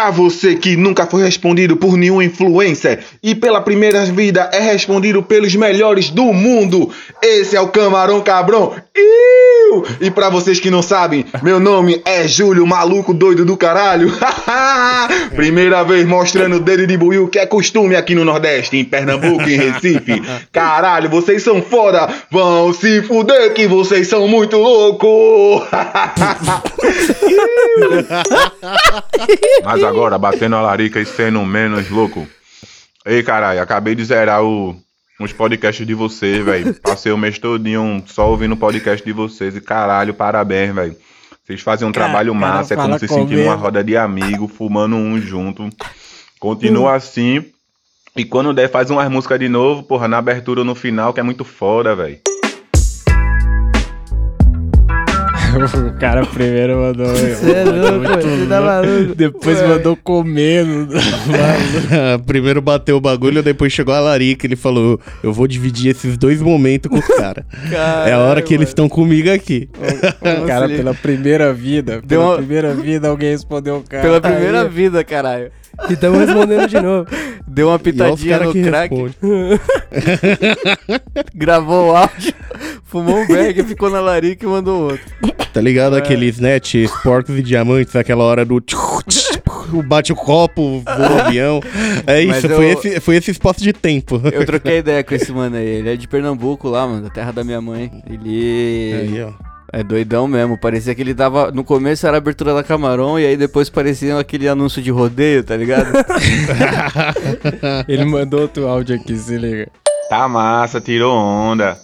Pra você que nunca foi respondido por nenhum influencer e pela primeira vida é respondido pelos melhores do mundo, esse é o Camarão Cabrão. Iu! E pra vocês que não sabem, meu nome é Júlio, maluco doido do caralho. Primeira vez mostrando o dedo de buiu que é costume aqui no Nordeste, em Pernambuco, em Recife. Caralho, vocês são foda. Vão se fuder que vocês são muito loucos. Mas agora, batendo a larica e sendo menos louco. Ei, caralho, acabei de zerar o, os podcasts de vocês, velho. Passei o mês todinho só ouvindo o podcast de vocês e caralho, parabéns, velho. Vocês fazem um Cara, trabalho cara, massa, é como se sentir comigo. numa roda de amigo, fumando um junto. Continua assim. E quando der, faz umas músicas de novo, porra, na abertura ou no final, que é muito foda, velho. o cara primeiro mandou. Você é louco, você tá maluco. Depois mandou comendo. Primeiro bateu o bagulho, depois chegou a larica. Ele falou: Eu vou dividir esses dois momentos com os caras. é a hora que eles estão comigo aqui. cara, pela primeira vida. Deu Pela uma- primeira vida alguém respondeu o cara. Pela primeira Aí, vida, caralho. E tamo respondendo de novo. Deu uma pitadinha no que crack, gravou o áudio, fumou um bag, ficou na larica e mandou outro. Tá ligado? Aqueles net, porcos e diamantes, aquela hora do. Bate o copo, voa o avião. É isso, eu- foi, esse, foi esse espaço de tempo. Eu troquei ideia com esse mano aí. Ele é de Pernambuco lá, mano, da terra da minha mãe. Ele Aí, ó. é doidão mesmo. Parecia que ele tava. No começo era a abertura da Camarão e aí depois parecia aquele anúncio de rodeio, tá ligado? Ele mandou outro áudio aqui, se liga. Tá massa, tirou onda.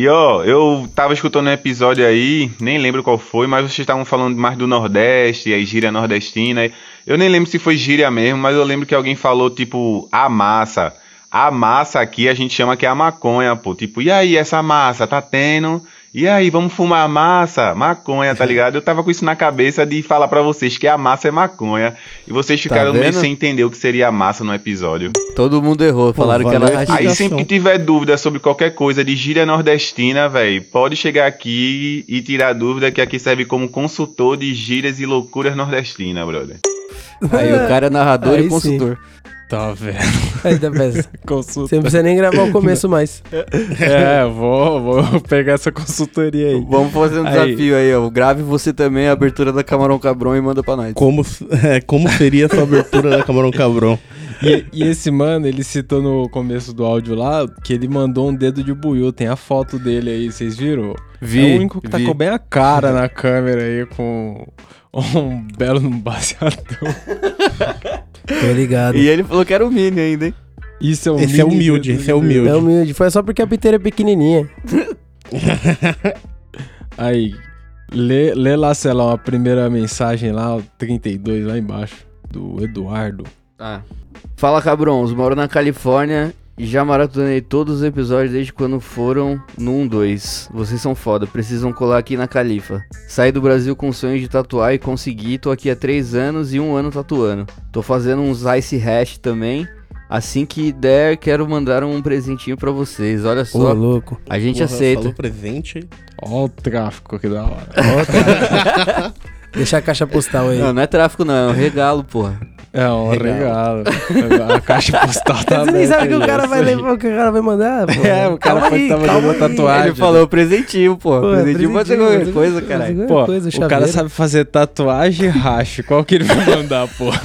E ó, eu tava escutando um episódio aí, nem lembro qual foi, mas vocês estavam falando mais do Nordeste, aí gíria nordestina. Eu nem lembro se foi gíria mesmo, mas eu lembro que alguém falou, tipo, a massa. A massa aqui a gente chama que é a maconha, pô. Tipo, e aí, essa massa, tá tendo? E aí, vamos fumar massa? Maconha, tá ligado? Eu tava com isso na cabeça de falar pra vocês que a massa é maconha. E vocês ficaram meio vendo? sem entender o que seria a massa no episódio. Todo mundo errou. Falaram que valeu era a rachista. Aí sempre que tiver dúvida sobre qualquer coisa de gíria nordestina, velho, pode chegar aqui e tirar dúvida que aqui serve como consultor de gírias e loucuras nordestinas, brother. Aí o cara é narrador Aí e consultor. Tá vendo? Tá pensando. Consulta. Você não precisa nem gravar o começo mais. É, vou, vou pegar essa consultoria aí. Vamos fazer um Aí. desafio aí, ó. Grave você também a abertura da Camarão Cabrão e manda pra nós. Como, é, como seria essa abertura da Camarão Cabrão? E, e esse mano, ele citou no começo do áudio lá que ele mandou um dedo de buiu. Tem a foto dele aí, vocês viram? Vi, é o único que tá vi. com bem a cara na câmera aí, com um belo baseador. Tô ligado. E ele falou que era o Mini ainda, hein? Isso é um Esse é mini humilde, dedo esse é humilde. É humilde. Foi só porque a piteira é pequenininha. Aí, lê, lê lá, sei lá, a primeira mensagem lá, o 32 lá embaixo, do Eduardo. Ah. Fala, cabrões. Moro na Califórnia e já maratonei todos os episódios desde quando foram no 1-2. Vocês são foda, precisam colar aqui na Califa. Saí do Brasil com sonho de tatuar e consegui. Tô aqui há 3 anos e um ano tatuando. Tô fazendo uns Ice Hash também. Assim que der, quero mandar um presentinho pra vocês. Olha Ô, só, louco. a gente Porra, aceita. Falou presente. Ó o tráfico que da hora. Deixa a caixa postal aí. Não, não é tráfico não, é um regalo, porra. É um regalo. A caixa postal tá Você nem sabe o que o cara vai levar, o que o cara vai mandar, pô. É, o cara Calma pode aí, uma aí. tatuagem. Ele falou presentinho, pô. Pô, presentinho pode ser qualquer coisa, caralho. Pô, coisa, o cara sabe fazer tatuagem e racho. Qual que ele vai mandar, pô?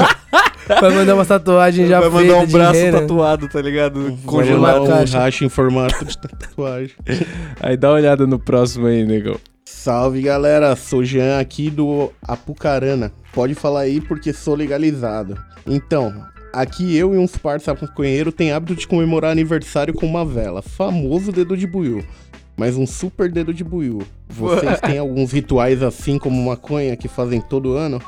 Vai mandar uma tatuagem já Vai mandar um braço rena. tatuado, tá ligado? Congelar um caixa. racha em formato de tatuagem. Aí dá uma olhada no próximo aí, negão. Salve galera, sou Jean aqui do Apucarana. Pode falar aí porque sou legalizado. Então, aqui eu e uns parça maconheiro tem hábito de comemorar aniversário com uma vela, famoso dedo de buiu. Mas um super dedo de buiu. Vocês têm alguns rituais assim como maconha que fazem todo ano?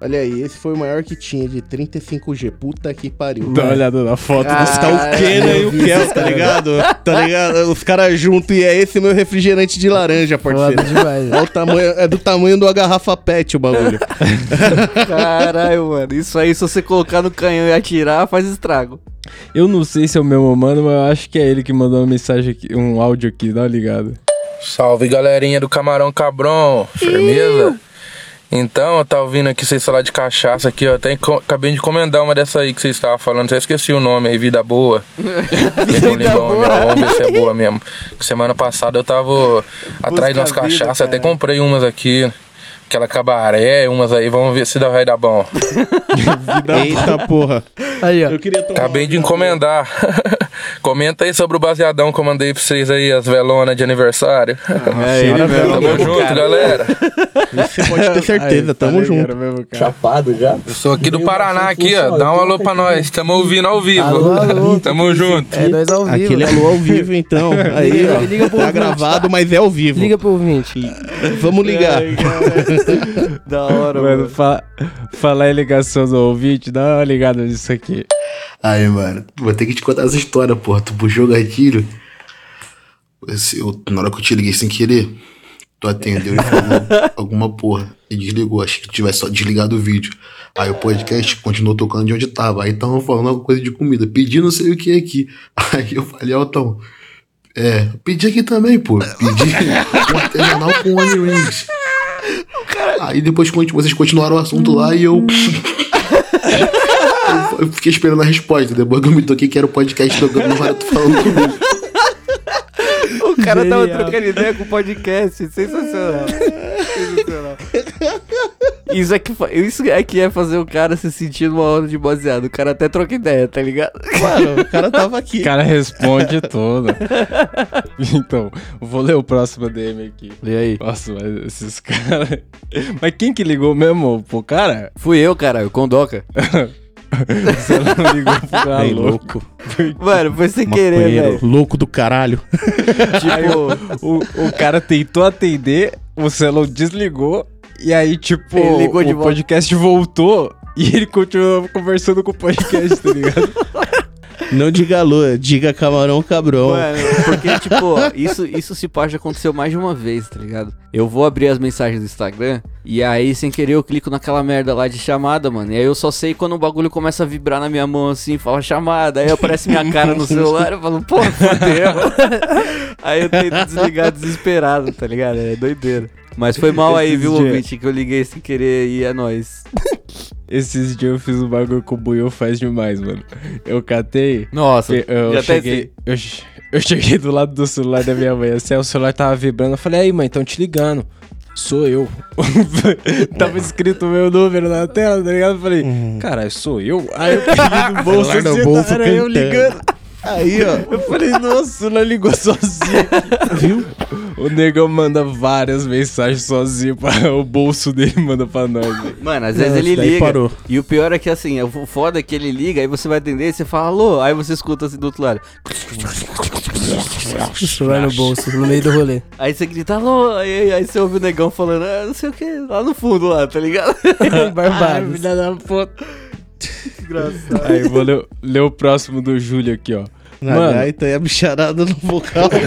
Olha aí, esse foi o maior que tinha de 35G. Puta que pariu. Dá uma olhada na foto Ah, Tá o Kena e o Kel, tá ligado? Tá ligado? Os caras juntos e é esse meu refrigerante de laranja, parceiro. demais. É, o tamanho, é do tamanho da garrafa pet o bagulho. Caralho, mano. Isso aí, se você colocar no canhão e atirar, faz estrago. Eu não sei se é o mesmo mano, mas eu acho que é ele que mandou uma mensagem aqui, um áudio aqui, dá uma ligada. Salve galerinha do Camarão Cabrão, firmeza? Então, eu tava ouvindo aqui vocês falar de cachaça aqui, ó. Até acabei de encomendar uma dessa aí que vocês estavam falando. Até esqueci o nome aí, Vida Boa. Vida boa. Vamos ver se é boa mesmo. Semana passada eu tava atrás de umas vida, cachaças, até comprei umas aqui. Aquela cabaré, umas aí, vamos ver se dá- vai dar bom. Eita porra. Aí, ó. Eu queria tomar Acabei de encomendar. Comenta aí sobre o baseadão que eu mandei pra vocês aí, as velonas de aniversário. É ele mesmo. Tamo junto, galera. Você pode ter certeza, tá tamo junto. mesmo, cara. Eu sou aqui do Paraná, aqui, ó. Dá um alô pra nós. Tamo ouvindo ao vivo. Alô, alô. Tamo junto. É nós ao vivo. Aquele alô ao vivo, então. Aí, Liga- ó. liga pro tá gravado, mas é ao vivo. Liga pro ouvinte. Vamos ligar. Da hora, Mano, mano. fa falar em ligação do ouvinte, dá uma ligada nisso aqui. Aí, mano, vou ter que te contar essa história, porra. Tu puxou o gatilho. Esse- eu- na hora que eu te liguei sem querer, tu atendeu e falou alguma porra. E desligou. Achei que tivesse só desligado o vídeo. Aí o podcast continuou tocando de onde tava. Aí tava falando alguma coisa de comida. Pedi não sei o que aqui. Aí eu falei, Altão. É, pedi aqui também, pô. Pedi um artesanal com onion rings. Aí depois vocês continuaram o assunto lá e eu. eu- Eu fiquei esperando a resposta. Depois que eu me toquei que era o podcast tocando no tu falando comigo. O cara tava Genial. trocando ideia com o podcast. Sensacional. Sensacional. Isso é, isso é que é fazer o cara se sentir numa onda de baseado. O cara até troca ideia, tá ligado? Mano, o cara tava aqui. O cara responde tudo. então, vou ler o próximo DM aqui. E aí? Nossa, mas esses caras. Mas quem que ligou mesmo pro cara? Fui eu, caralho, Condoca. Você não ligou pro cara Bem louco. Mano, foi sem querer, velho. louco do caralho. Tipo, O, o cara tentou atender, o celular desligou, e aí, tipo, o volta. podcast voltou e ele continuou conversando com o podcast, tá ligado? Não diga alô, diga camarão cabrão. Mano, tipo, isso, isso se já aconteceu mais de uma vez, tá ligado? Eu vou abrir as mensagens do Instagram e aí, sem querer, eu clico naquela merda lá de chamada, mano. E aí eu só sei quando o bagulho começa a vibrar na minha mão assim, fala chamada. Aí aparece minha cara no celular eu falo, pô, fodeu. aí eu tento desligar desesperado, tá ligado? É doideira. Mas foi mal aí, Esses viu, dias- ouvinte, que eu liguei sem querer e é nóis. Esses dias eu fiz um bagulho com o Buiu faz demais, mano. Eu catei, Nossa, eu, eu cheguei. Eu, eu cheguei do lado do celular da minha mãe, assim, o celular tava vibrando. Eu falei, aí, mãe, tão te ligando. Sou eu. tava escrito o meu número na tela, tá ligado? Eu falei, caralho, sou eu? Aí eu peguei no bolso, assim, bolso era eu ligando. Aí, ó. Eu falei, nossa, não ligou sozinho. Viu? O negão manda várias mensagens sozinho para o bolso dele manda pra nós. velho. Mano, às vezes Não, ele liga. parou. E o pior é que assim, o foda é que ele liga, aí você vai atender e você fala alô, aí você escuta assim do outro lado. Celular no bolso, no meio do rolê. Aí você grita alô, aí, aí você ouve o negão falando, ah, não sei o que, lá no fundo lá, tá ligado? Barbados. filha da puta. Aí, eu vou ler, ler o próximo do Júlio aqui, ó. Na Mano. gaita e a bicharada no vocal.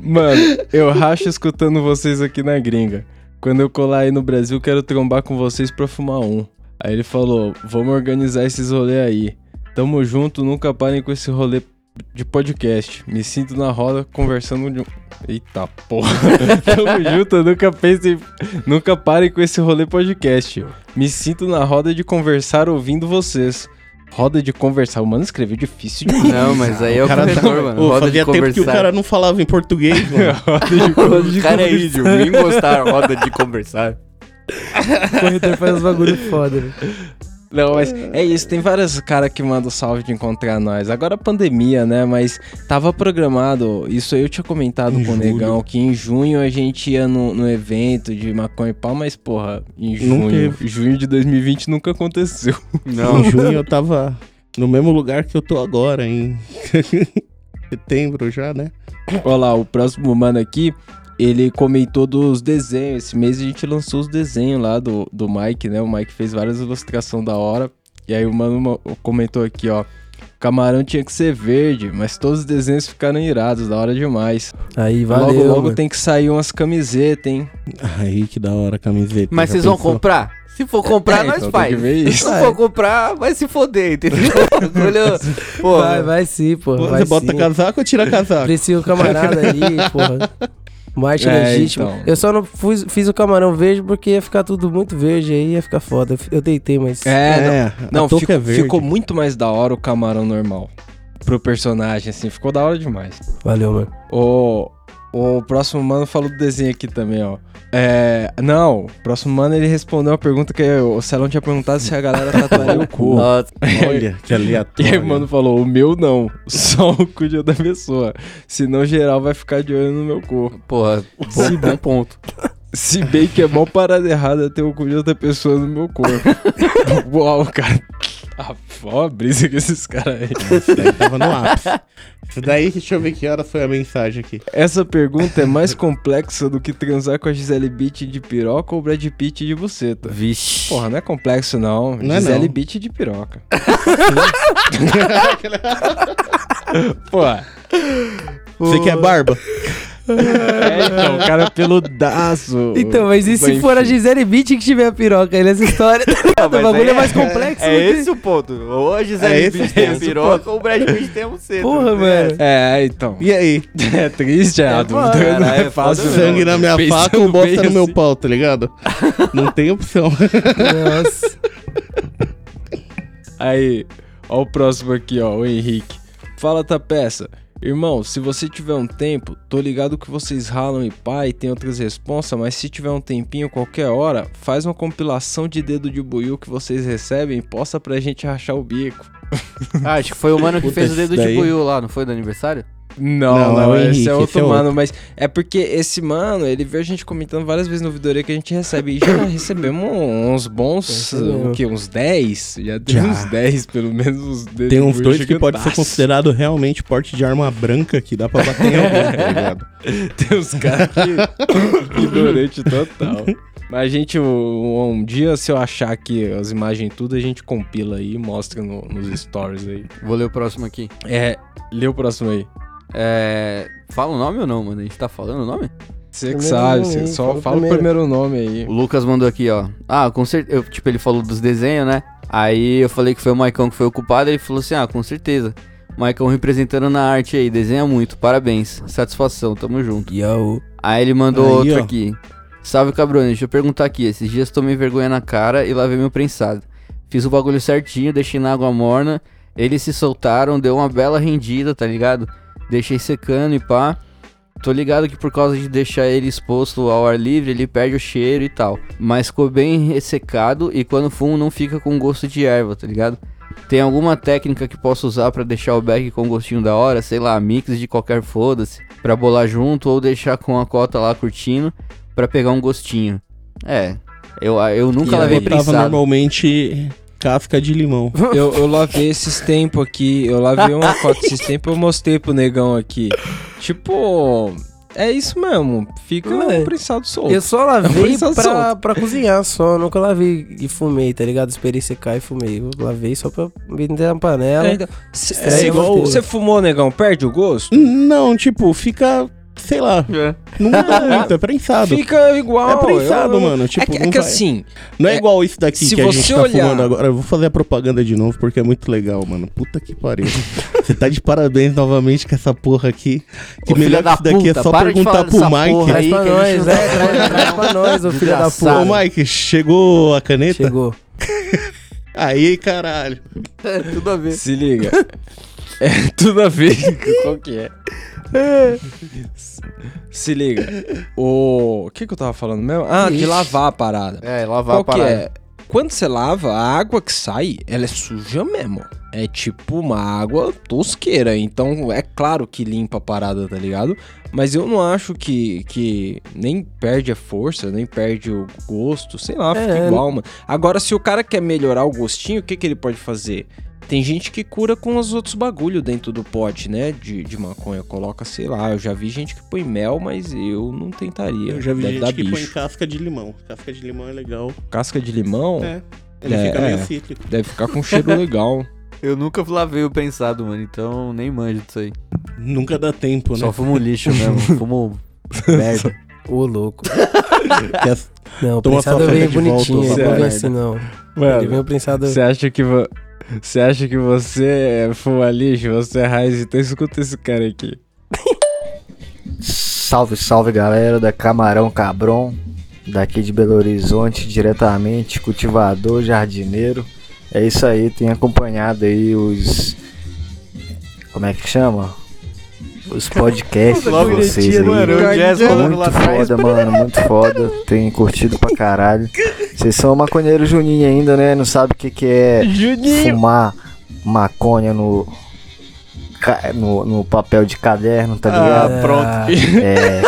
Mano, eu racho escutando vocês aqui na gringa. Quando eu colar aí no Brasil, quero trombar com vocês pra fumar um. Aí ele falou: vamos organizar esses rolê aí. Tamo junto, nunca parem com esse rolê de podcast. Me sinto na roda conversando de um. Eita porra. Tamo junto, eu nunca pensei. Nunca parem com esse rolê podcast. Me sinto na roda de conversar ouvindo vocês. Roda de conversar. O mano escreveu difícil demais. Não, mas aí é o cara tá- corretor, mano. Ô, roda de fazia tempo que o conversar. cara não falava em português, mano. roda de conversar. O cara é índio, vim gostar, roda de conversar. O corretor faz uns bagulho foda, velho. Não, mas é isso, tem vários caras que mandam salve de encontrar nós. Agora pandemia, né? Mas tava programado, isso aí eu tinha comentado Em com o. Negão, que em junho a gente ia no, no evento de maconha e pau, mas porra, em Não junho, teve. junho de 2020 nunca aconteceu. Em junho eu tava no mesmo lugar que eu tô agora, em setembro já, né? Olha lá, o próximo mano aqui, ele comentou dos desenhos. Esse mês a gente lançou os desenhos lá do, do Mike, né? O Mike fez várias ilustrações da hora. E aí o mano comentou aqui, ó. Camarão tinha que ser verde, mas todos os desenhos ficaram irados, da hora demais. Aí, valeu, logo, logo mano. tem que sair umas camisetas, hein? Aí que da hora a camiseta. Mas vocês vão pensou? comprar? Se for comprar, É, nós então faz. Se não for comprar, vai se foder, entendeu? Pô, Vai, vai sim, pô. Pô, vai Você bota sim. casaco ou tira casaco? Aprecia o camarada ali, porra. Marte É, legítimo. então. Eu só não fui- fiz o camarão verde porque ia ficar tudo muito verde aí, ia ficar foda. Eu deitei, mas. É, não, não a touca ficou, é verde. ficou muito mais da hora o camarão normal. Pro personagem, assim, ficou da hora demais. Valeu, mano. O, o próximo mano falou do desenho aqui também, ó. É. Não, o próximo mano ele respondeu a pergunta que o Celão tinha perguntado se a galera tatuaria o cu. Nossa, Olha, que E aleatório. aí o mano falou, o meu não, só o cu de outra pessoa. Senão geral vai ficar de olho no meu cu. porra, bom, bom ponto. Se bem que é mó parada errada ter o cu de outra pessoa no meu corpo. Uau, cara. A brisa com esses caras aí. Isso daí tava no ápice. Isso daí, deixa eu ver que horas foi a mensagem aqui. Essa pergunta é mais complexa do que transar com a Gisele Beach de piroca ou Brad Pitt de buceta. Vixe. Porra, não é complexo não. Não é Gisele não. Beach de piroca. Porra. Você quer barba? É, então, o cara é peludaço. Então, mas e se for a Gisele Beach que tiver a piroca aí nessa história? o bagulho é, mais complexo. É né? esse o ponto. Ou a Gisele É Bündchen tem a piroca ou o Brad Pitt tem a buceta. Porra, mano. É, então. E aí? É triste, é, a É, dúvida mano, não é, é fácil. não. Sangue na minha Pensando faca ou bosta bem no meu assim. pau, tá ligado? Não tem opção. Nossa. Aí, ó o próximo aqui, ó, o Henrique. Fala, Tapeça. Irmão, se você tiver um tempo, tô ligado que vocês ralam e pá e tem outras responsas, mas se tiver um tempinho qualquer hora, faz uma compilação de dedo de buiu que vocês recebem e posta pra gente rachar o bico. Ah, acho que foi o mano que Puta, fez o dedo esse de daí- buiu lá, não foi do aniversário? Não, Não, não, é esse Henrique, é outro esse é mano, outro. mas é porque esse mano, ele veio a gente comentando várias vezes no Vidoria que a gente recebe. E já recebemos uns bons, Recebeu. o quê? Uns 10? Já tem Já. uns 10, pelo menos Tem uns dois que pode ser considerado realmente porte de arma branca que dá pra bater em alguém, tá ligado? Tem uns caras que. ignorante total. Mas a gente, um, um dia, se eu achar aqui as imagens tudo, a gente compila aí e mostra no- nos stories aí. Vou ler o próximo aqui. É, lê o próximo aí. É. Fala o nome ou não, mano? A gente tá falando o nome? Você que sabe, nome você só fala o fala o primeiro. nome aí. O Lucas mandou aqui, ó. Ah, com certeza. Tipo, ele falou dos desenhos, né? Aí eu falei que foi o Maicon que foi o culpado. Ele falou assim: Ah, com certeza. Maicon representando na arte aí, desenha muito, parabéns. Satisfação, tamo junto. Yo. Aí ele mandou Aí, outro ó. aqui. Salve cabrone, deixa eu perguntar aqui. Esses dias tomei vergonha na cara e lavei meu prensado. Fiz o bagulho certinho, deixei na água morna. Eles se soltaram, deu uma bela rendida, tá ligado? Deixei secando e pá. Tô ligado que por causa de deixar ele exposto ao ar livre, ele perde o cheiro e tal. Mas ficou bem ressecado e quando fumo não fica com gosto de erva, tá ligado? Tem alguma técnica que posso usar pra deixar o bag com gostinho da hora? Sei lá, mix de qualquer foda-se. Pra bolar junto ou deixar com a cota lá curtindo pra pegar um gostinho. É, eu, eu nunca E? Tava prensado. normalmente casca de limão. Eu, eu lavei esses tempos aqui, eu lavei uma cota esses tempos, eu mostrei pro negão aqui. Tipo, é isso mesmo, fica É. um prensado solto. Eu só lavei Prensado pra, solto. pra cozinhar só. Nunca lavei e fumei, tá ligado? Esperei secar e fumei. Eu lavei só pra vender na panela. É, então, cê- É cê- Você fumou, negão, perde o gosto? Não, tipo, fica, sei lá, não muda muito, é prensado. Fica igual. É prensado, eu- mano, é tipo, que, é não que vai- assim, Não é, É, igual isso daqui se que a gente você tá olhar- fumando agora. Eu vou fazer a propaganda de novo porque é muito legal, mano. Puta que pariu. Você tá de parabéns novamente com essa porra aqui. Que Ô, melhor que isso daqui é puta, só para de perguntar pro Mike. porra Traz pra nós, é, traz, pra nós, ô filho da Desgraçado. Ô, puta. Mike, chegou a caneta? Chegou. Aí, caralho. Tudo a ver. se liga. É tudo a ver. Qual que é? Se liga. O. O que, que eu tava falando mesmo? Ah, de Ixi. lavar a parada. É, lavar Qual a que parada. é? Quando você lava, a água que sai, ela é suja mesmo. É tipo uma água tosqueira. Então é claro que limpa a parada, tá ligado? Mas eu não acho que, que nem perde a força, nem perde o gosto. Sei lá, fica É. igual, mano. Agora, se o cara quer melhorar o gostinho, o que, que ele pode fazer? Tem gente que cura com os outros bagulho dentro do pote, né? De, de maconha. Coloca, sei lá. Eu já vi gente que põe mel, mas eu não tentaria. Eu já vi Deve gente que põe bicho. casca de limão. Casca de limão é legal. Casca de limão É. Ele É, fica meio é. cítrico. deve ficar com um cheiro legal. Eu nunca lavei o pensado, mano, então nem manjo disso aí. Nunca dá tempo, né? Só fumo lixo mesmo, fumo merda. Ô, louco. Não, o Toma sua vem volta, bonitinho. ô, Não vem assim, não. Ele vem o prensado... Você acha que vo... você acha que você é fuma lixo, você é raiz, então escuta esse cara aqui. Salve, salve galera da Camarão Cabron, daqui de Belo Horizonte, diretamente, cultivador, jardineiro. É isso aí, tenho acompanhado aí os. Como é que chama? Os podcasts de vocês aí. Muito foda, mano, muito foda. Tenho curtido pra caralho. Vocês são maconheiro Juninho ainda, né? Não sabe o que, que é fumar maconha no, no, no papel de caderno, tá ligado? Ah, pronto. É,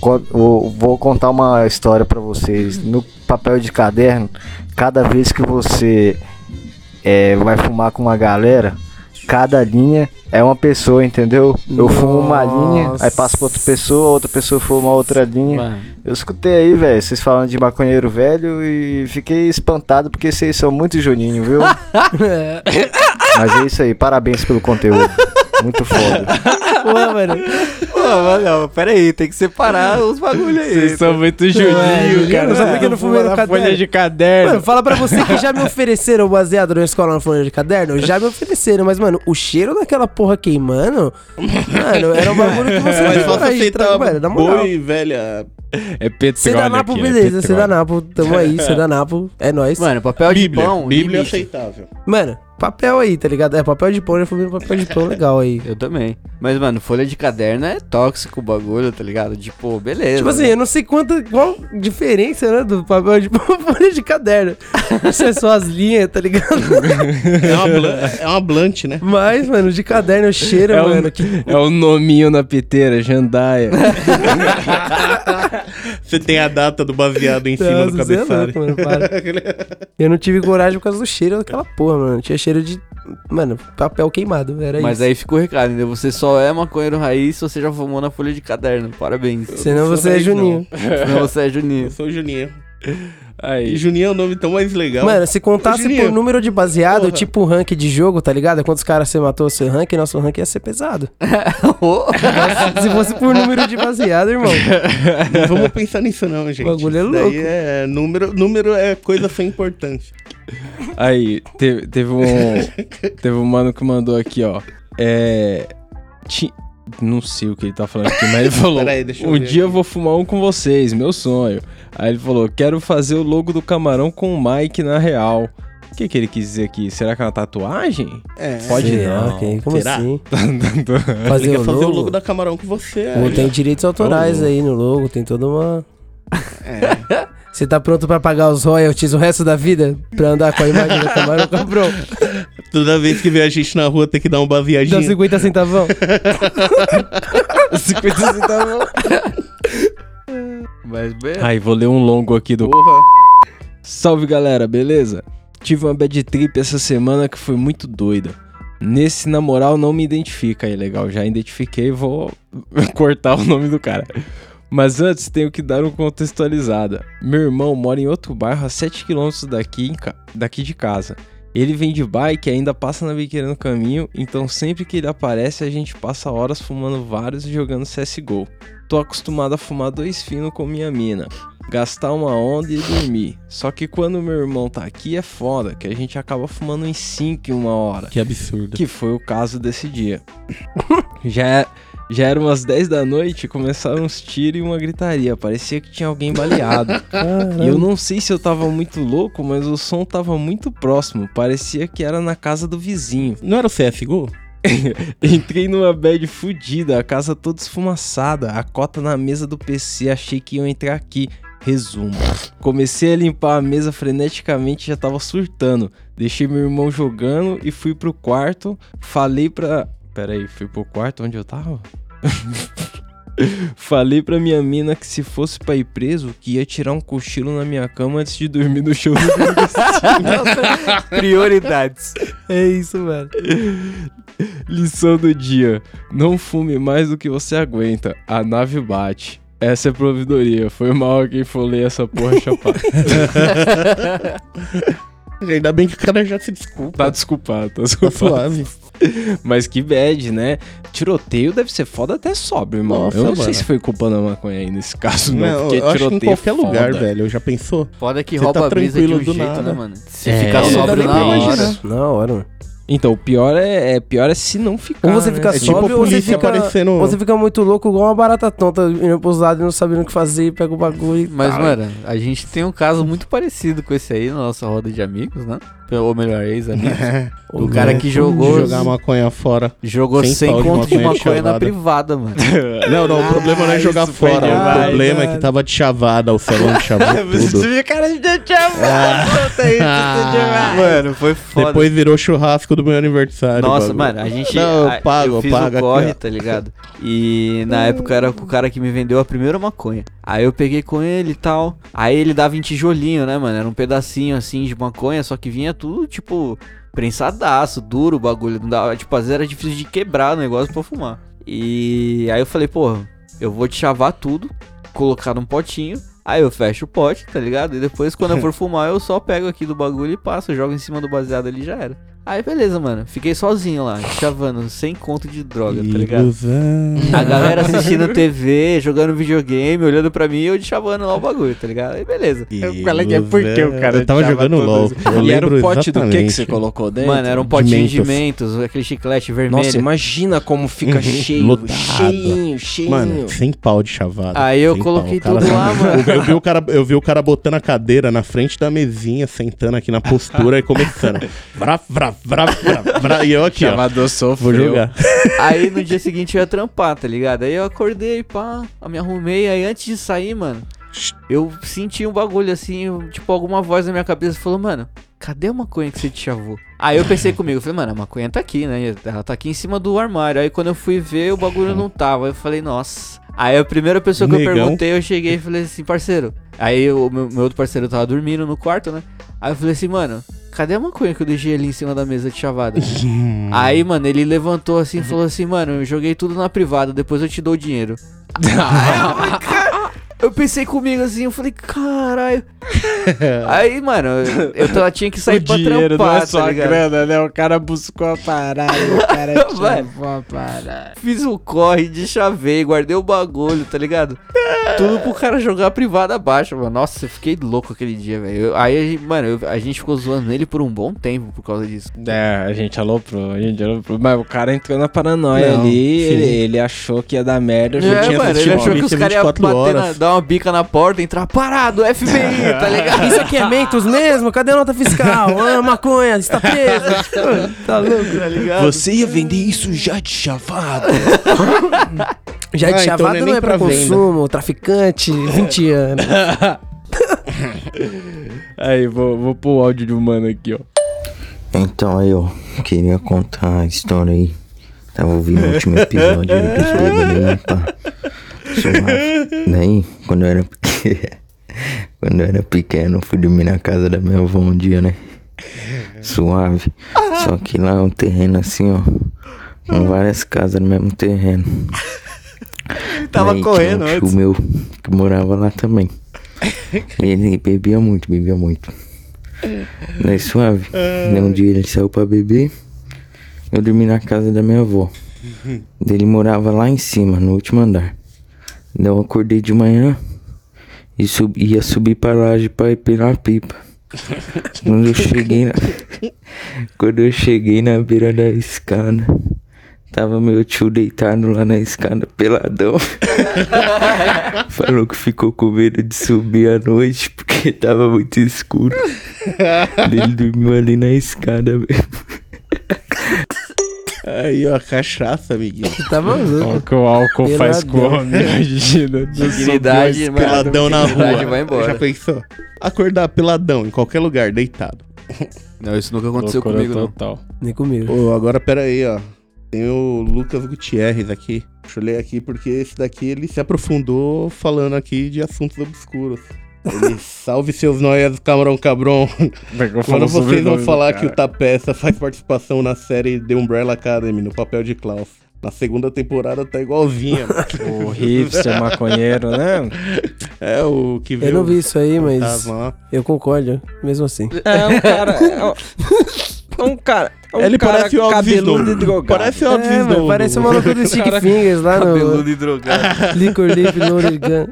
co- o- vou contar uma história pra vocês. No papel de caderno, cada vez que você é, vai fumar com uma galera, cada linha é uma pessoa, entendeu? Eu fumo uma linha, aí passo pra outra pessoa, outra pessoa fuma outra linha. Mano, Eu escutei aí, velho, vocês falando de maconheiro velho e fiquei espantado porque vocês são muito Juninho, viu? Mas é isso aí, parabéns pelo conteúdo. Muito foda. Pô, mano. Mas não, pera aí, tem que separar os bagulho aí. Vocês são muito Juninho, Juninho, cara. não sabe por que Você não fumei no caderno? folha de caderno. Mano, fala pra você que já me ofereceram baseado na escola na folha de caderno. Já me ofereceram, mas, mano, o cheiro daquela porra queimando. Mano, era um bagulho que você não posso aí, aceitar mano, na moral. boi, velha. é petróleo Sedanapo, aqui, é beleza, petróleo. Sedanapo, tamo aí, Sedanapo, é nóis. Mano, papel de Bíblia. pão. Bíblia limite. aceitável. Mano, papel aí, tá ligado? É, papel de pão, eu já fui papel de pão legal aí. Eu também. Mas, mano, folha de caderno é tóxico o bagulho, tá ligado? Tipo, beleza. Tipo assim, eu não sei quanta, qual diferença, né, do papel de pão pra folha de caderno. Isso é só as linhas, tá ligado? É uma, blan- é uma blunt, né? Mas, mano, de caderno cheira, É o, mano. que- é o nominho na piteira, Jandaia. Você tem a data do baseado em cima do Nossa, você é cabeçalho. louco, mano, para. Eu não tive coragem por causa do cheiro daquela porra, mano. Tinha cheiro de, mano, papel queimado, era Mas isso. aí ficou o recado, entendeu? Você só é maconheiro raiz se você já fumou na folha de caderno. Parabéns. Senão você sou é raiz, Juninho. Senão você é Juninho. Eu sou o Juninho. E Aí. Juninho é um nome tão mais legal. Mano, se contasse por número de baseado, Porra. tipo rank de jogo, tá ligado? Quantos caras você matou seu rank, nosso rank ia ser pesado. Se fosse por número de baseado, irmão. Não vamos pensar nisso não, gente. O bagulho é louco. Daí é número, número é coisa sem importante. Aí, teve, teve um. Teve um mano que mandou aqui, ó. É. ti- não sei o que ele tá falando aqui, mas ele falou: Peraí, deixa eu Um ver dia eu vou fumar um com vocês, meu sonho. Aí ele falou: Quero fazer o logo do camarão com o Mike na real. O que, que ele quis dizer aqui? Será que é uma tatuagem? É. Pode Sei não. quem- Como Será? assim? Ele Fazer o fazer logo? o logo da Camarão que você é. Pô, tem direitos autorais aí no logo, tem toda uma... É. Você tá pronto pra pagar os royalties o resto da vida? Pra andar com a imagem do camarão cabrão? Toda vez que vê a gente na rua tem que dar um Dá baseadinho. 50 centavão? 50 centavos. Mas, bem. Aí, vou ler um longo aqui do Porra. Salve galera, beleza? Tive uma bad trip essa semana que foi muito doida. Nesse, na moral, não me identifica aí, legal. Já identifiquei, vou cortar o nome do cara. Mas antes, tenho que dar uma contextualizada. Meu irmão mora em outro bairro a 7km daqui, daqui de casa. Ele vem de bike e ainda passa na biqueira no caminho, então sempre que ele aparece a gente passa horas fumando vários e jogando CSGO. Tô acostumado a fumar dois finos com minha mina gastar uma onda e dormir. Só que quando meu irmão tá aqui é foda, que a gente acaba fumando em 5 em uma hora. Que absurdo. Que foi o caso desse dia. já, é- já eram umas 10 da noite e começaram uns tiros e uma gritaria. Parecia que tinha alguém baleado. e eu não sei se eu tava muito louco, mas o som tava muito próximo. Parecia que era na casa do vizinho. Não era o CSGO? Entrei numa bad fudida, a casa toda esfumaçada, a cota na mesa do PC, achei que iam entrar aqui. Resumo. Comecei a limpar a mesa freneticamente já tava surtando. Deixei meu irmão jogando e fui pro quarto. Falei pra. Pera aí, fui pro quarto onde eu tava? Falei pra minha mina que se fosse pra ir preso, que ia tirar um cochilo na minha cama antes de dormir no show do Prioridades. É isso, mano. Lição do dia: Não fume mais do que você aguenta. A nave bate. Essa é providoria. Foi mal a quem folei essa porra chapada. Ainda bem que o cara já se desculpa. tá desculpado, tá Tá desculpado. suave. Mas que bad, né? Tiroteio deve ser foda até sóbrio, irmão. Nossa, eu não sei mano. se foi culpa da maconha aí nesse caso, não. Não, porque eu acho que em tiroteio é qualquer foda. lugar, velho. Já pensou? Foda que Você rouba tá a brisa de um tranquilo do jeito, nada. né, mano? Se É, ficar sóbrio nem na hora. Na hora, mano. Então, o pior é, é, pior é se não ficar. Ou você né? fica É tipo sóbrio a ou você fica, aparecendo- ou você fica muito louco igual uma barata tonta indo pros lados e não sabendo o que fazer, pega o bagulho e Mas, tal. mano, a gente tem um caso muito parecido com esse aí na nossa roda de amigos, né? Ou melhor, ex-amigos. O cara que jogou, Jogar maconha fora. jogou Sem 100 pau de conto de maconha maconha na chavada. privada, mano. Não, não, o problema não é jogar isso foi fora. O demais, problema é mano. que tava de chavada, o salão chavou tudo. viu, cara, de chamar. Mano, foi foda. Depois virou churrasco do meu aniversário. Nossa, o mano, a gente. Não, eu pago, eu fiz pago o corre, tá ligado? E na época era o cara que me vendeu a primeira maconha. Aí eu peguei com ele e tal. Aí ele dava em tijolinho, né, mano? Era um pedacinho assim de maconha, só que vinha tudo, tipo, prensadaço, duro o bagulho. Não dava, tipo, às vezes era difícil de quebrar o negócio pra fumar. E aí eu falei, porra, eu vou te chavar tudo, colocar num potinho. Aí eu fecho o pote, tá ligado? E depois, quando eu for fumar, eu só pego aqui do bagulho e passo, jogo em cima do baseado ali e já era. Aí beleza, mano. Fiquei sozinho lá, chavando, sem conto de droga, tá ligado? A galera assistindo TV, jogando videogame, olhando pra mim e eu de chavando lá o bagulho, tá ligado? Aí beleza. Qual é que é por que o cara Eu tava jogando LOL. Eu E era o lembro pote do que que você colocou dentro? Mano, era um potinho de Mentos. mentos, aquele chiclete vermelho. Nossa, imagina como fica cheio, Lotado. cheinho, cheinho. Mano, sem pau de chavada. Aí eu coloquei pau. Tudo lá, mano. Eu vi, o cara, eu vi o cara botando a cadeira na frente da mesinha, sentando aqui na postura e começando. Vrá, vrá, vrá, vrá. E eu aqui, ó. Chamador Vou sofreu. jogar. Aí no dia seguinte eu ia trampar, tá ligado? Aí eu acordei, pá, eu me arrumei, aí antes de sair, mano, eu senti um bagulho assim, tipo, alguma voz na minha cabeça falou, mano, cadê a maconha que você te chavou? Aí eu pensei comigo, falei, mano, a maconha tá aqui, né? Ela tá aqui em cima do armário. Aí quando eu fui ver, o bagulho não tava. Aí eu falei, nossa. Aí a primeira pessoa que eu Negão. perguntei, eu cheguei e falei assim, parceiro. Aí o meu, meu outro parceiro tava dormindo no quarto, né? Aí eu falei assim, mano, cadê a maconha que eu deixei ali em cima da mesa de chavada? Aí, mano, ele levantou assim e falou assim, mano, eu joguei tudo na privada, depois eu te dou o dinheiro. Eu pensei comigo assim, eu falei, caralho. Aí, mano, eu, eu tinha que sair o pra dinheiro trampar, não é só tá a grana, né? O cara buscou a parada, o cara chamou a parada. Fiz o corre, de chavei, guardei o bagulho, tá ligado? Tudo pro cara jogar privada abaixo, mano. Nossa, eu fiquei louco aquele dia, velho. Eu- Aí, mano, eu- a gente ficou zoando ele por um bom tempo por causa disso. É, a gente aloprou, a gente aloprou. Mas o cara entrou na paranoia Não, ali, ele, ele achou que ia dar merda. É, já tinha mano, ele achou que os caras iam 24 bater na, horas. Dar uma bica na porta, entrar parado, FBI, tá ligado? Isso aqui é Mentos mesmo? Cadê a nota fiscal? Ah, maconha, está preso. tá louco? Tá ligado? Você ia vender isso já de chavado. Já Ah, de então chavada não é não é pra pra consumo, traficante, 20 anos. Aí, vou, vou pôr o áudio de um mano aqui, ó. Então aí, ó, queria contar a história aí. Tava ouvindo o último episódio aí, pá. Suave. Daí, quando eu era pequeno, quando eu era pequeno, fui dormir na casa da minha avó um dia, né? Suave. Só que lá é um terreno assim, ó. Com várias casas no mesmo terreno. Tava Daí correndo tinha um antes. tio meu que morava lá também. Ele bebia muito, bebia muito. Daí suave. Daí um dia ele saiu pra beber. Eu dormi na casa da minha avó. Daí Ele morava lá em cima, no último andar. Eu acordei de manhã e sub, ia subir pra laje pra ir pegar a pipa. Quando eu cheguei na. Quando eu cheguei na beira da escada, tava meu tio deitado lá na escada, peladão. Falou que ficou com medo de subir à noite porque tava muito escuro. Ele dormiu ali na escada mesmo. Aí, ó, cachaça, amiguinho. Tá maluco. Olha que o álcool faz com Peladão. homem, imagina. Dignidade, mano. Peladão na rua. vai embora. Já pensou? Acordar peladão em qualquer lugar, deitado. Não, isso nunca aconteceu Loucura comigo, não. total. Nem comigo. Ô, agora pera aí, ó. Tem o Lucas Gutierrez aqui. Deixa eu ler aqui porque esse daqui ele se aprofundou falando aqui de assuntos obscuros. Ele, salve seus noias, camarão cabrão. Quando vocês vão falar que o Tapeça faz participação na série The Umbrella Academy, no papel de Klaus. Na segunda temporada tá igualzinha. O hipster maconheiro, né? é o que veio Eu não vi isso aí, mas lá. eu concordo, mesmo assim. É um cara. É um, é cara. É um Ele cara parece o cabeludo e drogado. Parece o Elvis É, Snow. parece o maluco do Stick Fingers lá no Cabeludo e drogado. Liquor Lip Loaded Gun.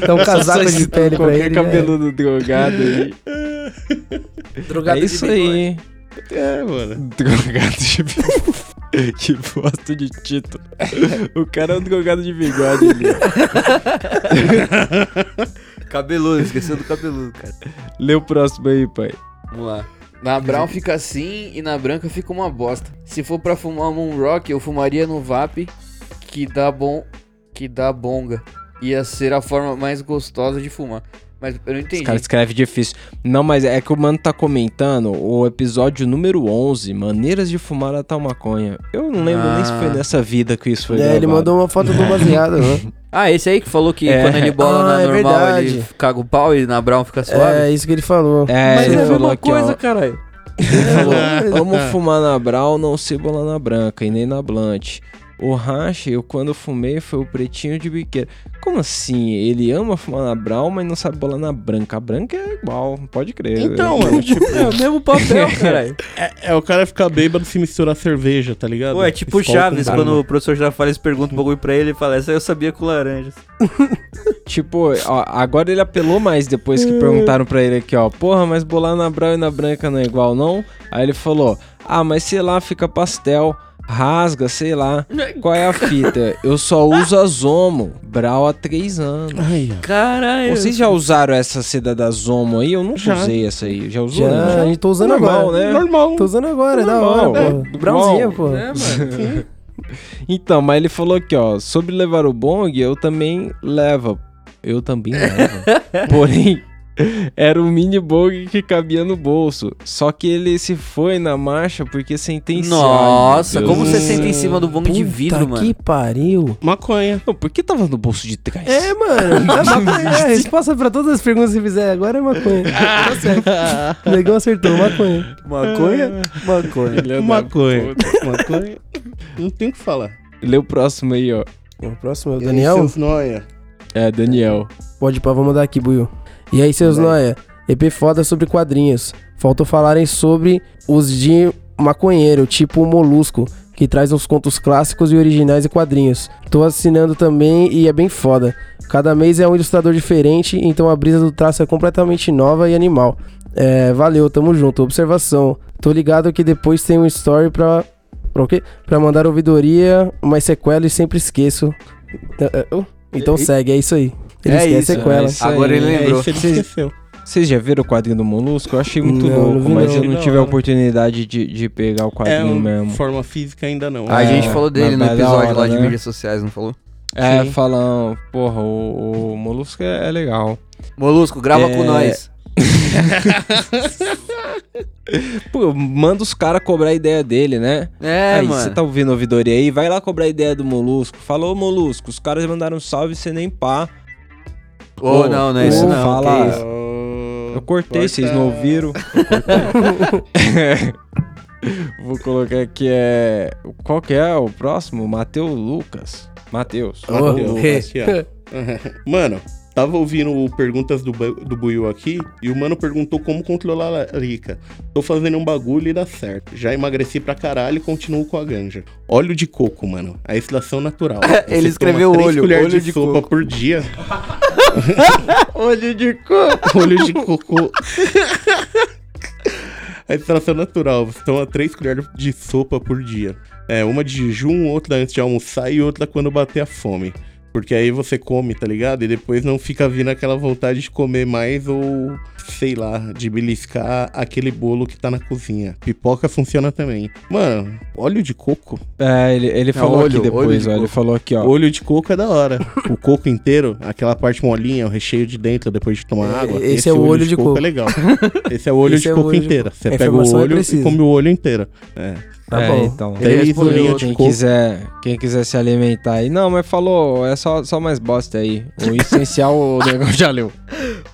Dá um casaco de pele pra ele. né? cabeludo drogado aí. Drogado É de isso bigode. aí. É, mano. Drogado de bigode. que bosta de título. O cara é um drogado de bigode ali. Cabeludo, esqueceu do cabeludo, cara. Lê o próximo aí, pai. Vamos lá. Na brown fica assim e na branca fica uma bosta. Se for pra fumar Moon Rock, eu fumaria no Vap, que dá bom, que dá bonga. Ia ser a forma mais gostosa de fumar. Mas eu não Os entendi. caras escrevem difícil. Não, mas é que o mano tá comentando o episódio número 11, Maneiras de Fumar a Tal Maconha. Eu não lembro nem se foi Ah. nessa vida que isso foi É, ele gravado. mandou uma foto do baseado, né? Ah, esse aí que falou que É. quando ele bola Ah, na é normal verdade. ele caga o pau e na brown fica suave? É, isso que ele falou. É, Mas ele é a falou mesma aqui, coisa, caralho. Ele falou, amo fumar na Brown, não cebola na branca e nem na Blunt. O Racha, eu quando fumei foi o pretinho de biqueira. Como assim? Ele ama fumar na Brown, mas não sabe bolar na branca. A branca é igual, pode crer. Então, mano, tipo, É o mesmo papel, caralho. é, é o cara ficar bêbado se misturar cerveja, tá ligado? Pô, é tipo com Chaves, quando o professor Girafales pergunta um bagulho pra ele, ele fala, essa eu sabia com laranjas. Tipo, ó, agora ele apelou mais depois que perguntaram pra ele aqui, ó. Porra, mas bolar na Brown e na branca não é igual, não? Aí ele falou, ah, mas sei lá, fica pastel. Rasga, sei lá. Qual é a fita? Eu só uso a Zomo. Brau há três anos. Ai. Caralho. Vocês já usaram essa seda da Zomo aí? Eu nunca Já. usei essa aí. Já usou? Já, a gente tô usando Normal, agora. né? Normal. Tô usando agora, é da hora, Normal, pô. é. Brownzinha, Igual. pô. É, mano. Então, mas ele falou aqui, ó. Sobre levar o bong, eu também levo. Eu também levo. Porém, era um mini bong que cabia no bolso. Só que ele se foi na marcha porque sentenciado. Nossa, Meu Deus como do você céu. sente em cima do bong de vidro, mano? que pariu. Maconha. Não, por que tava no bolso de trás? É, mano. É maconha. É, a resposta pra todas as perguntas que você fizer agora é maconha. tá certo. O negão acertou, maconha. Maconha? Maconha. Filha da Maconha. Maconha. Não tem o que falar. Lê o próximo aí, ó. O próximo é o Daniel. noia? É, Daniel. Pode pá, vamos mandar aqui, Buiu. E aí, seus noia? EP foda sobre quadrinhos. Faltou falarem sobre os de maconheiro, tipo o Molusco, que traz uns contos clássicos e originais e quadrinhos. Tô assinando também e é bem foda. Cada mês é um ilustrador diferente, então a brisa do traço é completamente nova e animal. É, valeu, tamo junto. Observação. Tô ligado que depois tem um story pra. Pra o quê? Pra mandar ouvidoria, mas sequela e sempre esqueço. Então, é, oh, então segue, é isso aí. Ele É esquece isso, sequela. é. Agora ele aí, É lembrou. isso, ele Vocês- esqueceu. Vocês já viram o quadrinho do Molusco? Eu achei muito Não, não louco, vi mas não. eu não tive a oportunidade de, de pegar o É, quadrinho um- mesmo. forma física ainda não. A É, gente falou dele no é da episódio hora, lá de né? mídias sociais, não falou? É, Sim. falam, porra, o, o Molusco é, é legal. Molusco, grava É. com nós. Pô, manda os caras cobrar a ideia dele, né? É, aí, mano. você tá ouvindo a ouvidoria aí, vai lá cobrar a ideia do Molusco. Falou, Molusco, os caras mandaram um salve você nem pá. Ô, não, não é isso não. fala- que isso? Oh, Eu cortei, vocês não ouviram. Vou colocar aqui, é... Qual que é o próximo? Matheus Lucas. Matheus. Oh, ó. Mano, tava ouvindo perguntas do, do Buiu aqui e o mano perguntou como controlar a larica. Tô fazendo um bagulho e dá certo. Já emagreci pra caralho e continuo com a ganja. Óleo de coco, mano. A extração natural. Ele Você escreveu toma três olho, colheres olho de, de sopa coco. por dia. Olho de coco. Olho de coco. A extração natural. Você toma três colheres de sopa por dia. É, uma de jejum, outra antes de almoçar e outra quando bater a fome. Porque aí você come, tá ligado? E depois não fica vindo aquela vontade de comer mais ou, sei lá, de beliscar aquele bolo que tá na cozinha. Pipoca funciona também. Mano, óleo de coco. É, ele, ele falou olho, aqui depois, de ó. Ele coco. falou aqui, ó. Olho de coco é da hora. o coco inteiro, aquela parte molinha, o recheio de dentro depois de tomar É, água. esse é o olho de coco. é legal. Esse é o olho Esse de é coco olho de inteiro. coco. Você pega o é olho e come o olho inteiro. É. Tá É, bom. então. Ele Três respondeu Quem coco. quiser, quem quiser se alimentar aí. Não, mas falou, é só, só mais bosta aí. O essencial o negócio já leu.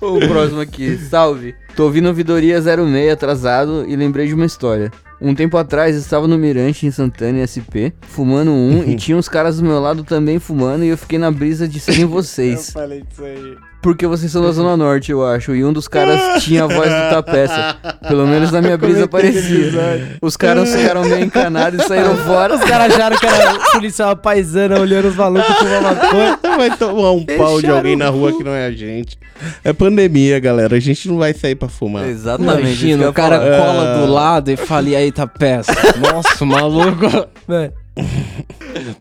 O próximo aqui, salve. Tô ouvindo ouvidoria 06 atrasado e lembrei de uma história. Um tempo atrás estava no Mirante em Santana SP, fumando um e tinha uns caras do meu lado também fumando e eu fiquei na brisa de serem vocês. falei disso aí. Porque vocês são da Zona Norte, eu acho. E um dos caras tinha a voz do Tapeça. Pelo menos na minha brisa parecia. Os caras ficaram meio encanados e saíram fora. Os caras acharam que era policial paisana olhando os malucos fumando maconha. Vai tomar um pau de alguém na rua que não é a gente. É pandemia, galera. A gente não vai sair pra fumar. Exatamente. Imagina, o cara falar. cola do lado e fala, e aí tá peça. Nossa, maluco. Mano,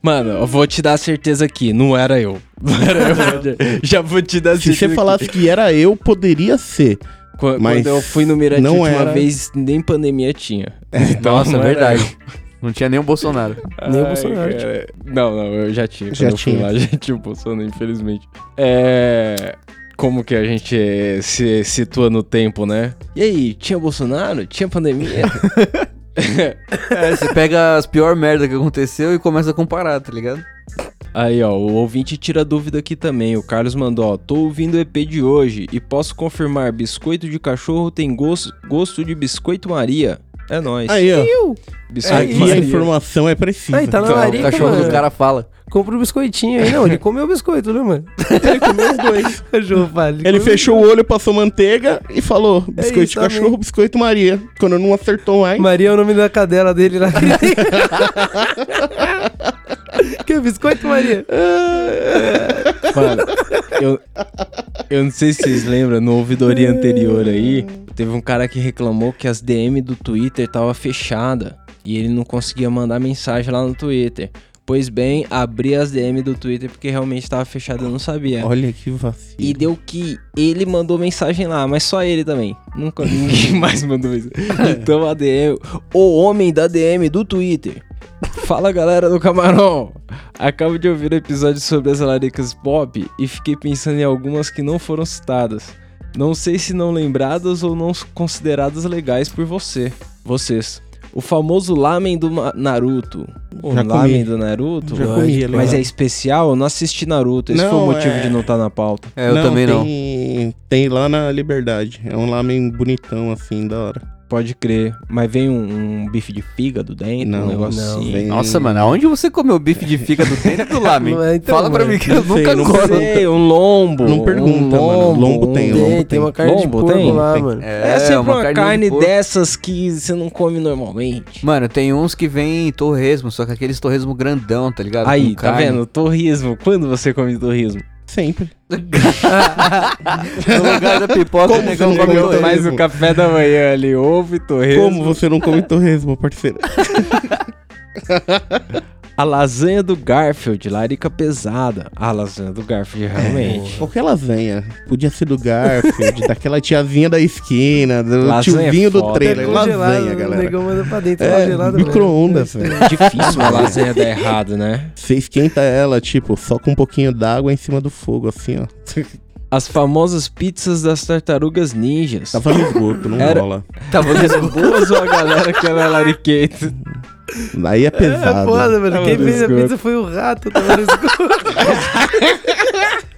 Mano, eu vou te dar a certeza aqui, não era eu. Não era eu. Já vou te dar a Se certeza você falasse que era eu, poderia ser. Qu- mas Quando eu fui no Mirante não era. vez, nem pandemia tinha. Então, Nossa, não é era verdade. Não tinha nem o Bolsonaro. Nem o Bolsonaro cara. Não, não, eu já tinha. Já Quando eu fui tinha. lá, já tinha o Bolsonaro, infelizmente. É. Como que a gente se situa no tempo, né? E aí, tinha Bolsonaro? Tinha pandemia? É, você pega as pior merda que aconteceu e começa a comparar, tá ligado? Aí, ó, o ouvinte tira dúvida aqui também. O Carlos mandou, ó, tô ouvindo o EP de hoje e posso confirmar, biscoito de cachorro tem gosto, gosto de biscoito Maria. É nóis. Aí, ó. biscoito Aqui a Maria. informação é precisa. Aí, tá na Então, larica, o cachorro mano. do cara fala. Compra um biscoitinho aí. Não, ele comeu o biscoito, né, mano? Ele comeu os dois. Cachorro, Ele comeu fechou o olho, passou manteiga e falou: biscoito isso de cachorro, biscoito Maria. Quando não acertou mais. Maria é o nome da cadela dele lá. que é biscoito, Maria? Mano, eu, eu não sei se vocês lembram, no ouvidoria anterior aí, teve um cara que reclamou que as DM do Twitter tava fechada e ele não conseguia mandar mensagem lá no Twitter. Pois bem, abri as DM do Twitter porque realmente tava fechado, eu não sabia. Olha que vacilo. E deu que ele mandou mensagem lá, mas só ele também. Nunca ninguém mais mandou mensagem. Então a DM, o homem da DM do Twitter. Fala galera do Camarão! Acabo de ouvir o episódio sobre as laricas pop e fiquei pensando em algumas que não foram citadas. Não sei se não lembradas ou não consideradas legais por você. Vocês. O famoso lamen do Naruto. O Já lamen comi. do Naruto? Já comi, é Mas legal. é especial? Eu não assisti Naruto. Esse foi Não, o motivo é- de não estar na pauta. É, eu também não. tem, Tem lá na Liberdade. É um lamen bonitão, assim, da hora. Pode crer. Mas vem um, um bife de fígado dentro, um Não, negócio não, assim. vem- Nossa, mano, aonde você comeu bife de fígado dentro do lamen? Não é, então, Fala pra mano. mim que eu Não sei, nunca não gosto. Sei, um lombo. Não pergunta, um mano. Lombo tem, um- lombo Tem, tem uma carne de Lombo porco tem? lá, Tem. mano. É, sempre uma, de carne porco. dessas que você não come normalmente. Mano, tem uns que vem em torresmo, só que aqueles torresmo grandão, tá ligado? Aí, tá vendo? Torresmo. Quando você come torresmo? Sempre. No lugar da pipoca, Como o negão você não come comeu torresmo. Mais o café da manhã ali, ovo e torresmo. Como você não come torresmo, parceiro? A lasanha do Garfield, larica pesada. A lasanha do Garfield, realmente. Qualquer lasanha. Podia ser do Garfield, daquela tiazinha da esquina, do Lasanha é tiozinho do foda. trailer. Lasanha, O galera. negão manda pra dentro, É, congelado. micro-ondas, velho. Difícil uma lasanha dar errado, né? Você esquenta ela, tipo, só com um pouquinho d'água em cima do fogo, assim, ó. As famosas pizzas das tartarugas ninjas. Tava no esgoto, não Era- rola. Tava boas ou a galera que era lariqueta? Aí é É pesado. foda, mano. Tava Quem fez a pizza foi o rato, tava no esgoto.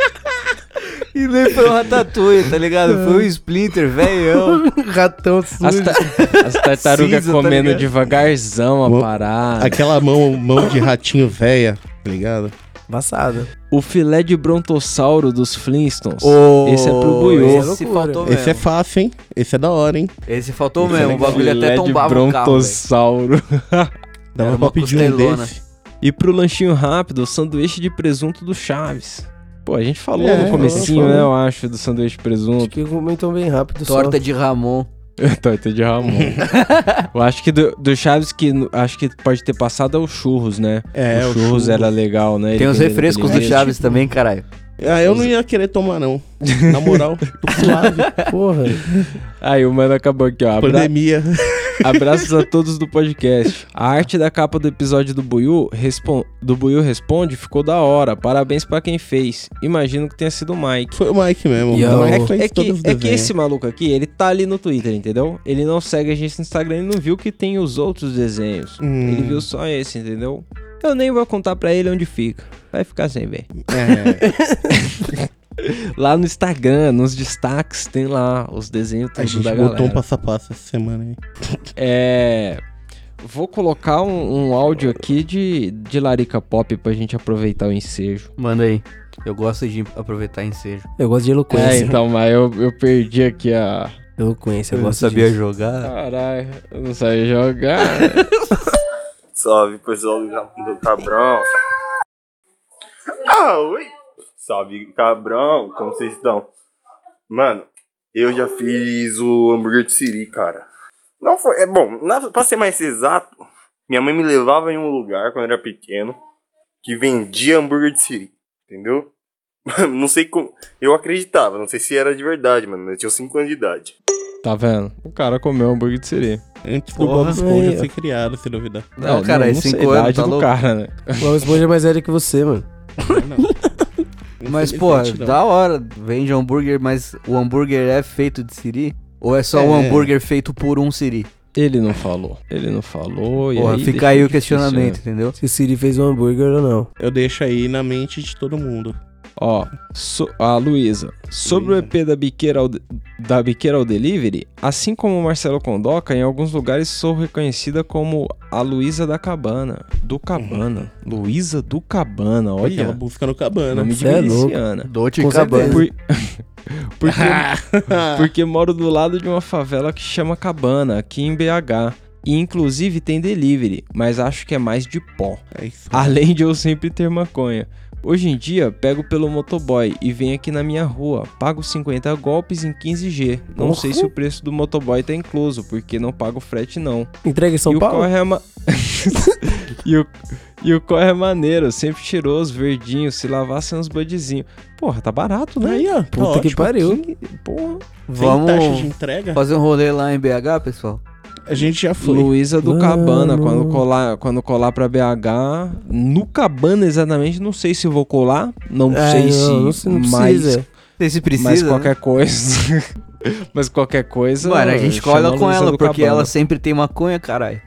E nem foi o Ratatouille, tá ligado? Foi o Splinter, velhão. Ratão sujo. As, ta- as tartarugas Cinza, tá comendo ligado? devagarzaão a Mo- parada. Aquela mão, mão de ratinho velha, tá ligado? Embaçado. O filé de brontossauro dos Flintstones. Ô, Esse é pro Buiô. Esse loucura. faltou Esse é mesmo. fácil, hein? Esse é da hora, hein? Esse faltou Esse é mesmo. O legal. bagulho até Filé de tombava o carro, velho. brontossauro. Dava Era pra uma pedir um desse. E pro lanchinho rápido, o sanduíche de presunto do Chaves. Pô, a gente falou É, no comecinho, falou. né, eu acho, do sanduíche de presunto. Acho que comentam bem rápido Torta só. de Ramon. Torta de Ramon. eu acho que do, do Chaves que acho que pode ter passado é o churros, né? É, o o churros churros. era legal, né? Tem Ele os refrescos do. Chaves também, caralho. Ah, eu não ia querer tomar, não. Na moral, tô suave. Porra. Aí o mano acabou aqui, ó. Abra- Pandemia. Abraços a todos do podcast. A arte da capa do episódio do Buiu, respon- do Buiu Responde ficou da hora. Parabéns pra quem fez. Imagino que tenha sido o Mike. Foi o Mike mesmo. E Mike fez É que, é que esse maluco aqui, ele tá ali no Twitter, entendeu? Ele não segue a gente no Instagram e não viu que tem os outros desenhos. Hum. Ele viu só esse, entendeu? Eu nem vou contar pra ele onde fica. Vai ficar sem ver. É, Lá no Instagram, nos destaques, tem lá os desenhos a gente da botou galera. um passo a passo essa semana aí. É. vou colocar um, um áudio aqui de, de Larica Pop pra gente aproveitar o ensejo. Manda aí. Eu gosto de aproveitar ensejo. Eu gosto de É, eloquência. então, mas eu, eu perdi aqui a. Eloquência, eu Eu não gosto sabia disso. jogar. Caralho, eu não sabia jogar. Salve, pessoal do, do Cabrão. Ah, oi. Salve, Cabrão. Como vocês estão? Mano, eu já fiz o hambúrguer de siri, cara. Não foi... É bom, na, pra ser mais exato, minha mãe me levava em um lugar, quando eu era pequeno, que vendia hambúrguer de siri. Entendeu? Não sei como... Eu acreditava, não sei se era de verdade, mano. Eu tinha 5 anos de idade. tá vendo? O cara comeu hambúrguer de siri. Antes do Porra, Bob Esponja ser criado, se duvidar. Não, cara, é sei cinco a anos, idade tá do louco? cara, né? O Bob Esponja é mais velho que você, mano. Mas, pô, não. da hora. Vende hambúrguer, mas o hambúrguer é feito de siri? Ou é só É. um hambúrguer feito por um siri? Ele não falou. Ele não falou. e Porra, aí fica aí o difícil, questionamento, né? entendeu? Se o Siri fez um hambúrguer ou não. Eu deixo aí na mente de todo mundo. Ó, so- a Luísa. Sobre o EP da Biqueira, ao, de- da Biqueira ao Delivery, assim como o Marcelo Condoca, em alguns lugares sou reconhecida como a Luísa da Cabana. Do Cabana. Luísa do Cabana, Porque ela olha. busca no cabana. Nome de é miliciana. Dolce Com Gabbana. Por- porque, porque moro do lado de uma favela que chama Cabana, aqui em BH. E inclusive tem delivery, mas acho que é mais de pó. É isso. Além de eu sempre ter maconha. Hoje em dia, pego pelo motoboy e vem aqui na minha rua. Pago 50 golpes em 15G. Não Porra. sei se o preço do motoboy tá incluso, porque não pago frete não. Entrega em São e o Paulo? corre é ma... e, o... e o corre é maneiro, sempre cheiroso, verdinho, se lavassem uns budzinhos. Porra, tá barato, né? Aí, ó. Puta tá que pariu. Porra. Sem taxa de Vamos entrega. fazer um rolê lá em BH, pessoal? A gente já foi. Luísa do Mano. Cabana, quando colar, quando colar pra BH. No Cabana, exatamente, não sei se vou colar. Não É, sei não, se. não, se não mas, precisa. Se precisa, mas né? qualquer coisa. mas qualquer coisa. Mano, a gente cola com ela, porque Cabana. ela sempre tem maconha, caralho.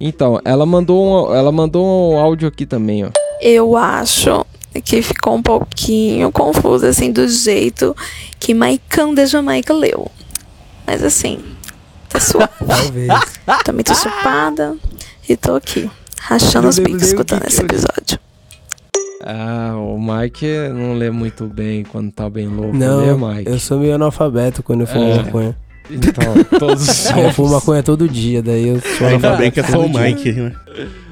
Então, ela mandou, um, ela mandou um áudio aqui também, ó. Eu acho que ficou um pouquinho confuso, assim, do jeito que Maicão da Jamaica leu. Mas assim, tá suave. Talvez. Também tô chupada e tô aqui, rachando os bicos escutando esse episódio. Ah, o Mike não lê muito bem quando tá bem louco, Não, né, Mike? eu sou meio analfabeto quando eu fumo É. maconha. Então, todos Eu fumo somos. maconha todo dia, daí eu sou Ainda analfabeto bem que é só o. Mike, né?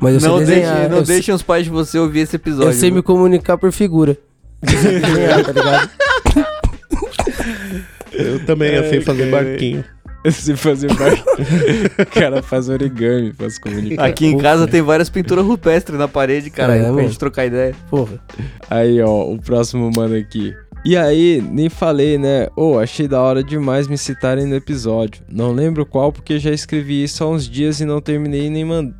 Mas eu sei Não, desenhar. deixe, não eu, sei- deixem os pais de você ouvir esse episódio. eu sei me comunicar por figura. Eu sei desenhar, tá ligado? Eu também, eu sei fazer barquinho. Se fazer parte. o cara faz origami pra se comunicar. Aqui em casa tem várias pinturas rupestres na parede, caralho, É, pra mano. gente trocar ideia. Porra. Aí, ó, o próximo mano aqui. E aí, nem falei, né? Ô, achei da hora demais me citarem no episódio. Não lembro qual, porque já escrevi isso há uns dias e não terminei e nem, man...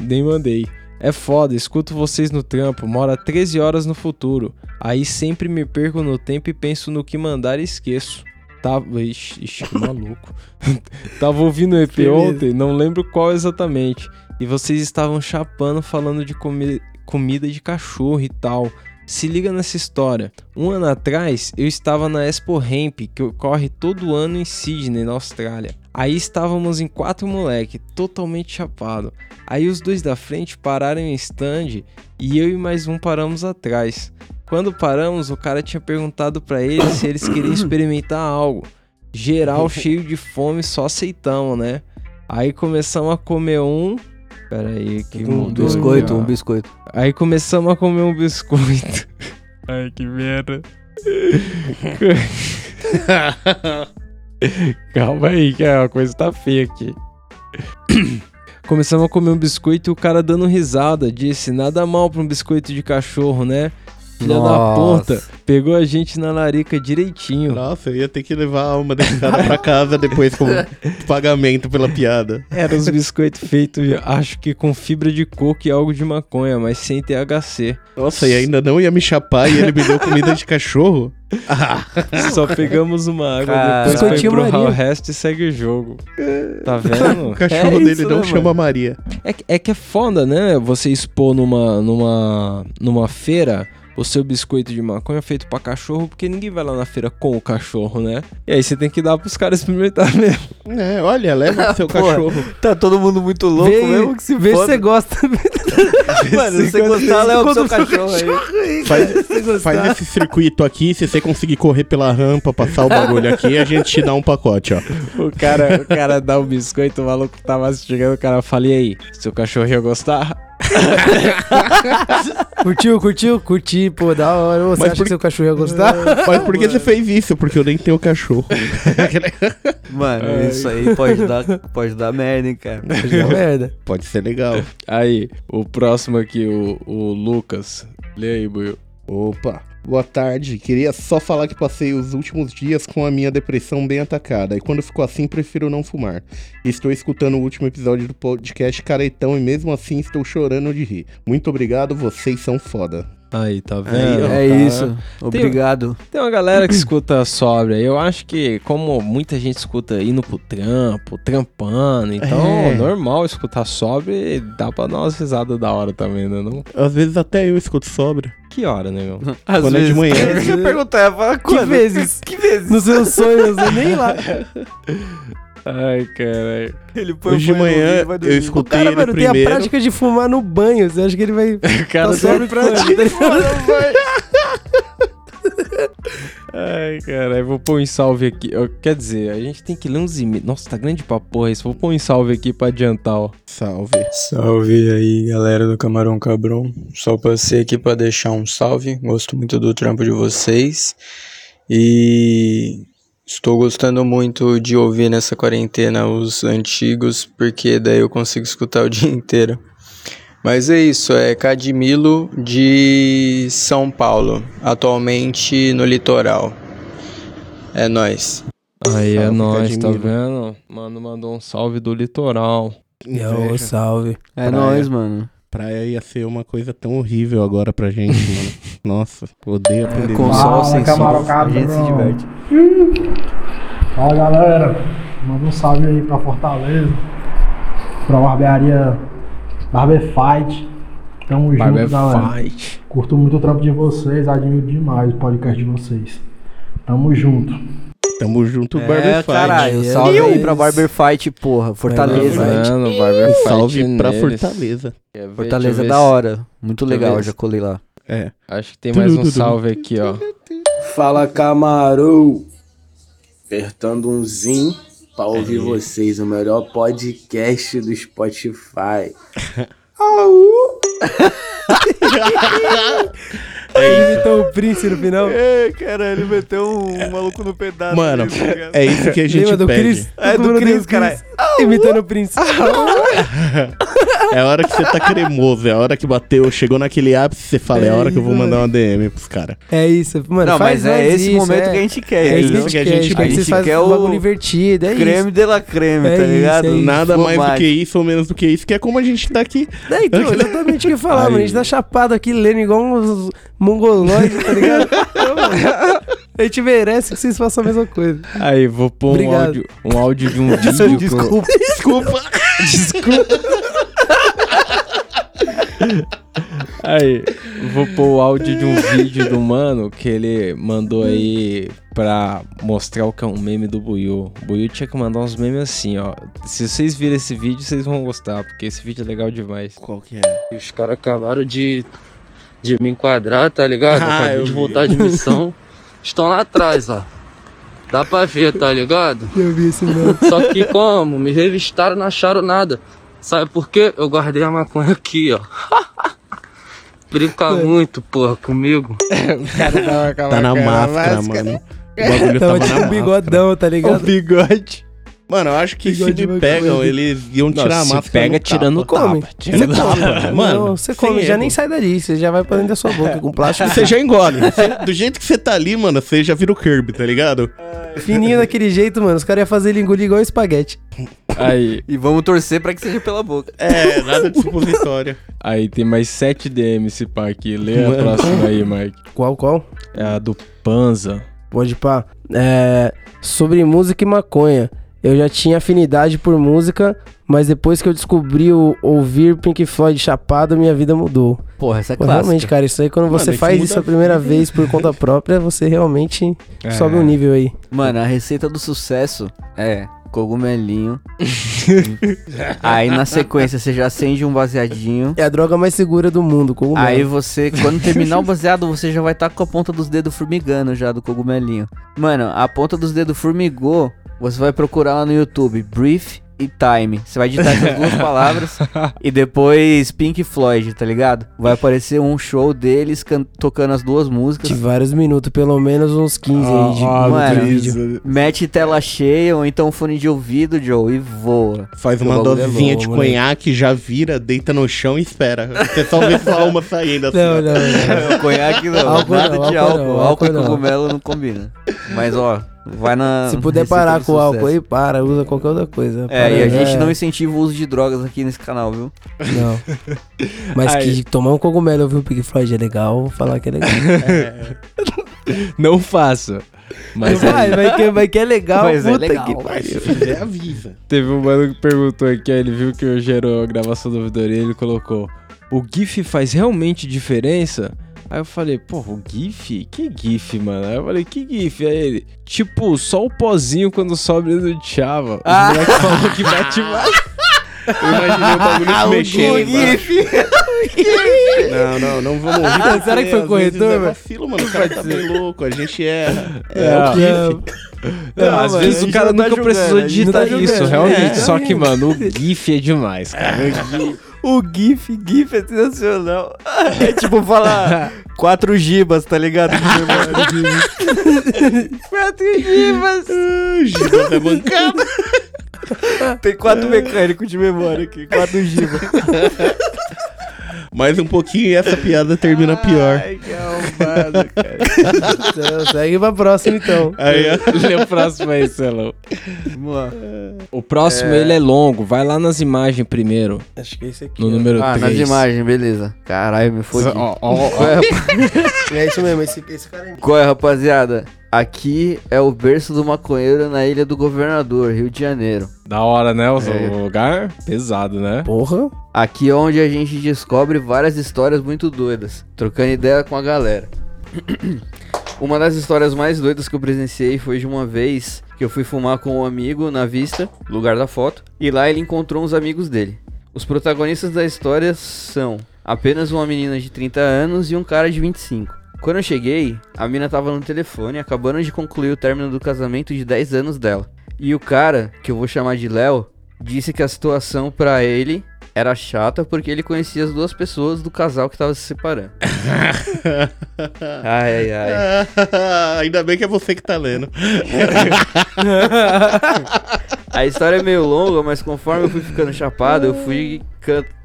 nem mandei. É foda, escuto vocês no trampo, mora 13 horas no futuro. Aí sempre me perco no tempo e penso no que mandar e esqueço. Tava. Ixi, ixi que maluco. Tava ouvindo o EP Beleza. ontem, não lembro qual exatamente. E vocês estavam chapando falando de comi comida de cachorro e tal. Se liga nessa história. Um ano atrás, eu estava na Expo Ramp, que ocorre todo ano em Sydney, na Austrália. Aí estávamos em quatro moleque, totalmente chapado. Aí os dois da frente pararam em stand e eu e mais um paramos atrás. Quando paramos, o cara tinha perguntado pra eles se eles queriam experimentar algo. Geral cheio de fome, só aceitamos, né? Aí começamos a comer um. Pera aí, que Um mudou biscoito, já. um biscoito. Aí começamos a comer um biscoito. Ai, que merda. Calma aí, que a coisa tá feia aqui. Começamos a comer um biscoito e o cara dando risada. Disse: Nada mal pra um biscoito de cachorro, né? Filha da Nossa. puta. Pegou a gente na larica direitinho. Nossa, eu ia ter que levar a alma desse cara pra casa depois como pagamento pela piada. Era os biscoitos feitos, acho que com fibra de coco e algo de maconha, mas sem THC. Nossa, e ainda não ia me chapar e ele me deu comida de cachorro? Ah, Só pegamos uma água, Cara. depois foi empurrar o resto e segue o jogo. Tá vendo? o cachorro É dele isso, não né, chama mano? Maria. É, que- é que é foda, né? Você expor numa, numa, numa feira o seu biscoito de maconha feito pra cachorro, porque ninguém vai lá na feira com o cachorro, né? E aí você tem que dar pros caras experimentar mesmo. É, olha, leva o seu Porra, cachorro. Tá todo mundo muito louco Vê, mesmo que se vê se foda. você gosta. Mano, se você gostar, leva pro seu cachorro aí. Faz, faz esse circuito aqui, se você conseguir correr pela rampa, passar o bagulho aqui, a gente te dá um pacote, ó. O cara, o cara dá o biscoito, o maluco tava chegando, o cara fala, e aí, seu cachorro ia gostar? curtiu, curtiu? Curti, pô, da hora. Você Mas acha por- que seu cachorro ia gostar? Mas por que você fez isso? Porque eu nem tenho cachorro. Mano, Ai. isso aí pode dar, pode dar merda, hein, cara. Pode dar merda. Pode ser legal. Aí, o próximo aqui, o, o Lucas. Lê aí, Buiu. Opa, boa tarde. Queria só falar que passei os últimos dias com a minha depressão bem atacada. E quando ficou assim, prefiro não fumar. Estou escutando o último episódio do podcast Caretão e mesmo assim estou chorando de rir. Muito obrigado, vocês são foda. Aí, tá Aí, vendo? É Tá. isso. Obrigado. Tem uma galera que escuta sóbria. Eu acho que, como muita gente escuta indo pro trampo, trampando, então É. normal escutar sóbria e dá pra dar umas risadas da hora também, né? Não? Às vezes até eu escuto sobra. Que hora, negão? Às Quando é de manhã. É eu ia perguntar. Eu ia falar, Que quando? vezes? Que vezes? Nos seus sonhos, eu nem lá. Ai, caralho. Ele põe Hoje de no manhã vai eu dormir. O escutei cara, ele mano, tem a primeiro. prática de fumar no banho. Você acha que ele vai. O cara Tá sóbrio tem a quando? Ai, caralho, vou pôr um salve aqui. Quer dizer, a gente tem que ler uns e-mails. Nossa, tá grande pra porra isso. Vou pôr um salve aqui pra adiantar, ó. Salve. Salve aí, galera do Camarão Cabrão. Só passei aqui pra deixar um salve. Gosto muito do trampo de vocês. E estou gostando muito de ouvir nessa quarentena os antigos, porque daí eu consigo escutar o dia inteiro. Mas é isso, é Cadmilo de São Paulo, atualmente no litoral. É nóis. Aí é Salve, nóis, tá Cadmilo. vendo? Mano, mandou um salve do litoral. Inveja. salve. É nóis, mano. Praia ia ser uma coisa tão horrível agora pra gente, mano. Nossa, odeio a pandemia. Com sol, sem sol, a gente se diverte. Fala galera, manda um salve aí pra Fortaleza, pra barbearia Barber Fight. Tamo Barber junto, galera. Fight. Curto muito o trampo de vocês, admiro demais o podcast de vocês. Tamo junto. Tamo junto, É, Barber Fight. caralho. Salve aí. pra Barber Fight, porra. Fortaleza. Fight. Mano, Barber Um Fight salve pra. Fortaleza. Ver? Fortaleza é da hora. Muito legal, já colei lá. É. Acho que tem mais um salve aqui, ó. Fala Camarão! Apertando um zin pra ouvir vocês, o melhor podcast do Spotify. Ele imitou o Prince no final. É, cara, ele meteu um maluco no pedaço. Mano, é isso que a gente Lembra do pede. Chris? É, do mundo Chris, caralho. Imitando o Prince. É a hora que você tá cremoso, é a hora que bateu, chegou naquele ápice, você fala, é a hora que eu vou mandar uma DM pros caras. É isso, mano. Não, faz mas é esse isso, momento é. que a gente quer. É isso entendeu? que a gente quer. A que vocês gente fazem quer o bagulho divertido. É creme isso. de la creme, É tá isso, ligado? é isso. Nada mais do que isso ou menos do que isso, que é como a gente tá aqui. É, então, exatamente o que eu mano. A gente tá chapado aqui, lendo igual uns mongoloides, tá ligado? A gente merece que vocês façam a mesma coisa. Aí, vou pôr um Obrigado. áudio, um áudio de um vídeo. com- Desculpa. Desculpa. Desculpa. Aí, vou pôr o áudio de um vídeo do mano que ele mandou aí pra mostrar o que é um meme do Buiu. O Buiu tinha que mandar uns memes assim, ó. Se vocês virem esse vídeo, vocês vão gostar, porque esse vídeo é legal demais. Qual que é? Os caras acabaram de, de me enquadrar, tá ligado? Ah, Acabei eu de vi. voltar de missão. Estão lá atrás, ó. Dá pra ver, tá ligado? Eu vi esse mano. Só que como? Me revistaram, não acharam nada. Sabe por quê? Eu guardei a maconha aqui, ó. Brinca muito, porra, comigo. o cara tava Tá na máscara, mano. O bagulho Tava tava tipo na um bigodão, tá O ligado? bigode. Mano, eu acho que se Bigode me pegam, eles iam Não, tirar a se máscara. pega no tirando. Come. tapa. Tirando come. Mano, Não, você come, já erro. nem sai dali. Você já vai pra dentro da sua boca com plástico. Você já engole. Do jeito que você tá ali, mano, você já vira o Kirby, tá ligado? Fininho daquele jeito, mano. Os caras iam fazer ele engolir igual espaguete. Aí, E vamos torcer pra que seja pela boca. É, nada de supositória. aí tem mais 7 DM esse pá aqui. Lê a Mano. próxima aí, Mike. Qual, qual? É a do Panza. Pode pá. É. Sobre música e maconha. Eu já tinha afinidade por música, mas depois que eu descobri o ouvir Pink Floyd chapado, minha vida mudou. Porra, essa é clássica. Realmente, cara, isso aí quando Mano, você faz isso a primeira vida. vez por conta própria, você realmente É. sobe um nível aí. Mano, a receita do sucesso é cogumelinho. aí na sequência você já acende um baseadinho. É a droga mais segura do mundo, cogumelo. Aí você, quando terminar o baseado, você já vai estar com a ponta dos dedos formigando já do cogumelinho. Mano, a ponta dos dedos formigou, você vai procurar lá no YouTube, Brief e Time. Você vai digitar essas duas palavras e depois Pink Floyd, tá ligado? Vai aparecer um show deles can- tocando as duas músicas. De vários minutos, pelo menos uns 15 aí de Mano, vídeo. mete tela cheia ou então fone de ouvido, Joe, e voa. Faz uma é dosezinha bom, de conhaque, já vira, deita no chão e espera. Você só vê sua alma saindo assim. Não, ó. não, não. Conhaque não, Álcool nada não, de álcool álcool. não, Álcool, álcool e não. cogumelo não combina. Mas ó, vai na. Se puder parar com o álcool aí, para, usa qualquer outra coisa. É, Para, e a gente é. não incentiva o uso de drogas aqui nesse canal, viu? Não. Mas Aí. que tomar um cogumelo ouvir o Pink Floyd é legal, vou falar que é legal. Não faça. Mas vai, vai que, vai que é legal, Mas é puta legal. que Mas pariu. se fizer, avisa. Teve um mano que perguntou aqui, ele viu que eu gerou a gravação do ouvidoria e ele colocou: O GIF faz realmente diferença? Aí eu falei, porra, o GIF? Que GIF, mano? Aí eu falei, que GIF? Aí ele, tipo, só o pozinho quando sobe no Java. Os Ah. moleques falam que bate mais. Eu imaginei o bagulho Ah, se o mexendo. GIF. embaixo. Não, não, não vamos ouvir. Ah, será que foi corretor, É velho? vacilo, mano. O cara tá bem louco. A gente erra. É, É, o GIF. Não, Não, às mano, vezes o cara tá nunca julgando, precisou digitar tá isso, realmente. É, Só que, realmente. mano, o GIF é demais, cara. O GIF, GIF é sensacional. É tipo falar 4 gibas, tá ligado? Quatro gibas. Gibas é bancada. Tem quatro mecânicos de memória aqui, 4 gibas. Mais um pouquinho e essa piada termina pior. Ai, que arrombado, cara. Então, segue pra próxima então. Aí, ó. Lê o próximo aí, Celão. Vamos lá. O próximo, É. ele é longo. Vai lá nas imagens primeiro. Acho que é esse aqui. No ó. número Ah, 3. nas imagens, beleza. Caralho, me fodi. Ó, ó, ó. É, É isso mesmo, esse, esse cara é. qual é, rapaziada? Aqui é o berço do maconheiro na ilha do governador, Rio de Janeiro. Da hora, né? O É. o lugar pesado, né? Porra. Aqui é onde a gente descobre várias histórias muito doidas, trocando ideia com a galera. Uma das histórias mais doidas que eu presenciei foi de uma vez que eu fui fumar com um amigo na vista, lugar da foto, e lá ele encontrou uns amigos dele. Os protagonistas da história são apenas uma menina de 30 anos e um cara de 25. Quando eu cheguei, a mina tava no telefone, acabando de concluir o término do casamento de 10 anos dela. E o cara, que eu vou chamar de Léo, disse que a situação pra ele era chata porque ele conhecia as duas pessoas do casal que tava se separando. ai, ai, ai. Ainda bem que é você que tá lendo. A história é meio longa, mas conforme eu fui ficando chapado, eu fui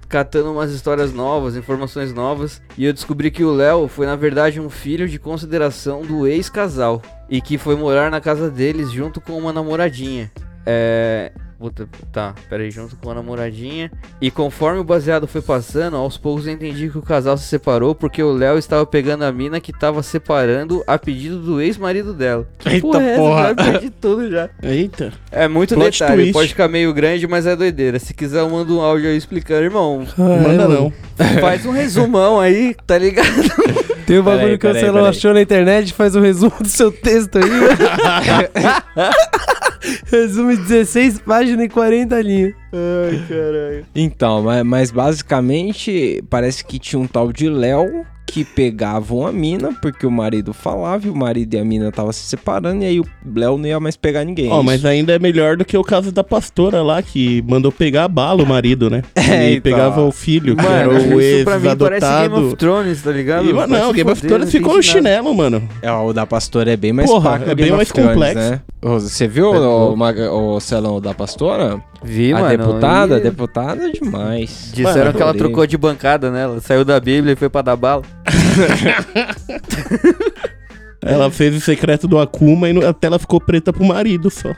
catando umas histórias novas, informações novas, e eu descobri que o Léo foi na verdade um filho de consideração do ex-casal e que foi morar na casa deles junto com uma namoradinha. É. Puta, tá, peraí, junto com a namoradinha. E conforme o baseado foi passando, aos poucos eu entendi que o casal se separou porque o Léo estava pegando a mina que tava separando a pedido do ex-marido dela. Que Eita porra é porra. Já perdi tudo já. Eita. É muito Plot detalhe, twist. pode ficar meio grande, mas é doideira. Se quiser, eu mando um áudio aí explicando, irmão. Manda não. Faz um resumão aí, tá ligado? Tem um bagulho Peraí, que peraí, você não achou na internet, faz um resumo do seu texto aí. Resumo de 16 páginas e 40 linhas. Ai, caralho. Então, mas, mas basicamente parece que tinha um tal de Léo que pegava uma mina, porque o marido falava e o marido e a mina estavam se separando, e aí o Léo não ia mais pegar ninguém. Ó, Isso. mas ainda é melhor do que o caso da pastora lá, que mandou pegar a bala o marido, né? É, e então. pegava o filho, que era Mano, o isso pra mim parece Game ex-adotado. of Thrones, tá ligado? E, não, se Game of Thrones ficou no chinelo, mano. É, o da pastora é bem mais Porra, o é bem mais Thrones, complexo. né? Você viu o, Maga- o Celão da pastora? Vi, a mano. deputada? e- deputada é demais. Disseram Mano, que ela trocou de bancada, né? Ela saiu da Bíblia e foi pra dar bala. Ela fez o secreto do Akuma e a tela ficou preta pro marido só.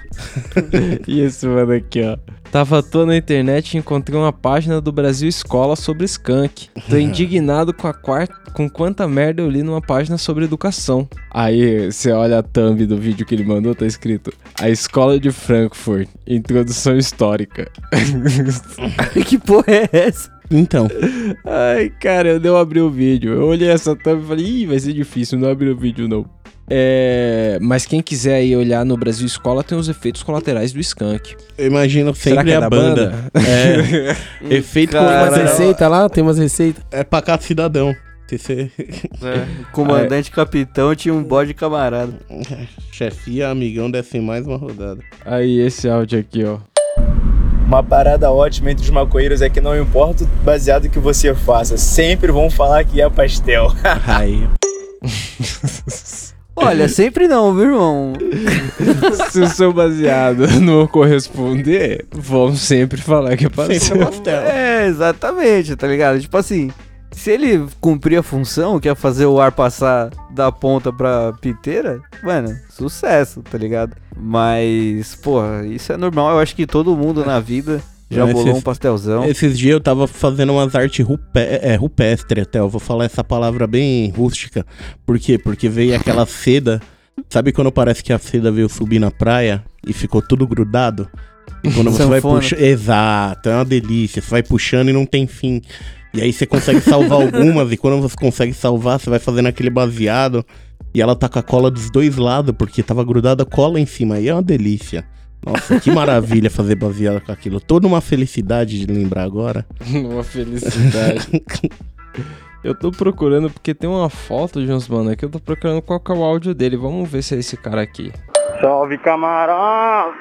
e esse mano aqui, ó. Tava à toa na internet e encontrei uma página do Brasil Escola sobre skunk. Tô indignado com a quarta, com quanta merda eu li numa página sobre educação. Aí você olha a thumb do vídeo que ele mandou, tá escrito: A Escola de Frankfurt, Introdução Histórica. que porra é essa? Então. Ai, cara, eu não abri o vídeo. Eu olhei essa thumb e falei, ih, vai ser difícil, não abrir o vídeo não. É, mas quem quiser aí olhar no Brasil Escola tem os efeitos colaterais do skunk. Eu imagino Será sempre que é a da banda. banda? É. Efeito Tem umas colateral. receitas lá? Tem umas receitas. É pra cada cidadão. TC. É, comandante capitão tinha um bode camarada. Chefia, amigão, desce mais uma rodada. Aí, esse áudio aqui, ó. Uma parada ótima entre os maconheiros é que não importa o baseado que você faça, sempre vão falar que é pastel. Aí. Olha, sempre não, viu, irmão? Se o seu baseado não corresponder, vão sempre falar que é pastel. É, exatamente, tá ligado? Tipo assim, se ele cumprir a função, que é fazer o ar passar da ponta pra piteira, mano, sucesso, tá ligado? Mas, porra, isso é normal. Eu acho que todo mundo na vida já Esses- bolou um pastelzão. Esses dias eu tava fazendo umas artes rupé, é, rupestre até, eu vou falar essa palavra bem rústica. Por quê? Porque veio aquela seda. Sabe quando parece que a seda veio subir na praia e ficou tudo grudado? E quando você vai puxando. Exato, é uma delícia. Você vai puxando e não tem fim. E aí você consegue salvar algumas, e quando você consegue salvar, você vai fazendo aquele baseado. E ela tá com a cola dos dois lados, porque tava grudada cola em cima. Aí é uma delícia. Nossa, que maravilha fazer baseado com aquilo. Toda uma felicidade de lembrar agora. Uma felicidade. Eu tô procurando porque tem uma foto de uns mano aqui. Eu tô procurando qual que é o áudio dele. Vamos ver se é esse cara aqui. Salve, camarão!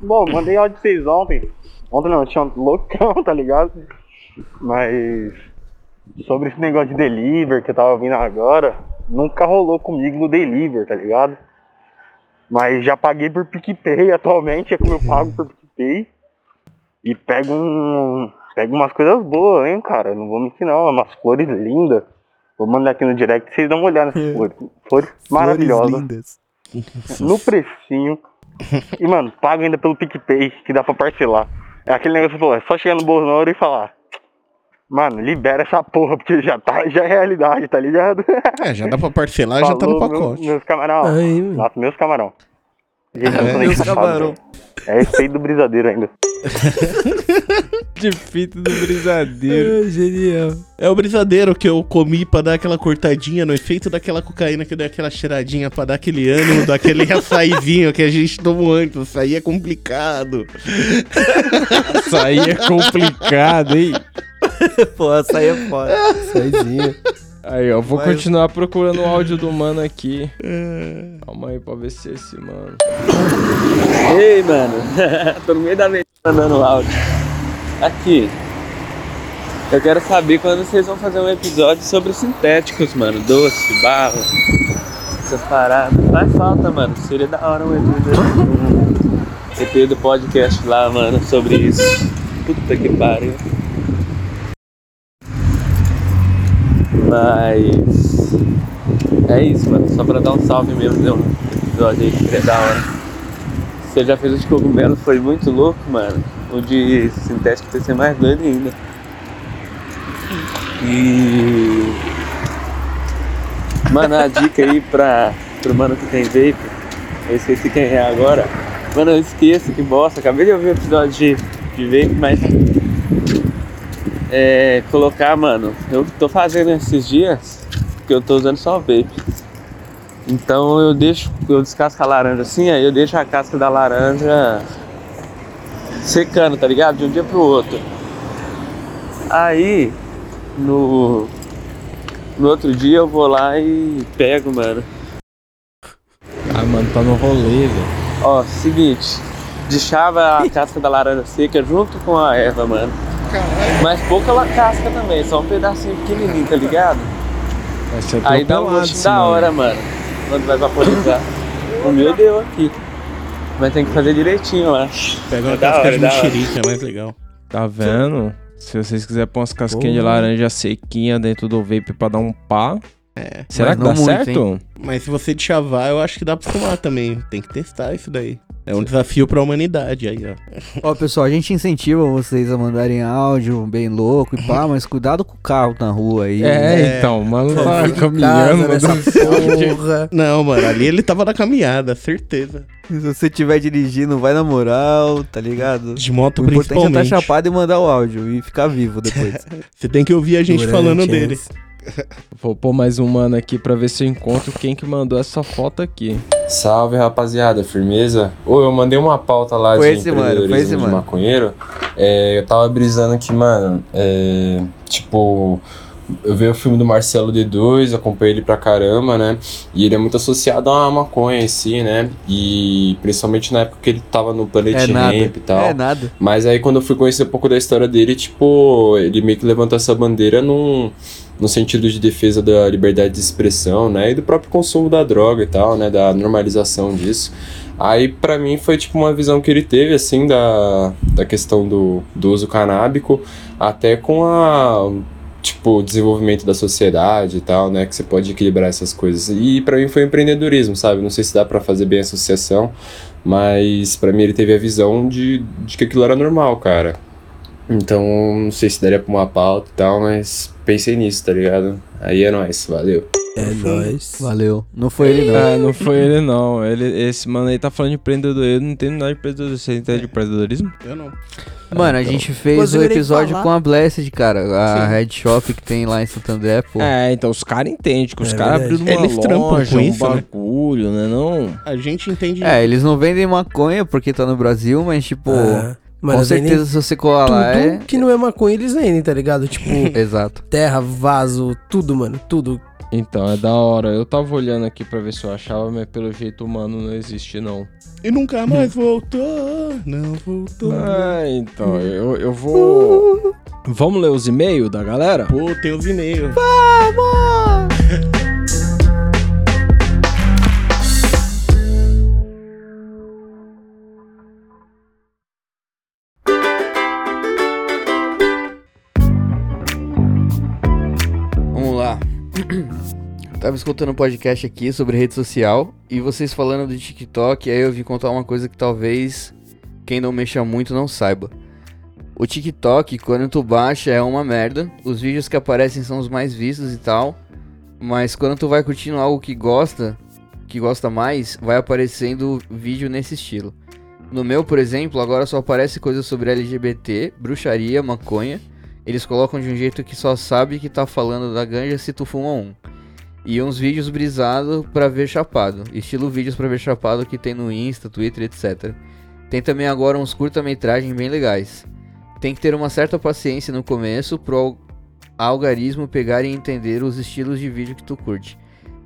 Bom, mandei áudio pra vocês ontem. Ontem não, eu tinha um loucão, tá ligado? Mas sobre esse negócio de deliver que eu tava vindo agora, nunca rolou comigo no deliver, tá ligado? Mas já paguei por PicPay atualmente, é como eu pago por PicPay. E pego um. Pego umas coisas boas, hein, cara? Não vou mentir não, umas flores lindas. Vou mandar aqui no direct vocês dão uma olhada nessas flores. Flores maravilhosas. No precinho. E, mano, pago ainda pelo PicPay, que dá pra parcelar. É aquele negócio que você falou, é só chegar no bolso na hora e falar. Mano, libera essa porra, porque já, tá, já é realidade, tá ligado? É, já dá pra parcelar, já tá no meu- pacote. meus camarão. Ai, Nossa, meus camarão. Gente, É, meus camarão. É efeito do brisadeiro ainda. De fita do brisadeiro. genial. É o brisadeiro que eu comi pra dar aquela cortadinha no efeito daquela cocaína que eu dei aquela cheiradinha pra dar aquele ânimo, daquele açaizinho que a gente tomou antes. Açaí é complicado. Açaí é complicado, hein? Pô, açaí é foda. Açaizinho. Aí, ó, vou Mas- continuar procurando o áudio do mano aqui. Calma aí pra ver se é esse mano. Ei, mano. Tô no meio da avenida mandando áudio. Aqui. Eu quero saber quando vocês vão fazer um episódio sobre os sintéticos, mano. Doce, barro, essas paradas. Faz falta, mano. Seria da hora um EP do, um EP do podcast lá, mano, sobre isso. Puta que pariu. Mas. É isso, mano. Só pra dar um salve mesmo, deu um episódio aí que seria da hora. Você já fez o de cogumelo, foi muito louco, mano. O de sintético vai ser mais doido ainda. E. Mano, a dica aí pra, pro mano que tem vape. Eu esqueci quem é agora. Mano, eu esqueço, que bosta. Acabei de ouvir o episódio de, de vape, mas. É. Colocar, mano. Eu tô fazendo esses dias, porque eu tô usando só vape. Então eu deixo, eu descasco a laranja assim, aí eu deixo a casca da laranja secando, tá ligado? De um dia pro outro. Aí, no, no outro dia eu vou lá e pego, mano. Ah, mano, tá no rolê, velho. Ó, seguinte, deixava a casca da laranja seca junto com a erva, mano. Mas pouca la- casca também, só um pedacinho pequenininho, tá ligado? Vai ser Aí dá um esse da hora, mano. Quando vai vaporizar. o meu deu aqui. Mas tem que fazer direitinho, eu acho. Pega uma É casca hora, de hora. mexerica, é mais legal. Tá vendo? Se vocês quiserem pôr umas casquinhas de Porra. laranja sequinha dentro do vape pra dar um pá, É. Será que dá certo? Mas se você chavar, eu acho que dá pra fumar também. Tem que testar isso daí. É um desafio pra humanidade aí, ó. Ó, pessoal, a gente incentiva vocês a mandarem áudio bem louco e pá, mas cuidado com o carro na rua aí. É, então, mano, tá caminhando, porra. Não, mano, ali ele tava na caminhada, certeza. Se você estiver dirigindo, vai na moral, tá ligado? De moto, O importante é principalmente. estar chapado e mandar o áudio e ficar vivo depois. Você tem que ouvir a gente falando dele. Vou pôr mais um mano aqui pra ver se eu encontro quem que mandou essa foto aqui. Salve rapaziada, firmeza? Ô, eu mandei uma pauta lá Foi de esse, mano, foi empreendedorismo esse, de mano. maconheiro. É, eu tava brisando que, mano, é, tipo, eu vi o filme do Marcelo D2, acompanhei ele pra caramba, né? E ele é muito associado à maconha em si, né? E principalmente na época que ele tava no Planet É nada, Ramp e tal. é nada. Mas aí quando eu fui conhecer um pouco da história dele, tipo, ele meio que levantou essa bandeira num, no sentido de defesa da liberdade de expressão, né? E do próprio consumo da droga e tal, né? Da normalização disso. Aí pra mim foi tipo uma visão que ele teve, assim, da, da questão do, do uso canábico, até com a tipo, desenvolvimento da sociedade e tal, né? Que você pode equilibrar essas coisas. E pra mim foi empreendedorismo, sabe? Não sei se dá pra fazer bem a associação, mas pra mim ele teve a visão de, de que aquilo era normal, cara. Então, não sei se daria pra uma pauta e tal, mas pensei nisso, tá ligado? Aí é nóis, valeu. É nóis. Valeu. Não foi ele, não. Ah, não foi ele não. Ele, esse mano aí tá falando de empreendedorismo. Eu não entendo nada de empreendedorismo. Você entende de empreendedorismo? Eu não. Mano, a então. gente fez o irei episódio falar. com a Blessed, cara. A Sim. Red Shop que tem lá em Santo André, pô. É, então os caras entendem que os É caras abriram uma Eles trampam loja, com um isso, né? bagulho, né? Não... A gente entende. É, eles não vendem maconha porque tá no Brasil, mas tipo, É, com mas certeza se você colar lá é. que não é maconha eles vendem, tá ligado? Tipo, Exato. terra, vaso, tudo, mano, tudo. Então, é da hora. Eu tava olhando aqui pra ver se eu achava, mas pelo jeito humano não existe, não. E nunca mais voltou. Não voltou. Ah, então, eu, eu vou... Vamos ler os e-mails da galera? Pô, tem os e-mails. Vamos! Vamos Tava escutando um podcast aqui sobre rede social e vocês falando do TikTok, aí eu vim contar uma coisa que talvez quem não mexa muito não saiba. O TikTok, quando tu baixa, é uma merda. Os vídeos que aparecem são os mais vistos e tal. Mas quando tu vai curtindo algo que gosta, que gosta mais, vai aparecendo vídeo nesse estilo. No meu, por exemplo, agora só aparece coisas sobre LGBT, bruxaria, maconha. Eles colocam de um jeito que só sabe que tá falando da ganja se tu fuma um. E uns vídeos brisados pra ver chapado. Estilo vídeos pra ver chapado que tem no Insta, Twitter, etc. Tem também agora uns curta-metragem bem legais. Tem que ter uma certa paciência no começo pro al- algarismo pegar e entender os estilos de vídeo que tu curte.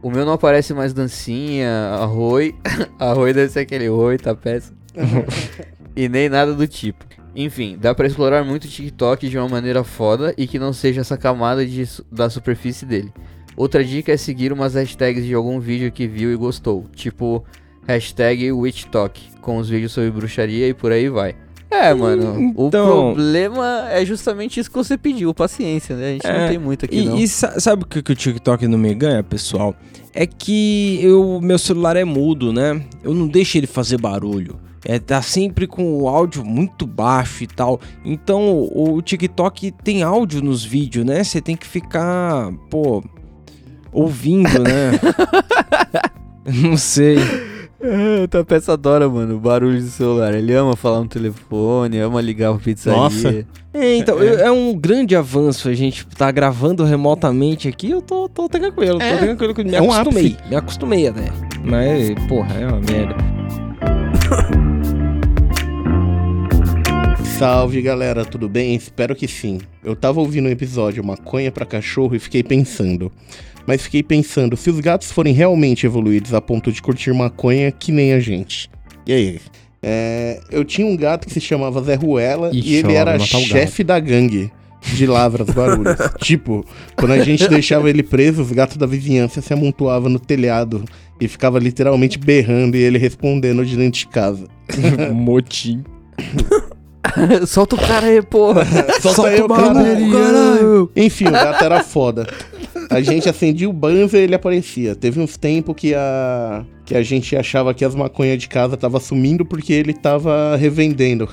O meu não aparece mais dancinha, arroi. arroi deve ser aquele oi, tá peça. e nem nada do tipo. Enfim, dá pra explorar muito o TikTok de uma maneira foda e que não seja essa camada de da superfície dele. Outra dica é seguir umas hashtags de algum vídeo que viu e gostou, tipo hashtag WitchTalk, com os vídeos sobre bruxaria e por aí vai. É, mano, o Então- problema é justamente isso que você pediu, paciência, né? A gente não É, tem muito aqui, e, não. E sa- sabe o que, que o TikTok não me ganha, pessoal? É que eu, meu celular é mudo, né? Eu não deixo ele fazer barulho. É, tá sempre com o áudio muito baixo e tal. Então o, o TikTok tem áudio nos vídeos, né? Você tem que ficar, pô, ouvindo, né? não sei. É, o Tapeça adora, mano, o barulho do celular. Ele ama falar no telefone, ama ligar pra pizzaria. Nossa. É, então, eu- é um grande avanço a gente tá gravando remotamente aqui. Eu tô, tô tranquilo, É, tô tranquilo. Me é um acostumei, ápice. me acostumei até. Mas, porra, é uma merda. Salve galera, tudo bem? Espero que sim. Eu tava ouvindo o episódio Maconha pra Cachorro e fiquei pensando. Mas fiquei pensando, se os gatos forem realmente evoluídos a ponto de curtir maconha que nem a gente. E aí? É, eu tinha um gato que se chamava Zé Ruela Ixi, e ele era chefe da gangue de Lavras, Guarulhos. tipo, quando a gente deixava ele preso, os gatos da vizinhança se amontoavam no telhado e ficava literalmente berrando e ele respondendo de dentro de casa. Motim. Solta o cara aí, porra. Solta, Solta aí, o cara. caralho. Enfim, o gato era foda. A gente acendia o banzo e ele aparecia. Teve uns tempos que a que a gente achava que as maconhas de casa tava sumindo porque ele tava revendendo.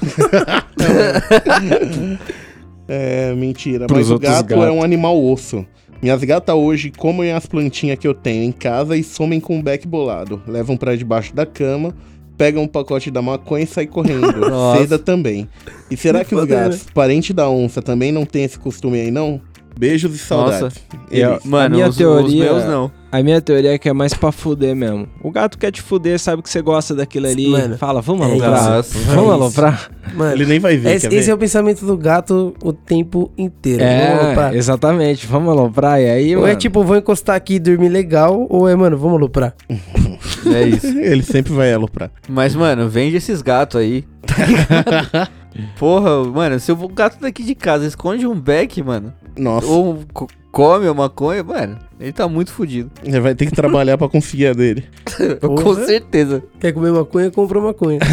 é, mentira. Pros Mas o gato gatos. é um animal osso. Minhas gatas hoje comem as plantinhas que eu tenho em casa e somem com o beck bolado. Levam pra debaixo da cama, pegam um pacote da maconha e saem correndo. Seda também. E será que os né? gatos, parente da onça, também não tem esse costume aí, não? Beijos e saudades. Nossa. Eles. a minha teoria, meus não. A minha teoria é que é mais pra fuder mesmo. O gato quer te fuder, sabe que você gosta daquilo ali. Mano, fala, vamos é aloprar. isso, vamos é aloprar. Mano, Ele nem vai ver, Esse, esse ver? é o pensamento do gato o tempo inteiro. Vamos É, aloprar. exatamente. Vamos aloprar. E aí, Ou mano... é tipo, vou encostar aqui e dormir legal, ou é, mano, vamos aloprar. É isso. Ele sempre vai aloprar. Mas, mano, vende esses gatos aí. Porra, mano, se o gato daqui de casa esconde um beck, mano. Nossa. Ou co- come a maconha, mano, ele tá muito fudido. Ele vai ter que trabalhar pra conseguir a dele. Com certeza. Quer comer maconha, compra maconha.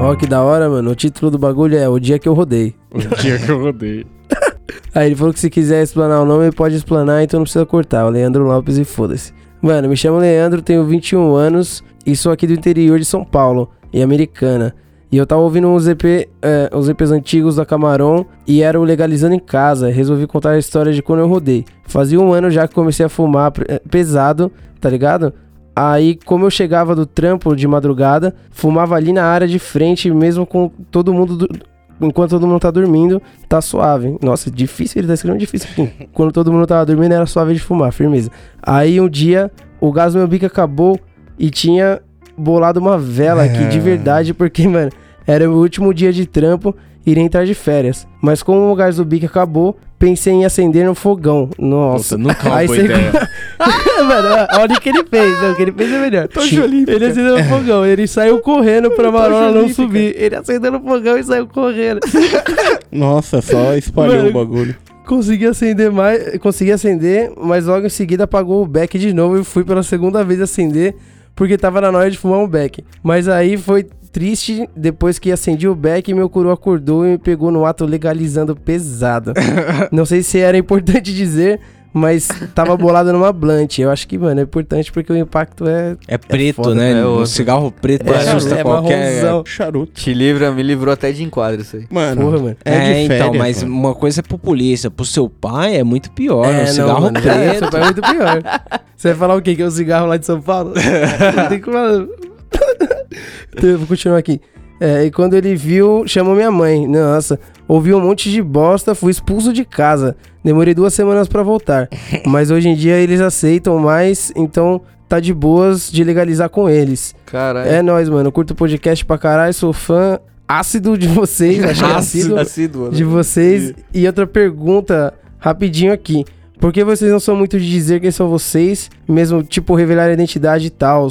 Ó, que da hora, mano. O título do bagulho é O Dia Que Eu Rodei. O dia que eu rodei. Aí ele falou que se quiser explanar o nome, ele pode explanar, então não precisa cortar. O Leandro Lopes e foda-se. Mano, me chamo Leandro, tenho 21 anos e sou aqui do interior de São Paulo, e americana. E eu tava ouvindo uns, EP, é, uns EPs antigos da Camarão e era o Legalizando em Casa. Resolvi contar a história de quando eu rodei. Fazia um ano já que comecei a fumar eh, pesado, tá ligado? Aí, como eu chegava do trampo de madrugada, fumava ali na área de frente, mesmo com todo mundo. do- Enquanto todo mundo tá dormindo, tá suave. Nossa, difícil, ele tá escrevendo difícil. Quando todo mundo tava dormindo, era suave de fumar, firmeza. Aí um dia, o gás do meu bico acabou e tinha bolado uma vela aqui de verdade, porque, mano, era o último dia de trampo iria entrar de férias. Mas como o gás do bico acabou, pensei em acender no fogão. Nossa, Puta, nunca é Aí você- ideia. Mano, olha o que ele fez. Não, o que ele fez é melhor. Tocha olímpica. Ele acendeu no fogão. Ele saiu correndo pra Marola não subir. Ele acendeu no fogão e saiu correndo. Nossa, só espalhou Mano, o bagulho. Consegui acender mais. Consegui acender, mas logo em seguida apagou o beck de novo e fui pela segunda vez acender. Porque tava na hora de fumar um beck. Mas aí foi triste, depois que acendi o beck, meu curu acordou e me pegou no ato legalizando pesado. Não sei se era importante dizer, mas tava bolado numa blunt. Eu acho que, mano, é importante porque o impacto é. É preto, foda, né? É o cigarro preto É, assusta é qualquer... marronzão. Charuto. Te livra, me livrou até de enquadro isso aí. Mano, Porra, mano. É, então, mas uma coisa é pro polícia, pro seu pai é muito pior. É, um não, cigarro mano, é, preto. seu pai é muito pior. Você vai falar o quê? Que é o cigarro lá de São Paulo? Não tem como... Então, eu vou continuar aqui. É, e quando ele viu, chamou minha mãe. Nossa, ouvi um monte de bosta, fui expulso de casa. Demorei duas semanas pra voltar. Mas hoje em dia eles aceitam mais, então tá de boas de legalizar com eles. Caralho. É nóis, mano. Curto o podcast pra caralho, sou fã ácido de vocês. Acho que é ácido, Assíduo, né? de vocês. E outra pergunta, rapidinho aqui. Por que vocês não são muito de dizer quem são vocês, mesmo tipo revelar a identidade e tal?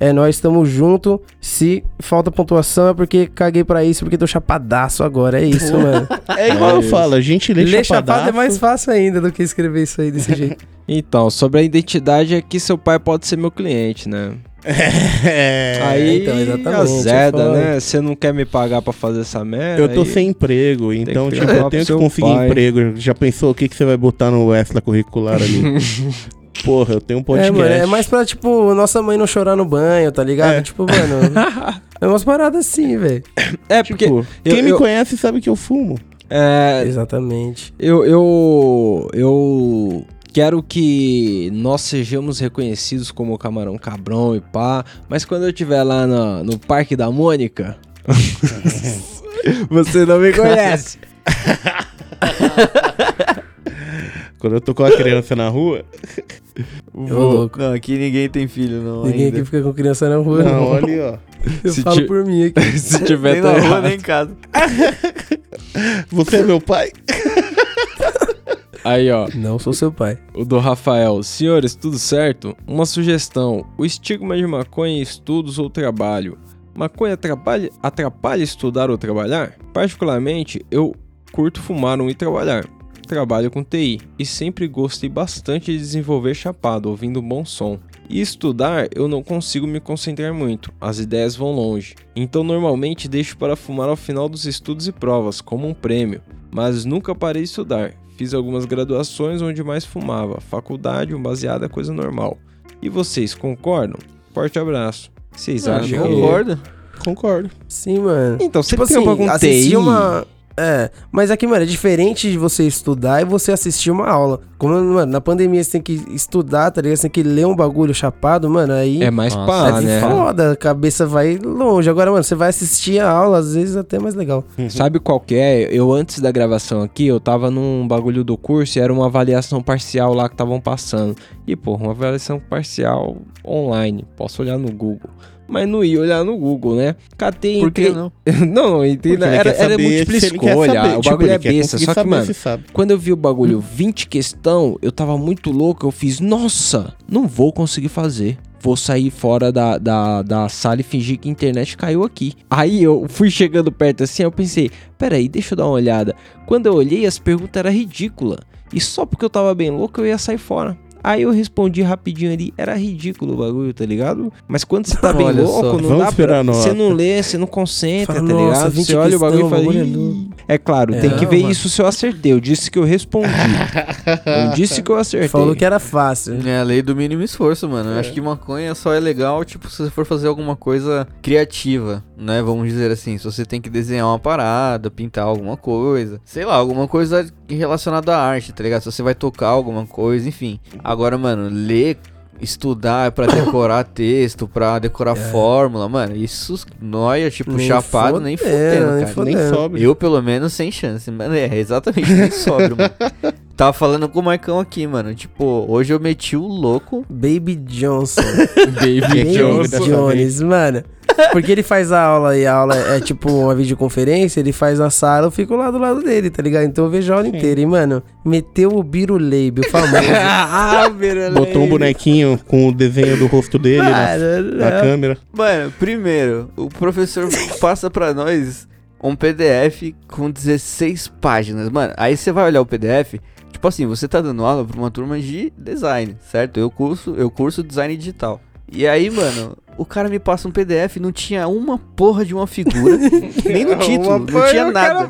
É, nós estamos junto. Se falta pontuação é porque caguei pra isso, porque tô chapadaço agora. É isso, mano. É igual eu falo, a gente lê, Ler chapadaço. chapado é mais fácil ainda do que escrever isso aí desse jeito. Então, sobre a identidade é que seu pai pode ser meu cliente, né? É, aí então, exatamente, azeda, é né? Você não quer me pagar pra fazer essa merda? Eu tô aí- sem emprego, então, tipo, eu tenho que conseguir pai. emprego. Já pensou o que, que você vai botar no extracurricular ali? Porra, eu tenho um É, podcast. mano, é mais pra, tipo, nossa mãe não chorar no banho, tá ligado? É. Tipo, mano. é umas paradas assim, velho. É, porque. Tipo, eu- quem me eu- conhece sabe que eu fumo. É, Exatamente. eu, eu, eu quero que nós sejamos reconhecidos como o Camarão Cabrão e pá, mas quando eu estiver lá no, no Parque da Mônica, você não me conhece. Quando eu tô com a criança na rua. Louco. Não, aqui ninguém tem filho, não. Ninguém ainda. aqui fica com criança na rua. Não, olha aí, ó. Eu Se falo ti- por mim aqui. Se tiver nem tá na rua, errado. nem em casa. Você é meu pai? Aí, ó. Não sou seu pai. O do Rafael. Senhores, tudo certo? Uma sugestão. O estigma de maconha em estudos ou trabalho. Maconha atrapalha, atrapalha estudar ou trabalhar? Particularmente, eu curto fumar um e trabalhar. Trabalho com TI e sempre gostei bastante de desenvolver chapado, ouvindo um bom som. E estudar, eu não consigo me concentrar muito, as ideias vão longe. Então normalmente deixo para fumar ao final dos estudos e provas, como um prêmio. Mas nunca parei de estudar. Fiz algumas graduações onde mais fumava. Faculdade, um baseado é coisa normal. E vocês concordam? Forte abraço. Que Vocês acham? concordo. Concordo. Sim, mano. Então, tipo sempre tem assim, assistir TI. uma. É, mas aqui, mano, é diferente de você estudar e você assistir uma aula. Como, mano, na pandemia você tem que estudar, tá ligado? Você tem que ler um bagulho chapado, mano, aí... É mais Nossa, pá, é né? foda, a cabeça vai longe. Agora, mano, você vai assistir a aula, às vezes até é mais legal. Sabe qual que é? Eu, antes da gravação aqui, eu tava num bagulho do curso e era uma avaliação parcial lá que estavam passando. E, pô, uma avaliação parcial online. Posso olhar no Google. Mas não ia olhar no Google, né? Catei Por que entrei- não? não, não, entrei na- era, era múltipla escolha. O Tipo, bagulho é besta. Só que, mano, quando eu vi o bagulho 20 questão, eu tava muito louco. Eu fiz, nossa, não vou conseguir fazer. Vou sair fora da, da, da sala e fingir que a internet caiu aqui. Aí eu fui chegando perto assim, eu pensei, peraí, deixa eu dar uma olhada. Quando eu olhei, as perguntas eram ridículas. E só porque eu tava bem louco, eu ia sair fora. Aí eu respondi rapidinho ali, era ridículo o bagulho, tá ligado? Mas quando você tá bem Olha louco, só. não Vamos dá pra... Você não lê, você não concentra, Fala, tá ligado? 20 Você olha o bagulho e fala, bagulho é. É claro, É, tem que ver mano. isso se eu acertei. Eu disse que eu respondi. eu disse que eu acertei. Falou que era fácil. É a lei do mínimo esforço, mano. Eu acho que maconha só é legal, tipo, se você for fazer alguma coisa criativa, né? Vamos dizer assim, se você tem que desenhar uma parada, pintar alguma coisa, sei lá, alguma coisa relacionada à arte, tá ligado? Se você vai tocar alguma coisa, enfim. Agora, mano, ler estudar pra decorar texto, pra decorar fórmula, mano, isso nóia, tipo, É. Nem chapado, nem fudendo, nem cara. fodendo. sobe. Eu, pelo menos, sem chance, mano. É, exatamente, nem sobra, mano. Tava falando com o Marcão aqui, mano. Tipo, hoje eu meti o louco. Baby Johnson. Baby Baby Johnson. Jones, mano. Porque ele faz a aula e a aula é tipo uma videoconferência, ele faz a sala, eu fico lá do lado dele, tá ligado? Então eu vejo a aula inteira. E, mano, meteu o Biruleibe, o famoso. ah, Botou um bonequinho com o desenho do rosto dele na, Mano, na não. câmera. Mano, primeiro, o professor passa pra nós um PDF com 16 páginas. Mano, aí você vai olhar o PDF. Tipo assim, você tá dando aula pra uma turma de design, certo? Eu curso, eu curso design digital. E aí, mano, o cara me passa um PDF, não tinha uma porra de uma figura, nem no título, não tinha nada.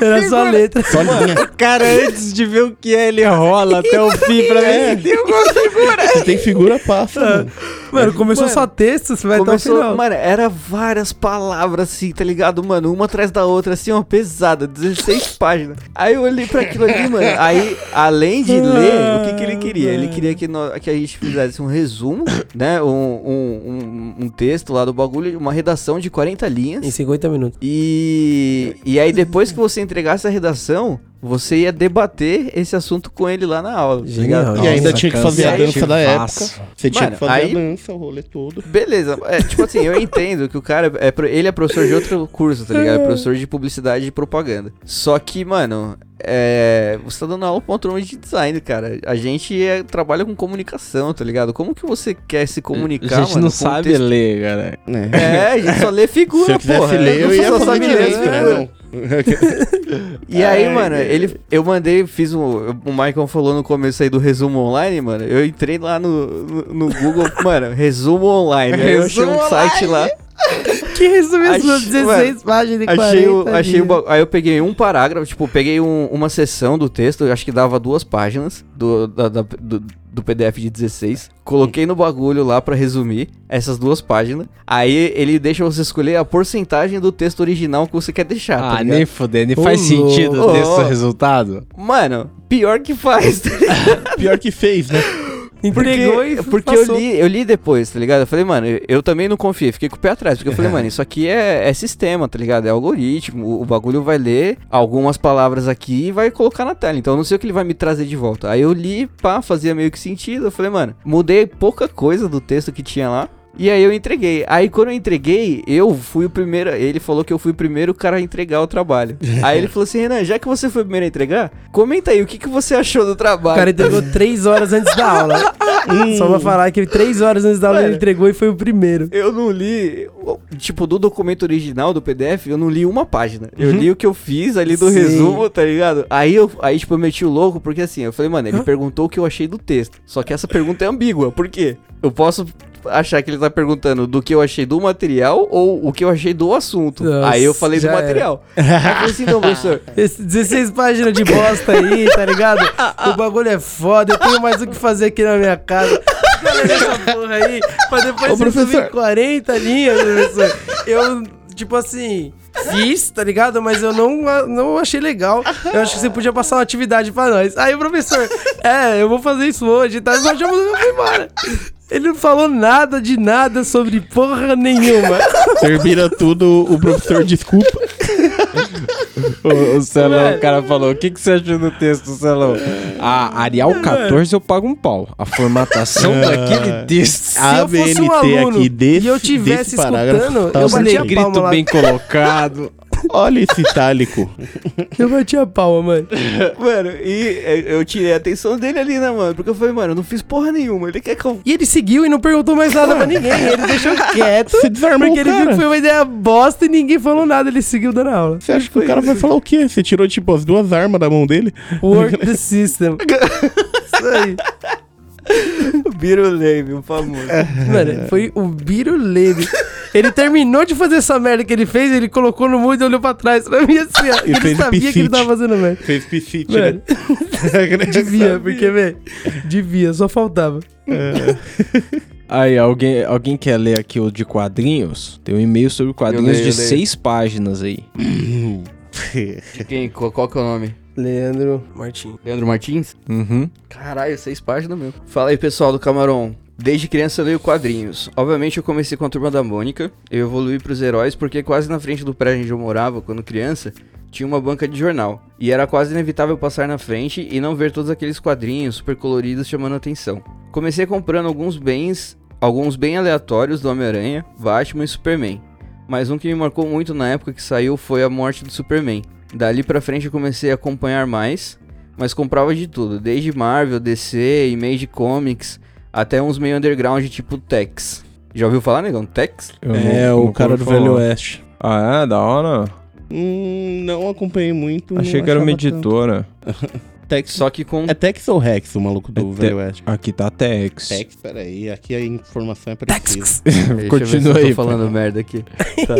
Era só letra. Só linha. O cara, antes de ver o que é, ele rola até o fim pra ver se tem alguma figura. Se tem figura, passa, mano. Mano, começou Mano, só texto, você vai Começou, até o final. mano, era várias palavras assim, tá ligado, mano? Uma atrás da outra, assim, ó, pesada, 16 páginas. Aí eu olhei pra aquilo ali, mano. Aí, além de ler, o que, que ele queria? Ele queria que, nós, que a gente fizesse um resumo, né? Um, um, um, um texto lá do bagulho, uma redação de 40 linhas. Em 50 minutos. E, e aí, depois que você entregasse a redação, você ia debater esse assunto com ele lá na aula. tá Genial. E ainda tinha que fazer a dança da época. Você tinha Mano, que fazer aí- a dança, o rolê todo. Beleza, é, tipo assim, eu entendo que o cara, é, ele é professor de outro curso, tá ligado? É professor de publicidade e propaganda. Só que, mano, é, você tá dando aula pra uma turma de design, cara. A gente é- trabalha com comunicação, tá ligado? Como que você quer se comunicar, a gente mano, não sabe texto- ler, cara. É, a gente só lê figura, Se eu porra. ler, eu Você ia só sabe ler né? Não. E aí, Ai, mano, ele, eu mandei, fiz um. O Michael falou no começo aí do resumo online, mano. Eu entrei lá no, no, no Google, mano, resumo online. Aí eu achei um Resumo site lá. Que resume as Ach- suas 16 mano, páginas de Achei, o, 40 achei o linhas. ba- Aí eu peguei um parágrafo, tipo, peguei um- uma seção do texto, acho que dava duas páginas do, da- da- do, do PDF de 16. Coloquei no bagulho lá pra resumir essas duas páginas. Aí ele deixa você escolher a porcentagem do texto original que você quer deixar. tá Ah, ligado? nem fudendo. E Ô, faz sentido esse Ô. resultado? Mano, pior que faz, tá? Pior que fez, né? Entregou e Porque, porque passou. eu li, eu li depois, tá ligado? Eu falei, mano, eu, eu também não confiei, fiquei com o pé atrás. Porque eu falei, mano, isso aqui é, é sistema, tá ligado? É algoritmo. O, o bagulho vai ler algumas palavras aqui e vai colocar na tela. Então eu não sei o que ele vai me trazer de volta. Aí eu li, pá, fazia meio que sentido. Eu falei, mano, mudei pouca coisa do texto que tinha lá. E aí eu entreguei. Aí quando eu entreguei, eu fui o primeiro. Ele falou que eu fui o primeiro cara a entregar o trabalho. aí ele falou assim: Renan, já que você foi o primeiro a entregar, comenta aí o que, que você achou do O trabalho. cara entregou 3 horas antes da aula. Só pra falar que 3 horas antes da aula ele Mano. entregou e foi o primeiro. Eu não li, tipo, do documento original do PDF, eu não li uma página. Eu li o que eu fiz ali do Sim. resumo, tá ligado? Aí eu, aí, tipo, eu meti o louco, porque assim, eu falei, mano, ele perguntou o que eu achei do texto. Só que essa pergunta é ambígua, por quê? Eu posso achar que ele tá perguntando do que eu achei do material ou o que eu achei do assunto. Nossa, aí eu falei do era. material. Aí eu falei assim, não, professor. Esse 16 páginas de bosta aí, tá ligado? O bagulho é foda, eu tenho mais o que fazer aqui na minha casa. Olha essa porra aí, pra depois Ô, você professor. subir 40 linhas, professor. Eu, tipo assim, fiz, tá ligado? Mas eu não, não achei legal. Eu acho que você podia passar uma atividade pra nós. Aí o professor, é, eu vou fazer isso hoje, tá? Nós já fui embora. Ele não falou nada de nada sobre porra nenhuma. Termina tudo, o professor desculpa. O, o Celão, o cara falou: O que, que você achou do texto, Celão? A Arial 14 eu pago um pau. A formatação Ah. daquele texto. Se eu fosse um aluno e eu tivesse escutando, tá eu um batia a negrito lá. bem colocado. Olha esse itálico. Eu bati a palma, mano. Mano, e eu eu tirei a atenção dele ali, né, mano? Porque eu falei, mano, eu não fiz porra nenhuma. Ele quer que eu. E ele seguiu e não perguntou mais nada pra ninguém. Ele deixou quieto. Você desarmou porque ele viu cara. que foi uma ideia bosta e ninguém falou nada. Ele seguiu dando aula. Você acha que o cara vai falar o quê? Você tirou, tipo, as duas armas da mão dele? Work the system. Isso aí. Biruleme, o famoso. Mano, foi o Biruleme. Ele terminou de fazer essa merda que ele fez, ele colocou no mundo e olhou pra trás pra mim assim, ó. E Ele sabia que ele tava fazendo merda. Fez piscite, Mano, né? devia, porque, velho, devia, só faltava. Aí, alguém, alguém quer ler aqui o de quadrinhos? Tem um e-mail sobre quadrinhos leio, de seis páginas aí. De quem? Qual, qual que é o nome? Leandro Martins. Leandro Martins? Uhum. Caralho, seis páginas mesmo. Fala aí, pessoal do Camarão. Desde criança eu leio quadrinhos. Obviamente eu comecei com a Turma da Mônica. Eu evolui pros heróis porque quase na frente do prédio onde eu morava, quando criança, tinha uma banca de jornal. E era quase inevitável passar na frente e não ver todos aqueles quadrinhos super coloridos chamando atenção. Comecei comprando alguns bens, alguns bem aleatórios do Homem-Aranha, Batman e Superman. Mas um que me marcou muito na época que saiu foi a morte do Superman. Dali pra frente eu comecei a acompanhar mais, mas comprava de tudo, desde Marvel, DC, Image Comics, até uns meio underground tipo Tex. Já ouviu falar, negão? Tex? Eu É, não- o cara do Velho falar. Oeste. Ah, é? Da hora? Hum, não acompanhei muito. Achei que era uma editora. Tex, Só que com. é Tex ou Rex, o maluco do É Velho Te- Oeste? Aqui tá Tex. Tex, peraí, aqui a informação é precisa. Eu se Continua eu aí. tô falando merda aqui. Tá.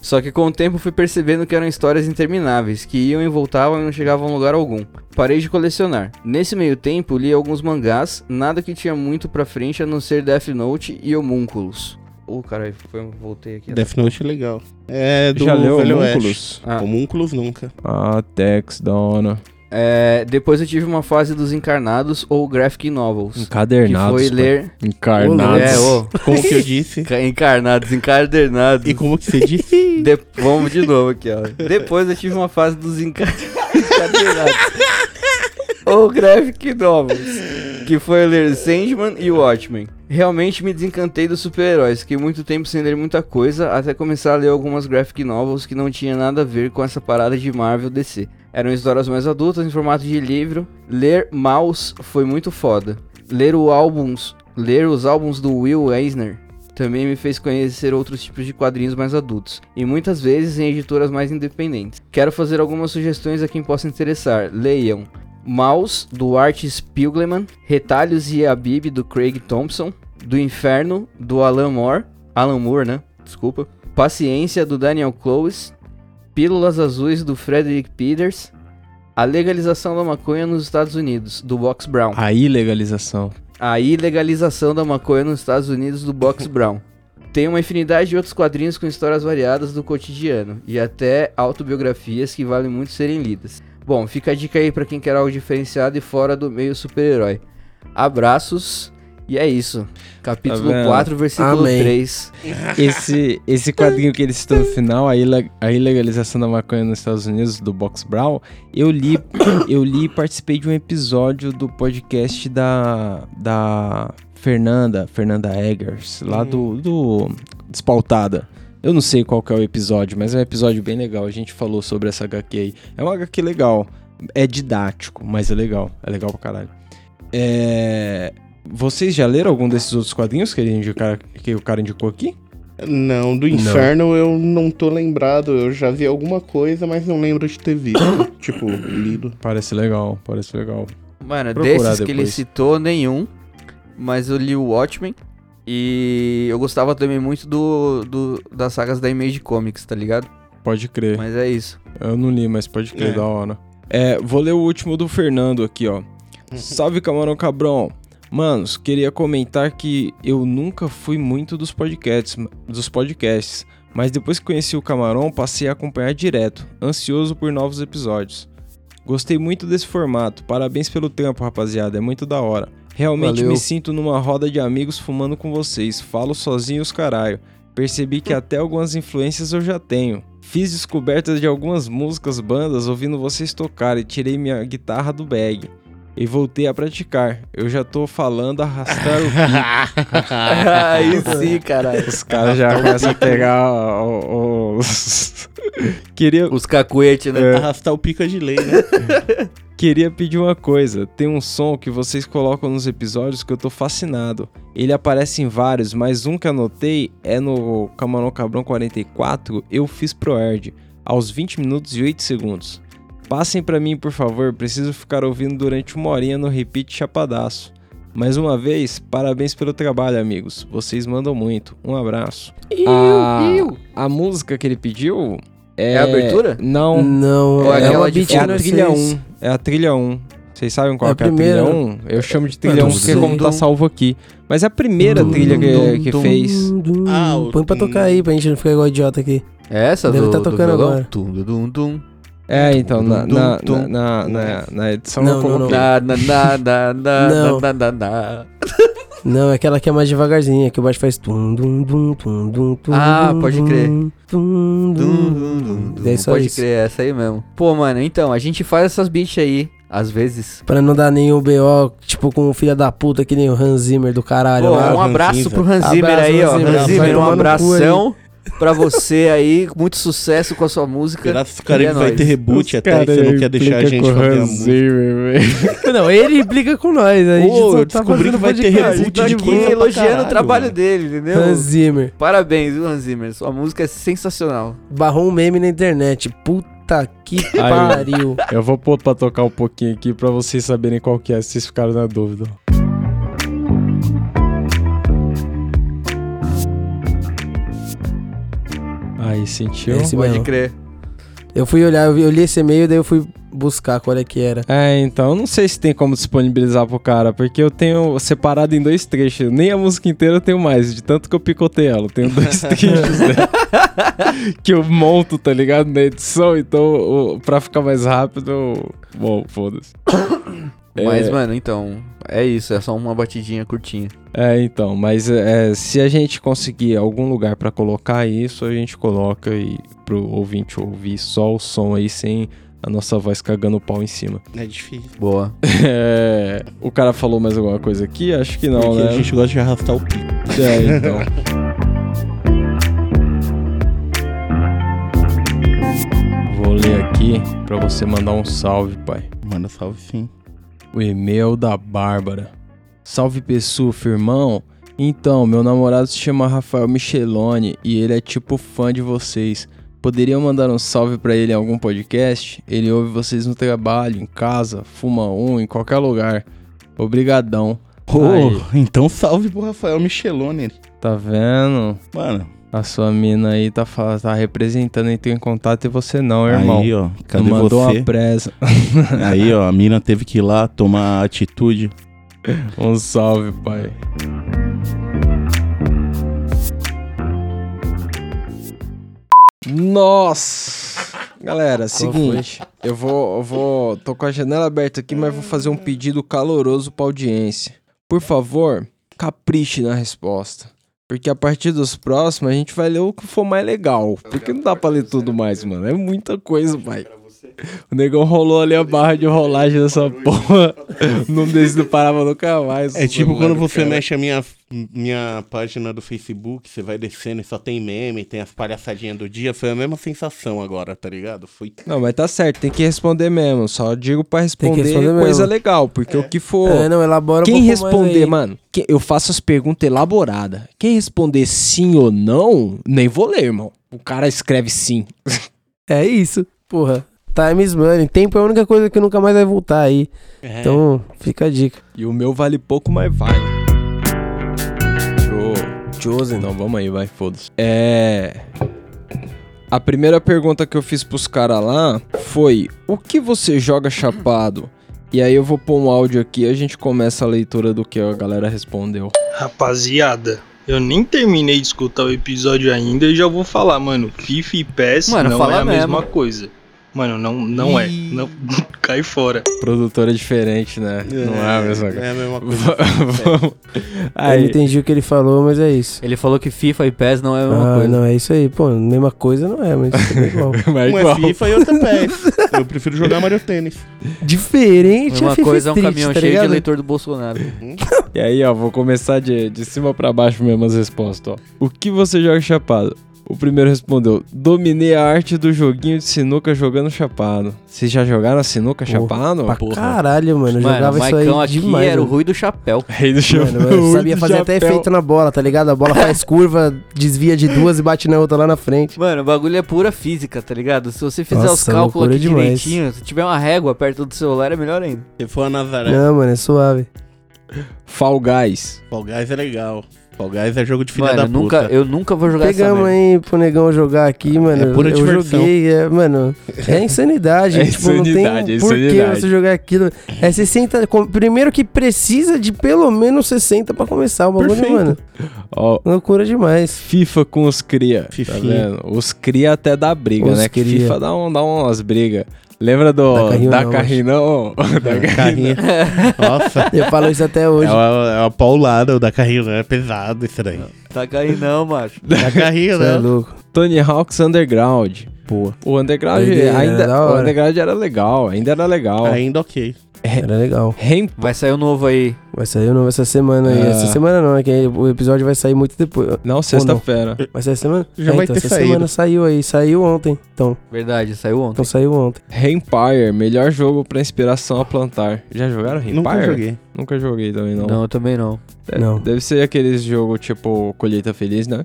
Só que com o tempo fui percebendo que eram histórias intermináveis, que iam e voltavam e não chegavam a lugar algum. Parei de colecionar. Nesse meio tempo, li alguns mangás, nada que tinha muito pra frente a não ser Death Note e Homúnculos. Ô, caralho, foi- voltei aqui. Death Note é legal. É do Já leu Velho Homúnculos? Ah. Homúnculos nunca. Ah, Tex, da hora. É, depois eu tive uma fase dos encarnados ou graphic novels. Encadernados. Que foi ler. Encarnados. É, ô. Como que eu disse? Enca- Encarnados, encadernados. E como que você disse? De- Vamos de novo aqui, ó. Depois eu tive uma fase dos enca... Ou graphic novels. Que foi ler Sandman e Watchmen. Realmente me desencantei dos super-heróis. Fiquei muito tempo sem ler muita coisa, até começar a ler algumas graphic novels que não tinha nada a ver com essa parada de Marvel DC. Eram histórias mais adultas em formato de livro. Ler Mouse foi muito foda. Ler o álbuns, ler os álbuns do Will Eisner também me fez conhecer outros tipos de quadrinhos mais adultos, e muitas vezes em editoras mais independentes. Quero fazer algumas sugestões a quem possa interessar. Leiam Mouse, do Art Spiegelman, Retalhos e a Bib, do Craig Thompson, Do Inferno, do Alan Moore, Alan Moore, né? Desculpa. Paciência, do Daniel Close, Pílulas Azuis, do Frederick Peters, A Legalização da Maconha nos Estados Unidos, do Box Brown. A ilegalização. A ilegalização da maconha nos Estados Unidos do Box Brown. Tem uma infinidade de outros quadrinhos com histórias variadas do cotidiano e até autobiografias que valem muito serem lidas. Bom, fica a dica aí pra quem quer algo diferenciado e fora do meio super-herói. Abraços e é isso. Capítulo Tá vendo? 4, versículo Amém. 3. Esse, esse quadrinho que ele citou no final, a, a ilegalização da maconha nos Estados Unidos, do Box Brown, eu li, eu li e participei de um episódio do podcast da, da Fernanda, Fernanda Eggers, lá do, do Despautada. Eu não sei qual que é o episódio, mas é um episódio bem legal. A gente falou sobre essa HQ aí. É uma HQ legal. É didático, mas é legal. É legal pra caralho. É... Vocês já leram algum desses outros quadrinhos que, ele indicar, que o cara indicou aqui? Não, do Inferno eu não tô lembrado. Eu já vi alguma coisa, mas não lembro de ter visto. tipo, lido. Parece legal, parece legal. Mano, Procurar desses que ele depois. citou, nenhum. Mas eu li o Watchmen E eu gostava também muito do, do das sagas da Image Comics, tá ligado? Pode crer. Mas é isso. Eu não li, mas pode crer, É. da hora. É, vou ler o último do Fernando aqui, ó. Salve, Camarão Cabrão. Manos, queria comentar que eu nunca fui muito dos podcasts, dos podcasts, mas depois que conheci o Camarão, passei a acompanhar direto, ansioso por novos episódios. Gostei muito desse formato, parabéns pelo tempo, rapaziada, é muito da hora. Realmente Valeu. me sinto numa roda de amigos fumando com vocês, falo sozinho os caralho. Percebi que até algumas influências eu já tenho. Fiz descobertas de algumas músicas, bandas ouvindo vocês tocarem, tirei minha guitarra do bag. E voltei a praticar. Eu já tô falando arrastar o pico. Aí sim, caralho. Os caras já começam a pegar os. Queria. Os cacuete, né? Arrastar o pico é de lei, né? Queria pedir uma coisa. Tem um som que vocês colocam nos episódios que eu tô fascinado. Ele aparece em vários, mas um que anotei é no Camarão Cabrão 44, eu fiz pro Erd, aos 20 minutos e 8 segundos. Passem pra mim, por favor, preciso ficar ouvindo durante uma horinha no repeat chapadaço. Mais uma vez, parabéns pelo trabalho, amigos. Vocês mandam muito. Um abraço. a, a música que ele pediu é. É a abertura? Não. Não, é, é uma beat é a trilha seis. 1. É a trilha 1. Vocês sabem qual É a que é a primeira. trilha 1? Eu chamo de trilha não 1 porque como tá salvo aqui. Mas é a primeira trilha que, que fez. Ah, o- Põe pra tocar aí, pra gente não ficar igual idiota aqui. É essa Deve do, tá do tocando agora. Tum, dum, dum. É, então, na, na, na, na, edição Não, eu não, não. coloquei. Na, na, Não. Não, é aquela que é mais devagarzinha, que o baixo faz tum dum dum tum dum tum Ah, dum, pode dum, crer. tum, dum. É só Pode isso. crer, é essa aí mesmo. Pô, mano, então, a gente faz essas beats aí, às vezes. Pra não dar nenhum BO, tipo, com o filho da puta que nem o Hans Zimmer do caralho. Pô, lá. um abraço pro Hans Zimmer Abraço, aí, ó. Hans Zimmer. Hans Zimmer, um abração pra você aí. Muito sucesso com a sua música. Piratas do Caribe é vai nóis. ter reboot Os até você não quer deixar a gente com o fazer a música. Velho. Não, ele implica com nós. A gente Ô, só eu tá descobri que vai ter reboot Tô de aqui coisa elogiando o caralho, trabalho mano. dele, entendeu? Hans Zimmer. Parabéns, viu, Hans Zimmer. Sua música é sensacional. Barrou um meme na internet. Puta que pariu. Eu vou pôr pra tocar um pouquinho aqui pra vocês saberem qual que é, se vocês ficaram na dúvida. Aí, sentiu? Esse Pode mesmo. crer. Eu fui olhar, eu, vi- eu li esse e-mail, daí eu fui buscar qual é que era. É, então, eu não sei se tem como disponibilizar pro cara, porque eu tenho separado em dois trechos. Nem a música inteira eu tenho mais, de tanto que eu picotei ela. Eu tenho dois trechos né? que eu monto, tá ligado? Na edição, então, pra ficar mais rápido, eu... Bom, foda-se. Mas, É. mano, então, é isso. É só uma batidinha curtinha. É, então, mas é, se a gente conseguir algum lugar pra colocar isso, a gente coloca e pro ouvinte ouvir só o som aí sem a nossa voz cagando o pau em cima. É difícil. Boa. É, o cara falou mais alguma coisa aqui? Acho que não, Porque né? a gente gosta de arrastar o pico. É, então. Vou ler aqui pra você mandar um salve, pai. Manda salve sim. O e-mail da Bárbara. Salve pessoal, irmão. Então, meu namorado se chama Rafael Micheloni e ele é tipo fã de vocês. Poderiam mandar um salve pra ele em algum podcast? Ele ouve vocês no trabalho, em casa, fuma um, em qualquer lugar. Obrigadão. Aí, então salve pro Rafael Micheloni. tá vendo? Mano, A sua mina aí tá, tá representando, entrou em contato e você não, irmão. aí ó, cadê mandou você? uma presa. Aí ó, a mina teve que ir lá tomar atitude. Um salve, pai. Nossa! Galera, seguinte, eu vou, eu vou, tô com a janela aberta aqui, mas vou fazer um pedido caloroso pra audiência. Por favor, capriche na resposta. Porque a partir dos próximos a gente vai ler o que for mais legal. Porque não dá pra ler tudo mais, mano. É muita coisa, pai. O negão rolou ali a barra de rolagem dessa porra. Não desce, não parava nunca mais. É tipo quando você cara. mexe a minha, minha página do Facebook, você vai descendo e só tem meme, tem as palhaçadinhas do dia. Foi a mesma sensação agora, tá ligado? Foi. Não, mas tá certo, tem que responder mesmo. Só digo pra responder, responder coisa mesmo. legal, porque o que for. É, não, elabora um Quem mais responder, aí. mano, que- eu faço as perguntas elaboradas. Quem responder sim ou não, nem vou ler, irmão. O cara escreve sim. É isso, porra. Time is money. Tempo é a única coisa que nunca mais vai voltar aí. É. Então, fica a dica. E o meu vale pouco, mas vale. Eu Chosen. Então vamos aí, vai, foda-se. É. A primeira pergunta que eu fiz pros caras lá foi: O que você joga chapado? E aí eu vou pôr um áudio aqui e a gente começa a leitura do que a galera respondeu. Rapaziada, eu nem terminei de escutar o episódio ainda e já vou falar, mano. FIFA e PES Mano, não fala é a mesmo. mesma coisa. Mano, não, não é. Não, cai fora. Produtora diferente, né? Não é a mesma coisa. é a mesma coisa. Vamos. Eu não Aí, entendi o que ele falou, mas é isso. Ele falou que FIFA e PES não é a mesma Ah, coisa. não, é isso aí. Pô, mesma coisa não é, mas é igual. mas Um é igual. FIFA e outro é PES. Eu prefiro jogar Mario Tênis. Diferente Uma é coisa é um Street, caminhão tá cheio de ligado? eleitor do Bolsonaro. E aí, ó, vou começar de, de cima pra baixo mesmo as respostas, ó. O que você joga chapado? O primeiro respondeu: Dominei a arte do joguinho de sinuca jogando chapado. Vocês já jogaram sinuca chapado? Pra caralho, mano. Eu Mano, jogava o isso aí aqui demais. era o. Rui do Chapéu. Rei do Mano, eu sabia fazer até efeito na bola, tá ligado? A bola faz curva, desvia de duas e bate na outra lá na frente. Mano, o bagulho é pura física, tá ligado? Se você fizer os Nossa, cálculos loucura aqui demais. direitinho, se tiver uma régua perto do celular, é melhor ainda. Se for a Nazaré. Não, mano, é suave. Fall Guys. Fall Guys é legal. Fall Guys é jogo de filha Mano, da eu nunca, puta. eu nunca vou jogar Pegamos essa aí pro negão jogar aqui, mano. É pura eu diversão. joguei, é, mano. É insanidade. É tipo, não insanidade, tem é por que insanidade. você jogar aquilo. É 60. com- Primeiro que precisa de pelo menos 60 pra começar o bagulho, Perfeito. mano. Ó, Loucura demais. FIFA com os cria. Tá vendo? Os cria até dá briga, Os né? Que cria. FIFA dá, um, dá umas brigas. Lembra do. Dá carrinho Da não, carrinho não? Da Carrinho. Nossa. Eu falo isso até hoje. É uma, é uma paulada, o da carrinho não é pesado isso daí. Tá caindo não, macho. Da carrinho, Você é né? louco. Tony Hawk's Underground. Pô. O Underground ainda. era da O. Underground era legal, ainda era legal. Ainda ok. Era legal. Rain Vai sair o novo aí. Vai sair o novo essa semana aí. Ah. Essa semana não, é que o episódio vai sair muito depois. Não, sexta-feira. Vai sair essa semana? Já É, vai então, ter essa saído. semana saiu aí. Saiu ontem. Então, Verdade, saiu ontem. então saiu ontem. Rainpire, melhor jogo pra inspiração a plantar. Já jogaram Rainpire? Nunca joguei. Nunca joguei também, não. Não, eu também não. Deve, Não. deve ser aqueles jogos tipo Colheita Feliz, né?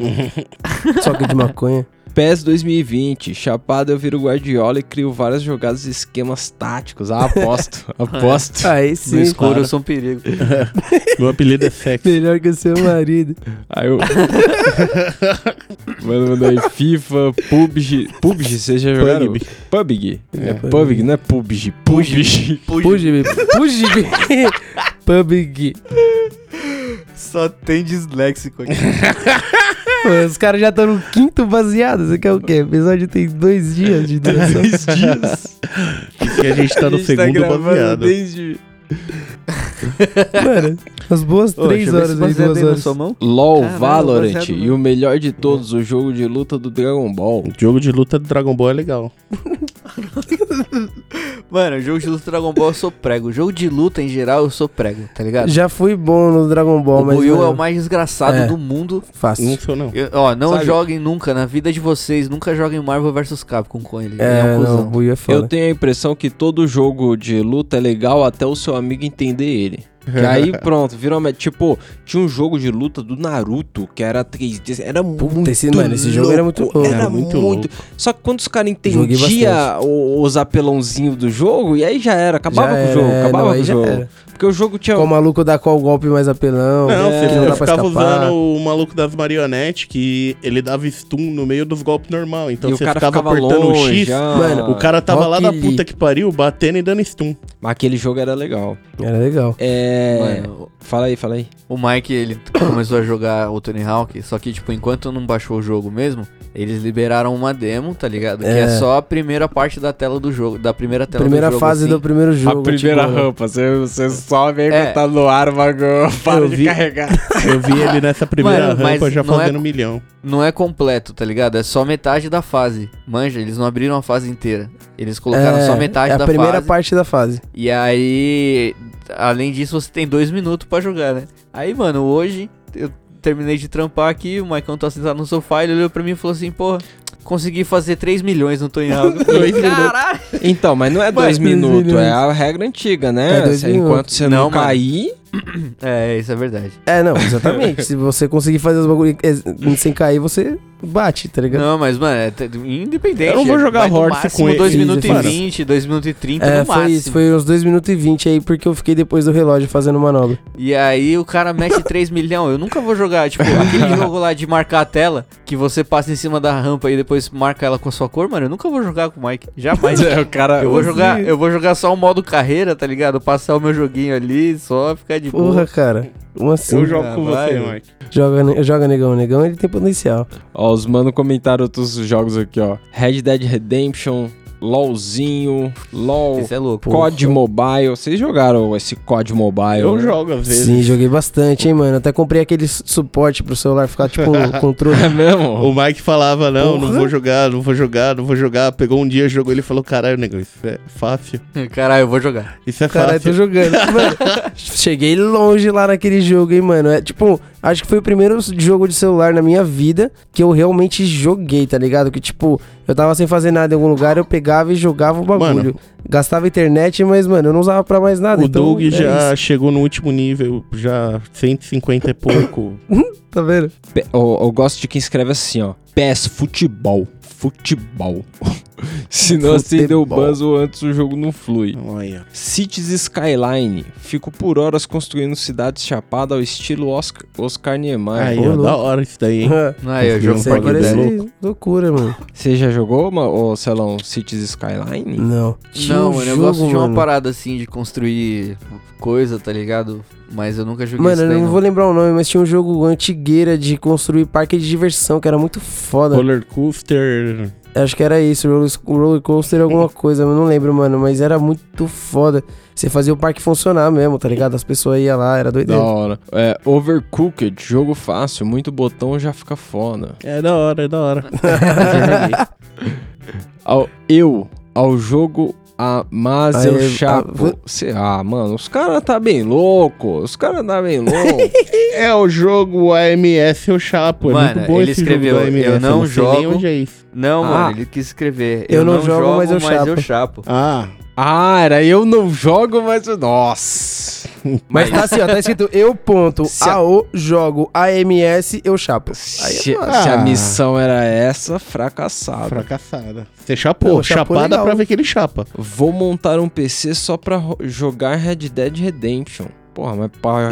Só que de maconha. PES 2020, chapado eu viro Guardiola e crio várias jogadas e esquemas táticos. Ah, aposto, aposto. Aí No sim. escuro para. eu sou um perigo. Meu apelido é sexy. Melhor que o seu marido. Aí eu... Mano, mandou aí FIFA, PUBG. PUBG, vocês já jogaram? PUBG. PUBG. É, É, PUBG, não é PUBG. PUBG. Puji, puji, PUBG. Só tem disléxico aqui. Pô, Os caras já estão no quinto baseado. Você quer o quê? O episódio tem dois dias de duração. Dois dias. Isso que a gente tá no A gente tá segundo gravando baseado. desde... Mano, as boas Ô, três ver horas baseado duas horas. sua mão. LOL, Caralho, Valorant e o melhor de todos, o jogo de luta do Dragon Ball. Jogo de luta do Dragon Ball é legal. Mano, jogo de luta Dragon Ball eu sou prego. Jogo de luta em geral eu sou prego, tá ligado? Já fui bom no Dragon Ball, o mas. Buiu é o mais desgraçado é. do mundo. Fácil. Não sou não. Eu- ó, não Sabe- joguem nunca na vida de vocês, nunca joguem Marvel vs Capcom com ele. ele É, é um não, o. Buiu é foda. Eu tenho a impressão que todo jogo de luta é legal até o seu amigo entender ele. Que aí pronto, virou. uma- Tipo, tinha um jogo de luta do Naruto que era 3D. Era muito. esse- mano, esse jogo era muito louco. Era Era muito. muito Só que quando os caras entendiam o- os apelãozinhos do jogo, e aí já era, acabava Já com o era, jogo, é, acabava não, com o jogo. era. Porque o jogo tinha. Qual maluco dá qual golpe mais apelão? Não, é, você não pra ficava escapar. usando o maluco das marionetes que ele dava stun no meio dos golpes normal. Então E o você cara ficava ficava apertando longe, o X. já. Mano, o cara tava lá da puta que pariu, batendo e dando stun. Mas aquele jogo era legal. Era legal. É. Mano, Fala aí, fala aí. o Mike, ele começou a jogar o Tony Hawk, só que, tipo, enquanto não baixou o jogo mesmo, eles liberaram uma demo, tá ligado? Que é É. só a primeira parte da tela do jogo, da primeira tela Primeira do jogo. fase assim. do primeiro jogo. a primeira tipo, rampa, você, você sobe aí É. tá no ar, o bagulho para Eu de vi- carregar. Eu vi ele nessa primeira Mano, rampa já é- fazendo um milhão. Não é completo, tá ligado? É só metade da fase. Manja, eles não abriram a fase inteira. Eles colocaram é, só metade é a da primeira fase. parte da fase. E aí, além disso, você tem dois minutos pra jogar, né? Aí, mano, hoje eu terminei de trampar aqui, o Maicon tá sentado no sofá, ele olhou pra mim e falou assim, porra, consegui fazer 3 milhões no Tony Hawk. Caralho! Então, mas não é dois dois minutos, milhões. é a regra antiga, né? É dois Enquanto você não, Não, cair, É, isso é verdade. É, não, exatamente. Se você conseguir fazer os bagulho eh, sem cair, você bate, tá ligado? Não, mas, mano, é independente. Eu não vou é- jogar Horse máximo com ele. 2 minutos e Mano. 20, 2 minutos e 30 É, no foi máximo. isso, foi uns 2 minutos e 20 aí, porque eu fiquei depois do relógio fazendo manobra. E aí o cara mete 3 milhão. Eu nunca vou jogar, tipo, aquele jogo lá de marcar a tela, que você passa em cima da rampa e depois marca ela com a sua cor, mano. Eu nunca vou jogar com o Mike. Jamais. É, o cara- eu vou jogar, eu vou jogar só o modo carreira, tá ligado? Passar o meu joguinho ali, só ficar de Porra, boa. cara. Como assim? Eu jogo Ah, com vai, você. Mike. Joga, joga negão, negão, ele tem potencial. Ó, os mano comentaram outros jogos aqui, ó. Red Dead Redemption, LOLzinho, LOL, Esse é louco. COD Mobile. Vocês jogaram esse COD Mobile? Eu né? jogo às vezes. Sim, joguei bastante, hein, mano. Até comprei aquele su- suporte pro celular ficar, tipo, controle. É mesmo? O Mike falava, não, não Porra. vou jogar, não vou jogar, não vou jogar. Pegou um dia, jogou ele falou, caralho, negão, isso é fácil. Caralho, eu vou jogar. Isso é Caralho, tô fácil. jogando. Mano, cheguei longe lá naquele jogo, hein, mano. É tipo, acho que foi o primeiro jogo de celular na minha vida que eu realmente joguei, tá ligado? Que tipo, eu tava sem fazer nada em algum lugar, eu pegava e jogava o bagulho. Mano. Gastava internet, mas, mano, eu não usava pra mais nada. O então, Doug é já isso. chegou no último nível, já 150 e pouco. Tá vendo? Eu, eu gosto de quem escreve assim, ó. PES Futebol. Futebol. Se não acender o Futebol. buzz ou antes o jogo não flui. Olha. Cities Skyline. Fico por horas construindo cidades chapadas ao estilo Oscar, Oscar Niemeyer. Aí, ó, da hora isso daí, hein? Aí, eu jogo Parque parece Dele. loucura, mano. Você já jogou, ô Celão, Cities Skyline? Não. Tinha Não, um eu jogo, gosto de uma parada assim de construir coisa, tá ligado? Mas eu nunca joguei Mano, isso eu não não. vou lembrar o nome, mas tinha um jogo antigueira de construir parque de diversão, que era muito foda. Roller coaster. Acho que era isso, roller, roller coaster alguma coisa, eu não lembro, mano, mas era muito foda. Você fazia o parque funcionar mesmo, tá ligado? As pessoas iam lá, era Da doideira. hora. É, Overcooked, jogo fácil, muito botão já fica foda. É da hora, é da hora. Ao, eu, ao jogo, a, mas Aí, eu a- chapo. Cê- ah, mano, os caras tá bem louco. Os caras tá bem louco. É o jogo AMS eu chapo. É Mano, muito bom ele esse escreveu, jogo AMS. eu não nem jogo. onde é isso. Não, Ah. mano, ele quis escrever. Eu não jogo, mas eu chapo. chapo. Ah, ah, era eu não jogo, mas. eu- Nossa. Mas tá assim, ó, tá escrito eu ponto, Se a- AO, jogo, AMS, eu chapo. Aí Se, é se a Ah. missão era essa, fracassado. fracassada. Você chapou. Não, Chapada legal. pra ver que ele chapa. Vou montar um PC só pra jogar Red Dead Redemption. Porra, mas pra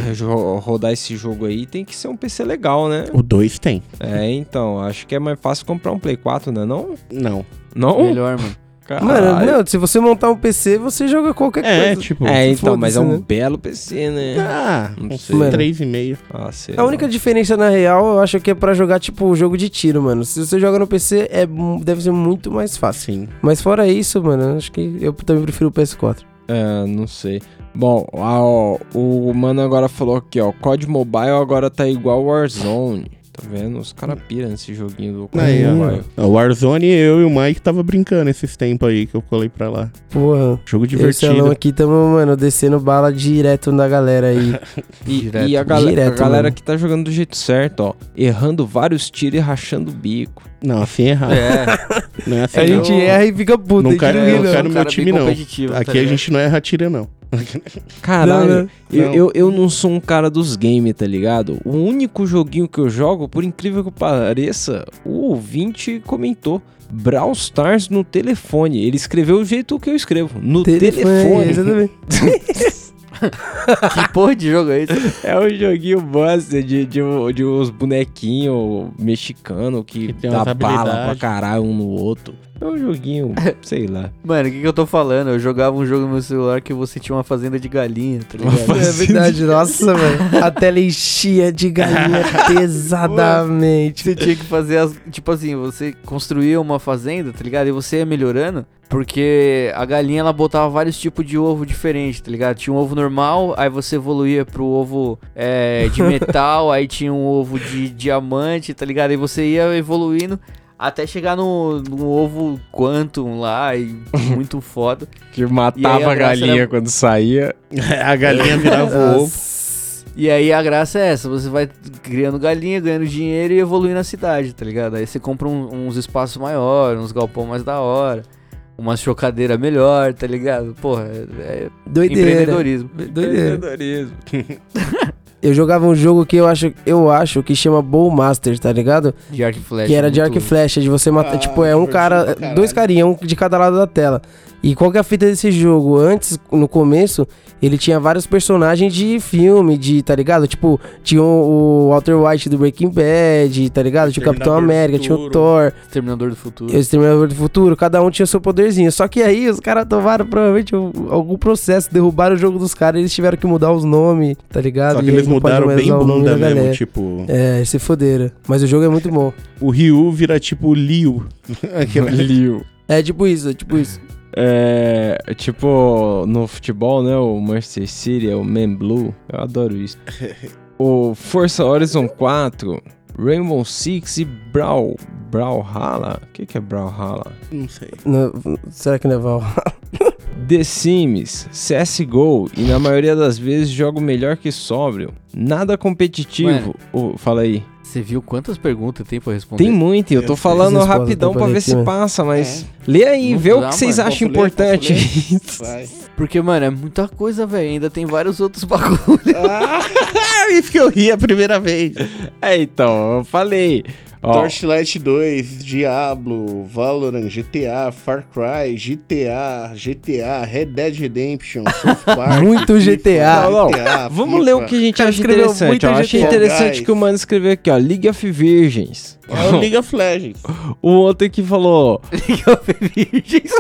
rodar esse jogo aí tem que ser um PC legal, né? O 2 tem. É, então, acho que é mais fácil comprar um Play 4, né? Não? Não. Não? Melhor, mano. Mano, Caralho. não, se você montar um PC, você joga qualquer É, coisa. tipo. É, então, mas é um né? belo PC, né? Ah, Não sei. Mano. 3,5. Ah, sei A lá. única diferença, na real, eu acho que é pra jogar, tipo, jogo de tiro, mano. Se você joga no PC, é, deve ser muito mais fácil. Sim. Mas fora isso, mano, acho que eu também prefiro o PS4. É, não sei. Bom, ah, ó, o mano agora falou aqui, ó. COD Mobile agora tá igual Warzone. Tá vendo? Os caras piram nesse joguinho do Aí, Mobile. ó. O Warzone, eu e o Mike tava brincando esses tempos aí que eu colei pra lá. Porra. Jogo e divertido. aqui tamo, mano, descendo bala direto na galera aí. E, Direto. e a, gale- Direto, a galera mano. que tá jogando do jeito certo, ó. Errando vários tiros e rachando o bico. Não, assim é errado. É, Não é assim a não. gente erra e fica puto. Não a gente quero, não não não. um no meu cara time, não. tá Aqui a ligado? gente não erra tira, não. Caralho, Não, né? Eu, Não. eu, eu não sou um cara dos games, tá ligado? O único joguinho que eu jogo, por incrível que pareça, o ouvinte comentou. Brawl Stars no telefone. Ele escreveu o jeito que eu escrevo. No telefone. Exatamente. que porra de jogo é esse? É um joguinho bosta de, de, de uns bonequinhos mexicanos que, Que dá bala pra caralho um no outro. É um joguinho, sei lá. Mano, o que, que eu tô falando? Eu jogava um jogo no meu celular que você tinha uma fazenda de galinha, tá ligado? É verdade, nossa, mano. A tela enchia de galinha pesadamente. Você tinha que fazer as. Tipo assim, você construía uma fazenda, tá ligado? E você ia melhorando. Porque a galinha ela botava vários tipos de ovo diferentes, tá ligado? Tinha um ovo normal, aí você evoluía pro ovo é, de metal, aí tinha um ovo de diamante, tá ligado? E você ia evoluindo até chegar no, no ovo Quantum lá, e muito foda. Que aí matava a a galinha era- quando saía. a galinha virava o ovo. E aí a graça é essa, você vai criando galinha, ganhando dinheiro e evoluindo a cidade, tá ligado? Aí você compra um- uns espaços maiores, uns galpão mais da hora, uma chocadeira melhor, tá ligado? Porra, é, é Doideira. empreendedorismo. Doideira. Empreendedorismo. Eu jogava um jogo que eu acho, eu acho que chama Bowmaster, tá ligado? De arco e flecha. Que era de arco e flecha, de você matar. Ah, tipo, é um cara. Dois carinha, um de cada lado da tela. E qual que é a fita desse jogo? Antes, no começo, ele tinha vários personagens de filme, de, tá ligado? Tipo, tinha o, Walter White do Breaking Bad, tá ligado? Tinha o Capitão América, tinha o. Thor. Exterminador do Futuro. O Exterminador do Futuro, cada um tinha seu poderzinho. Só que aí os caras tomaram provavelmente um- algum processo, derrubaram o jogo dos caras, eles tiveram que mudar os nomes, tá ligado? Só que E aí eles não mudaram bem bunda da mesmo, galera. tipo- É, se foderam. Mas o jogo é muito bom. O Ryu vira tipo Liu. Aquela- Liu. É tipo isso, é tipo isso. É, tipo, no futebol, né? O Manchester City é o Man Blue. Eu adoro isso. o Forza Horizon 4, Rainbow Six e Brawl. Brawlhalla? O que, que é Brawlhalla? Não sei. Não- será que não é Valhalla? The Sims, CSGO e na maioria das vezes jogo melhor que sóbrio. Nada competitivo. Ô, fala aí. Você viu quantas perguntas tem pra responder? Tem muito, e eu tô Eu falando resposta, rapidão tá pra ver se aqui, né? passa, mas. É. Lê aí, Não vê o que vocês acham ler? importante. Porque, mano, é muita coisa, velho. Ainda tem vários outros bagulhos. Isso que eu ri a primeira vez. É, então, eu falei. Ó, Torchlight 2, Diablo, Valorant, GTA, Far Cry, GTA, GTA, Red Dead Redemption, South Park. Muito GTA. Não, não. GTA, Vamos ler o que a gente acha escreveu interessante. muito Ó. Eu achei interessante que o mano escreveu aqui, ó. League of Virgins. É o League of Legends. O outro que falou. League of Virgins.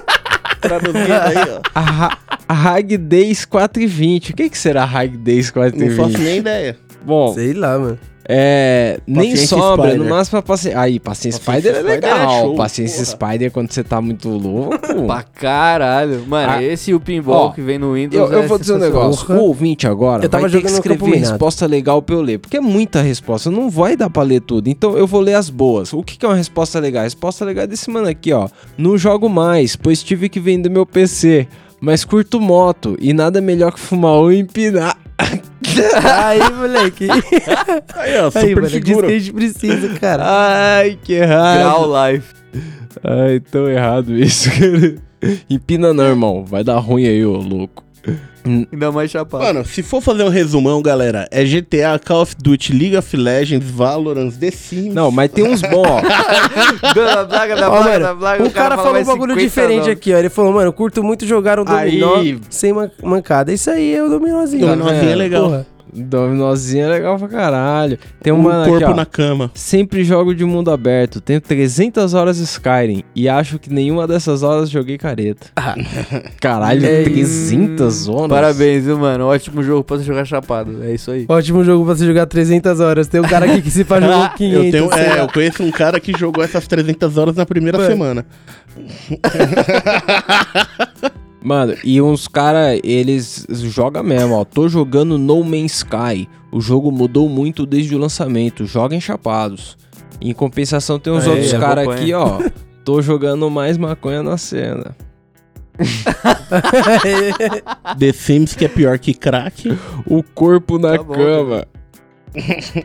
Traduzindo aí, ó. A, a Hag Days 420. O que, que será Hag Days 420? Não faço nem ideia. Bom, Sei lá, mano. É. Nem sobra, Spider. no máximo pra paciência. Aí, Paciência Paciência Spider é Spider é legal. show, paciência Spider quando você tá muito louco. pra caralho. Mano, Ah, esse e o pinball ó, que vem no Windows. Eu, eu é vou dizer um negócio. O ouvinte agora Eu tava vai ter que escrever resposta legal pra eu ler. Porque é muita resposta. Não vai dar pra ler tudo. Então eu vou ler as boas. O que, que é uma resposta legal? A resposta legal é desse mano aqui, ó. Não jogo mais, pois tive que vender meu PC. Mas curto moto e nada melhor que fumar um e empinar. Aí, moleque. Aí, ó, Aí, super mano, é disso figura. que a gente precisa, cara. Ai, que errado. Grau Life. Ai, tão errado isso, cara. Empina não, irmão. Vai dar ruim aí, ô louco. Ainda mais chapado. Mano, se for fazer um resumão, galera, é GTA, Call of Duty, League of Legends, Valorant, The Sims. Não, mas tem uns bons, ó. da plaga, da Ó, plaga, mano, da plaga. o cara, fala falou um bagulho 50 diferente nomes. aqui, ó. Ele falou, mano, eu curto muito jogar um dominó Aí. sem man- mancada. Isso aí é o dominózinho. Dominózinho Tá é legal. Porra. Dominozinho é legal pra caralho. Tem Um uma corpo aqui, ó. na cama. Sempre jogo de mundo aberto. Tenho 300 horas de Skyrim. E acho que nenhuma dessas horas joguei careta. Caralho, É 300 horas? Parabéns, viu, mano? Ótimo jogo pra você jogar chapado. É isso aí. Ótimo jogo pra você jogar 300 horas. Tem um cara aqui que se faz jogou 500. Eu, tenho, é, eu conheço um cara que jogou essas 300 horas na primeira Mano. semana. Mano, e uns cara, eles jogam mesmo, ó. Tô jogando No Man's Sky. O jogo mudou muito desde o lançamento. Joguem chapados. Em compensação, tem uns Aí, outros cara acompanha. aqui, ó. Tô jogando mais maconha na cena. The Sims, que é pior que crack. O corpo na Tá bom, cama.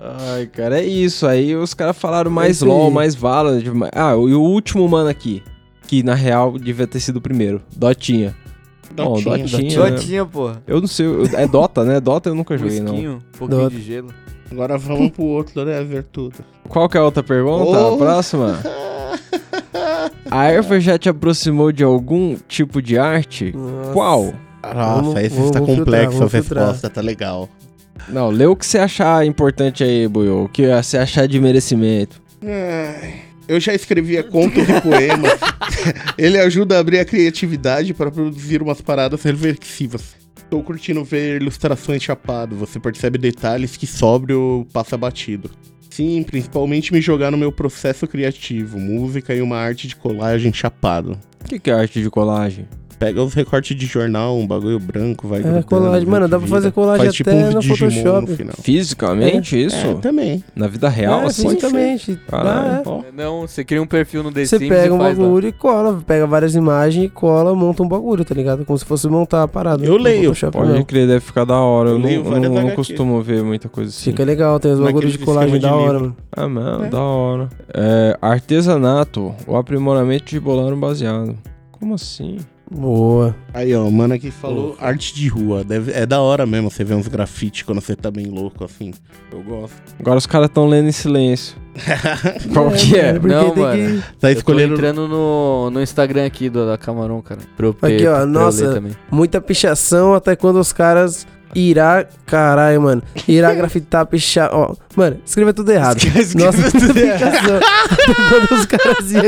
Ai, cara, é isso. Aí os caras falaram mais LOL, mais Valorant. mais- Ah, e o último mano aqui. Que na real devia ter sido o primeiro. Dotinha. Bom, Dotinha. Dotinha. né? Dotinha, porra. Eu não sei. eu- É Dota, né? Dota eu nunca joguei, não. Um pouquinho Dota. de gelo. Agora vamos pro outro, né? Ver tudo. Qual que é a outra pergunta? Oh. A próxima? A erva já te aproximou de algum tipo de arte? Nossa. Qual? Nossa, Vamos- esse vamos- está filtrar, complexo a resposta, tá legal. Não, lê o que você achar importante aí, Buiu. O que você achar de merecimento. Ai, Eu já escrevia contos e poemas. Ele ajuda a abrir a criatividade para produzir umas paradas reflexivas. Tô curtindo ver ilustrações chapado. Você percebe detalhes que sóbrio passa batido. Sim, principalmente me jogar no meu processo criativo, música e uma arte de colagem chapado. O que, que é arte de colagem? Pega os recortes de jornal, um bagulho branco, vai É, grudando, colagem. Mano, dá pra fazer colagem Faz tipo até um no Digimon Photoshop. no final. Fisicamente, isso? É, também. Na vida real, É, assim? fisicamente. Dá, é. Não, você cria um perfil no The Você pega e um lá. bagulho e cola. Pega várias imagens e cola, monta um bagulho, tá ligado? Como se fosse montar a parada. Eu leio. Photoshop Pode mesmo. crer, deve ficar da hora. Eu, Eu não, leio não, não HQ. costumo ver muita coisa assim. Fica legal, tem os bagulhos de colagem da hora, mano. Ah, mano, É. da hora. É, artesanato, o aprimoramento de bolar um baseado. Como assim? Boa. Aí, ó, o mano aqui falou arte de rua. Deve, é da hora mesmo você ver uns grafites quando você tá bem louco, assim. Eu gosto. Agora os caras estão lendo em silêncio. Qual que é? Não, mano. Tá eu escolhendo- tô entrando no, no Instagram aqui do, da Camarão, cara. Eu, Aqui, ó, pra eu ler nossa, também. muita pichação até quando os caras irá. Caralho, mano. Irá grafitar, pichar. Ó, mano, escreva tudo errado. Nossa, muita pichação. até quando os caras iam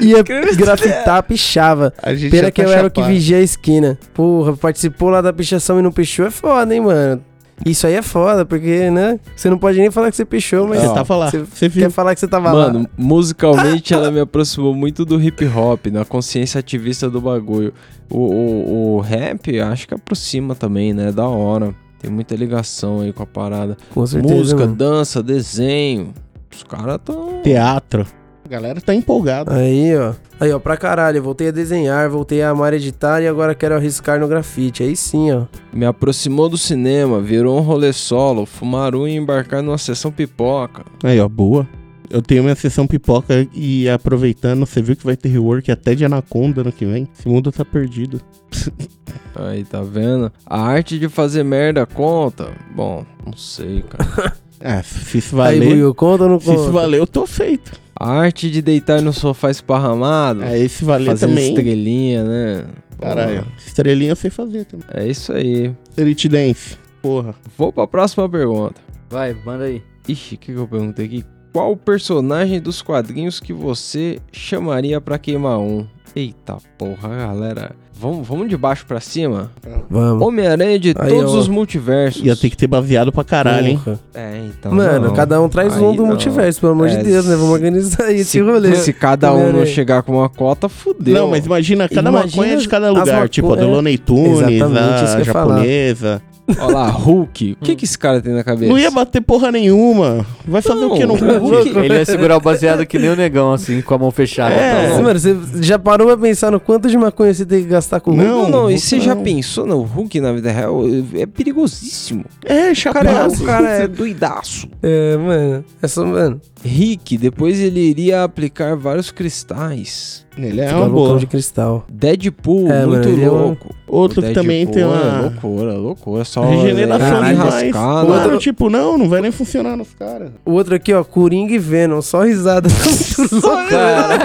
ia grafitar, pichava. A gente Pena já que tá eu era o que chapado. vigia a esquina. Porra, participou lá da pichação e não pichou é foda, hein, mano. Isso aí é foda, porque, né? Você não pode nem falar que você pichou, mas. Você tava lá, Você quer falar que você tava lá. Mano, musicalmente ela me aproximou muito do hip hop, na consciência ativista do bagulho. O, o, o rap acho que aproxima também, né? Da hora. Tem muita ligação aí com a parada. Com certeza, Música, mano. dança, desenho. Os caras tão. Teatro. A galera tá empolgada. Aí, ó. Aí, ó, pra caralho. Voltei a desenhar, voltei a amar editar e agora quero arriscar no grafite. Aí sim, ó. Me aproximou do cinema, virou um rolê solo, fumar um e embarcar numa sessão pipoca. Aí, ó, boa. Eu tenho minha sessão pipoca e aproveitando, você viu que vai ter rework até de Anaconda ano que vem? Esse mundo tá perdido. Aí, tá vendo? A arte de fazer merda conta? Bom, não sei, cara. É, se isso Aí, valer. Buiu, conta ou não se conta? isso valer, eu tô feito. A arte de deitar no sofá esparramado. É, esse valer fazendo também. estrelinha, né? Caralho, Porra. estrelinha eu sei fazer também. É isso aí. Elite Dance. Porra. Vou pra próxima pergunta. Vai, manda aí. Ixi, o que, que eu perguntei aqui? Qual personagem dos quadrinhos que você chamaria pra queimar um? Eita porra, galera. Vamos, vamos de baixo pra cima? Vamos. Homem-Aranha de Aí, todos ó. os multiversos. Ia ter que ter baseado pra caralho, hein? É, então. Mano, não. cada um traz Aí um do não. multiverso, pelo amor É, de Deus, né? Vamos organizar aí esse Se, rolê. se cada um não chegar com uma cota, fudeu. Não, mas imagina cada Imagina maconha de cada lugar. maconha- Tipo, a do é. Looney Tunes, a japonesa. Olha lá, Hulk. O que, que esse cara tem na cabeça? Não ia bater porra nenhuma. Vai fazer o que no Não, Hulk? Ele ia segurar o baseado que nem o negão, assim, com a mão fechada. É, Tá mano, você já parou pra pensar no quanto de maconha você tem que gastar com o Não, Hulk? não, e Hulk você já não. pensou no Hulk na vida real? É perigosíssimo. É, O cara, é- o cara é doidaço. É, mano. É só, mano. Rick, depois ele iria aplicar vários cristais. Ele é uma loucão boa. de cristal. Deadpool, É, muito mano, ele é um- louco. Outro O que também tem Deadpool uma- É loucura, loucura. Só Regeneração é, demais. enrascada. Outro tipo, não, não vai nem funcionar nos caras. O outro aqui, ó, Coringa e Venom. Só risada.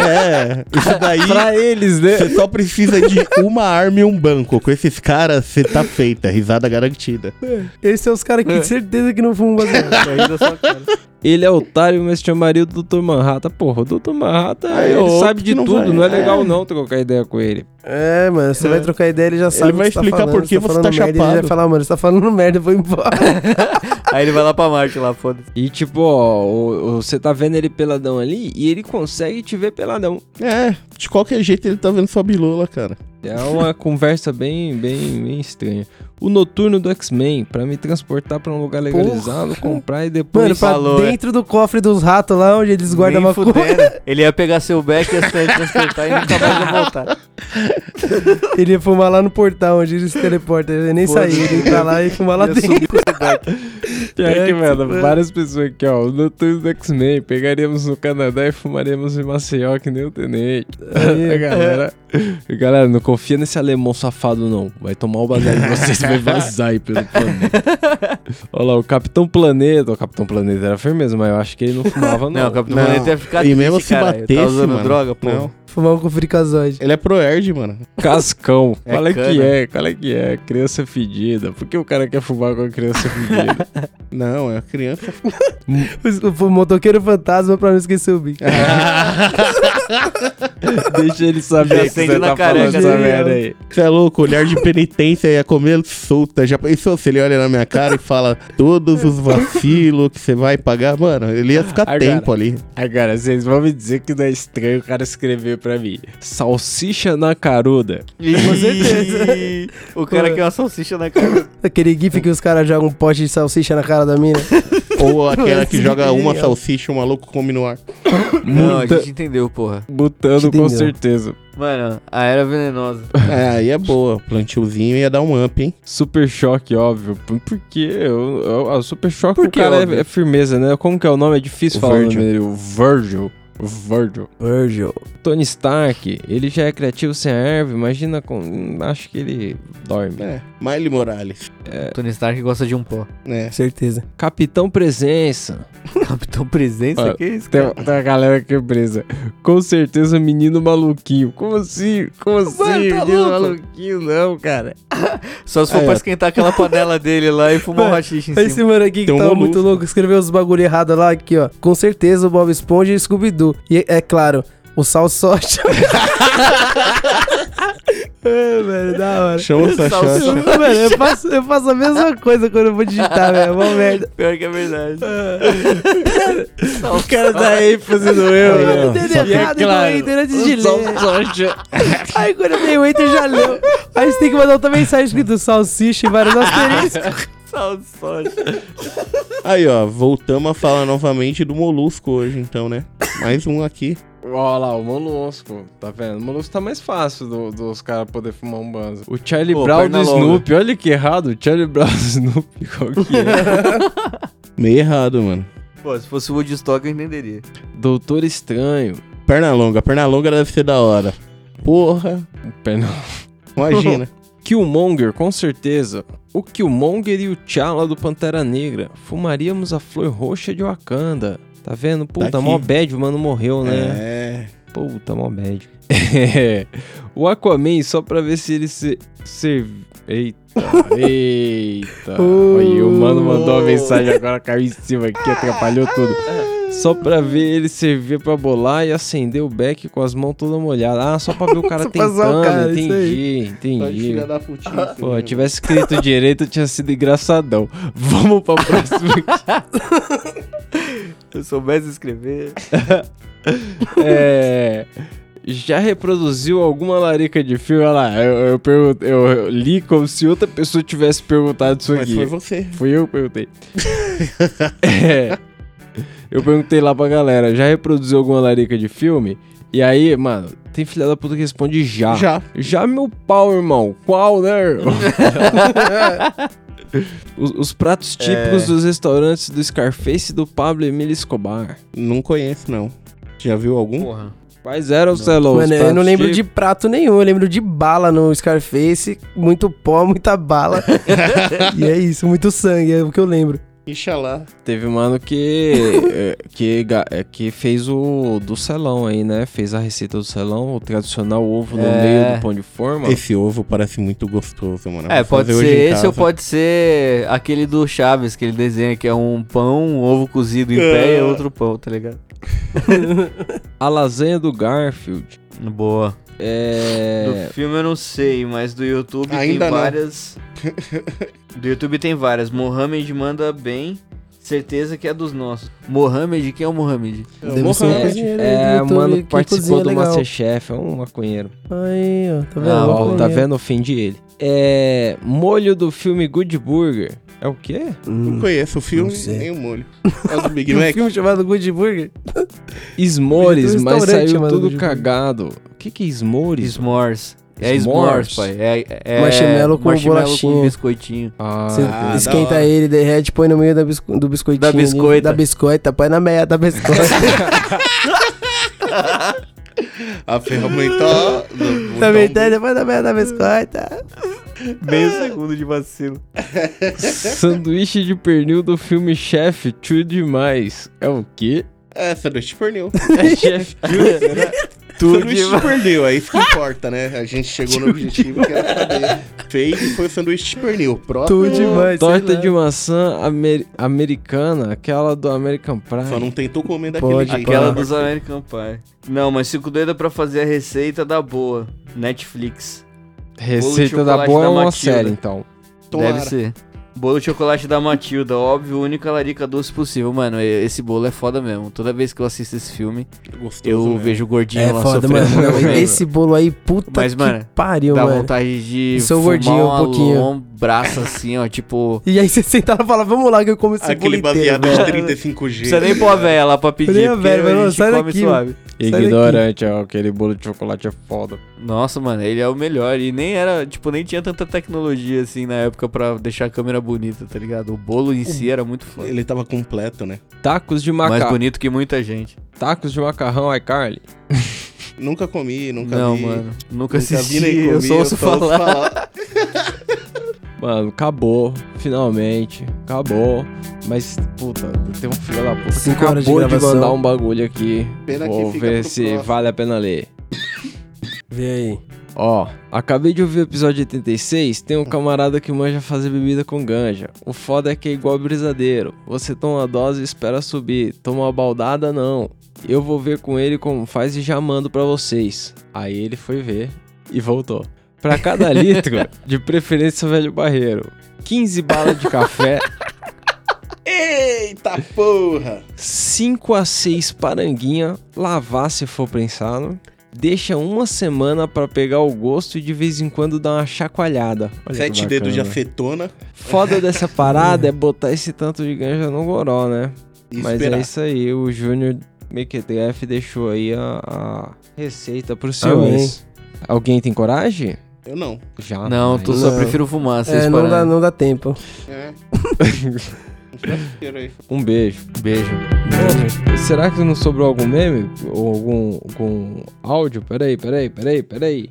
É, isso daí. pra eles, né? Você só precisa de uma arma e um banco. Com esses caras, você tá feita. Risada garantida. Esses são os caras que tem certeza que não fumam baseado. Ainda só cara. Ele é otário, mas chamaria o Dr. Manhattan. Porra, o Dr. Manhattan, Aí, ele outro sabe de que não tudo. vai- não é legal é. não trocar ideia com ele. É, mano, você vai trocar ideia, ele já sabe Ele vai o que você explicar tá falando, por que você falando tá merda, Ele chapado. vai falar, mano, você tá falando merda, eu vou embora. Aí ele vai lá pra Marte lá, foda-se. E tipo, ó, o- o- você tá vendo ele peladão ali e ele consegue te ver peladão. É, de qualquer jeito ele tá vendo sua bilola, cara. É uma conversa bem, bem, bem estranha. O noturno do X-Men, pra me transportar pra um lugar legalizado, comprar e depois. Mano, pra falou, é. dentro do cofre dos ratos lá, onde eles guardam Nem a maconha. Ele ia pegar seu back, ia se transportar e nunca mais ia voltar. Ele ia fumar lá no portal, onde ele se teleporta. Ele ia nem Foda-se. sair, ele ia entrar lá e fumar lá dentro. Pior É, que, que mano, você- várias pessoas aqui, ó. O noturno do X-Men, pegaríamos no Canadá e fumaríamos em Maceió que nem o Tenente. Aí, galera. Galera, não confia nesse alemão safado, não. Vai tomar o baseado de vocês e vai vazar aí pelo planeta. Olha lá, o Capitão Planeta. O Capitão Planeta era firmeza, mas eu acho que ele não fumava, não. Não, o Capitão Não. Planeta ia ficar E mesmo se caralho. batesse, Tá usando mano, droga, pô. não. Fumar um com fricazoide. Ele é pro Erd, mano. Cascão. É Qual é cana. que é? Qual é que é? Criança fedida. Por que o cara quer fumar com a criança fedida? Não, é a criança. O, o motoqueiro fantasma pra não esquecer o bico. Deixa ele saber Já que acende você na tá careca falando essa merda aí. Você é louco, olhar de penitência ia comer solta. Já pensou se ele olha na minha cara e fala todos os vacilos que você vai pagar? Mano, ele ia ficar Agora. tempo ali. Agora, vocês vão me dizer que não é estranho o cara escrever pra mim. Salsicha na caruda. Com certeza. O cara quer uma salsicha na cara. Aquele gif que os caras jogam um pote de salsicha na cara da mina. Ou aquela que joga é uma salsicha e o maluco come no ar. Não, a gente entendeu, porra. Botando com Entendeu. certeza. Mano, a era venenosa. É, aí é boa. Plantiozinho ia dar um up, hein? Super choque, óbvio. Por por quê? Eu, eu, a super choque Por o que cara é, é firmeza, né? Como que é o nome? É difícil O falar Virgil. o nome dele. O Virgil. Virgil. Virgil. Tony Stark, ele já é criativo sem a erva, imagina com. Acho que ele dorme. É, Miley Morales. Tony Stark gosta de um pó. É. Certeza. Capitão Presença. Capitão Presença? Ó, que isso, tem, cara? tem a galera que é presa. Com certeza, menino maluquinho. Como assim? Como assim? tá menino louco? maluquinho, não, cara. Só se for Aí, pra ó. esquentar aquela panela dele lá e fumar um Mano, rachixe em cima. Esse mano aqui que Tem um tava molusco. muito louco, escreveu os bagulho errado lá, aqui, ó. Com certeza o Bob Esponja e Scooby-Doo. E é claro, o Sal Sote. é, velho, da hora. Chama o Sachote. Mano, eu faço, eu faço a mesma coisa quando eu vou digitar, velho. É uma merda. Pior que é verdade. O cara dá ênfase no eu, Eu né? entendo E é errado, claro, igual eu antes de ler. Aí quando eu dei o enter já leu. Aí você tem que mandar outra mensagem escrito salsicha e vários asteriscos. Aí, ó, voltamos a falar novamente do molusco hoje, então, né? Mais um aqui. Olha lá, o Molusco, tá vendo? O Molusco tá mais fácil do- dos caras poder fumar um banzo. O Charlie Pô, Brown do longa. Snoopy, olha que errado. O Charlie Brown do Snoopy, qual que é? Meio errado, mano. Pô, se fosse o Woodstock eu entenderia. Doutor Estranho. Perna longa, perna longa deve ser da hora. Porra. Perna... Imagina. Killmonger, com certeza. O Killmonger e o T'Challa do Pantera Negra. Fumaríamos a flor roxa de Wakanda. Tá vendo? Puta, Daqui. mó bad, o mano morreu, né? É. Puta, mó bad. É. O Aquaman, só pra ver se ele se... se... Eita, eita. Aí o mano mandou uma mensagem agora, caiu em cima aqui, atrapalhou tudo. Só pra ver ele servir pra bolar e acender o beck com as mãos todas molhadas. Ah, só pra ver o cara tentando. o cara, entendi, entendi. filha da putice, Pô, né? tivesse escrito direito, tinha sido engraçadão. Vamos pra próxima. Se eu soubesse escrever. é. Já reproduziu alguma larica de filme? Olha lá, eu, eu, eu- li como se outra pessoa tivesse perguntado isso Mas aqui. foi você. Fui eu que perguntei. é. Eu perguntei lá pra galera, já reproduziu alguma larica de filme? E aí, mano, tem filha da puta que responde já. Já. Já meu pau, irmão. Qual, né? irmão? Os, os pratos típicos É. dos restaurantes do Scarface e do Pablo Emílio Escobar. Não conheço, não. Já viu algum? Porra. Quais eram, Celão? os Mano, eu não lembro de típicos? prato nenhum, eu lembro de bala no Scarface, muito pó, muita bala. e é isso, muito sangue, é o que eu lembro. Ixalá. Teve um mano que, é, que, é, que fez o do celão aí, né? Fez a receita do celão, o tradicional ovo no É. meio do pão de forma. Esse ovo parece muito gostoso, mano. É, pode ser esse ou pode ser aquele do Chaves, que ele desenha que é um pão, um ovo cozido em pé e outro pão, tá ligado? A lasanha do Garfield. Boa. É. Do filme eu não sei, mas do YouTube Ainda tem não. várias. do YouTube tem várias. Mohamed manda bem. Certeza que é dos nossos. Mohamed, quem é o Mohamed? Deve ser um cozinheiro aí do É, YouTube mano que participou do legal. Masterchef, é um maconheiro. Aí, ó, tá vendo? Ah, ó, tá vendo? Ofendi ele. É. Molho do filme Good Burger. É o quê? Não conheço o filme não sei. nem o molho. É o do Big um Mac. filme chamado Good Burger. Esmores, um mas saiu tudo cagado. O que que é esmores? S'mores. É S'mores? s'mores, pai. É, é Marshmallow com marshmallow bolachinha. com biscoitinho. Ah, da esquenta hora. ele, derrete, põe no meio da bisco- do biscoitinho. Da ali, biscoita. Da biscoita, põe na meia da biscoita. A ferramenta. Também tem, depois da meia da biscoita. Meio segundo de vacilo. Sanduíche de pernil do filme Chef, tio demais. É o quê? É, sanduíche de pernil. É Chef Tudo sanduíche de pernil, é isso que importa, né? A gente chegou no objetivo que era saber. Fez e foi sanduíche de pernil. Próximo. Tudo demais. Torta de maçã amer- americana, aquela do American Pie. Só não tentou comer daquele Pode, jeito. Aquela dos American Pie. Não, mas fico doido pra fazer a receita da boa. Netflix. Receita da boa é da uma Matilda. série, então. Tomara. Deve ser. Bolo de chocolate da Matilda, óbvio, única larica doce possível. Mano, esse bolo é foda mesmo. Toda vez que eu assisto esse filme, Gostoso eu mesmo. vejo o gordinho É lá foda, sofrendo. mano. Não, velho. esse bolo aí, puta Mas, que mano, pariu, Dá mano. vontade de Sou fumar gordinho um pouquinho. lombraça assim, ó, tipo... E aí você senta lá e fala, vamos lá que eu como esse Aquele bolo inteiro. baseado velho. de 35G. Não precisa nem pôr a véia lá pra pedir, Nem a porque véia, a mas não, gente sai come daqui, suave. Ignorante, ó, aquele bolo de chocolate é foda. Nossa, mano, ele é o melhor. E nem era, tipo, nem tinha tanta tecnologia assim na época pra deixar a câmera bonita, tá ligado? O bolo em si era muito foda. Ele tava completo, né? Tacos de Mais macarrão. bonito que muita gente. Tacos de macarrão, iCarly. Nunca comi, nunca Não, vi. mano, nunca assisti, vi nem eu comi, só ouço falar. Mano, acabou, finalmente. Acabou. Mas, puta, tem um filho da puta que Cinco horas de acabou de, gravação. mandar um bagulho aqui. Pena que Vou fica ver se próximo. vale a pena ler. Vê aí. Ó, acabei de ouvir o episódio 86, tem um camarada que manja fazer bebida com ganja. O foda é que é igual brisadeiro. Você toma uma dose e espera subir. Toma uma baldada, não. Eu vou ver com ele como faz e já mando pra vocês. Aí ele foi ver e voltou. Pra cada litro, de preferência velho barreiro, 15 balas de café, Eita porra! 5 a 6 paranguinha, lavar se for prensado. Deixa uma semana pra pegar o gosto e de vez em quando dar uma chacoalhada. Olha Sete dedos de acetona. Foda dessa parada é botar esse tanto de ganja no goró, né? E Mas esperar. é isso aí, o Júnior MQTF deixou aí a, a receita pros Amém. senhores. Alguém tem coragem? Eu não. Já. Não, tu só Não. prefiro fumar, vocês É, não dá, não dá tempo. É. Um beijo. Beijo. Será que não sobrou algum meme? Ou algum, algum áudio? Peraí, peraí, peraí, peraí.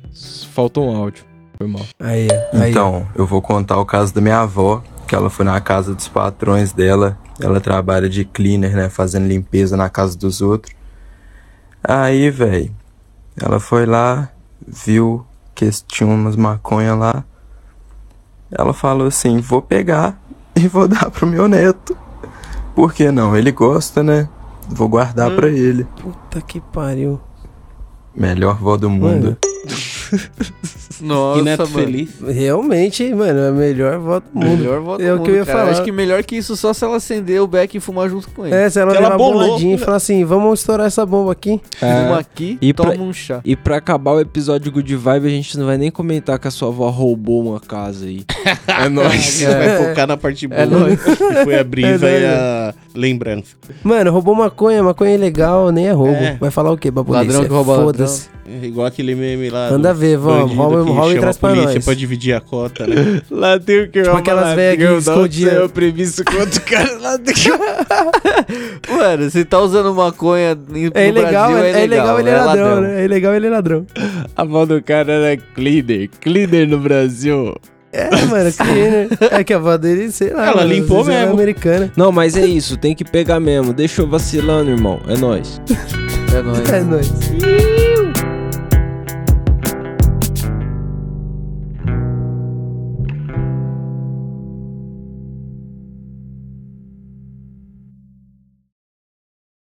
Faltou um áudio. Foi mal. Aí, aí. Então, eu vou contar o caso da minha avó, que ela foi na casa dos patrões dela. Ela trabalha de cleaner, né? Fazendo limpeza na casa dos outros. Aí, velho, ela foi lá, viu que tinha umas maconha lá. Ela falou assim: vou pegar e vou dar pro meu neto. Por que não? Ele gosta, né? Vou guardar pra ele. Puta que pariu. Melhor vó do mundo. Nossa, Que neto mano. feliz. Realmente, mano, é a melhor voto do mundo. Melhor voto É do o que eu mundo, ia cara. falar. Acho que melhor que isso só se ela acender o beck e fumar junto com ele. É, se ela Se levar ela boladinha e falar assim, vamos estourar essa bomba aqui. Fuma aqui, E toma pra- um chá. E pra acabar o episódio Good Vibe, a gente não vai nem comentar que a sua avó roubou uma casa aí. É nóis. Gente vai focar na parte boa. É nóis. que foi a brisa É e a lembrança. Mano, roubou maconha, maconha é ilegal, nem é roubo. É. Vai falar o quê pra polícia? Ladrão que rouba Foda-se. É igual aquele meme lá. Manda do ver, vamos, rouba- que rouba e traz pra nós. pra dividir a cota, né? Lá tem o que Tipo aquelas velhas que escondiam. previsto contra o cara lá do Mano, se tá usando maconha em- É no ilegal, Brasil, é, é é ilegal ele é ladrão, ladrão. né? É ilegal ele é ladrão. A avó do cara era cleaner. Cleaner no Brasil. É, mano, cleaner. É que a avó dele, sei lá. Ela mano, limpou é mesmo. americana. Não, mas é isso, tem que pegar mesmo. Deixa eu vacilando, irmão. É nóis. É nóis. É nóis.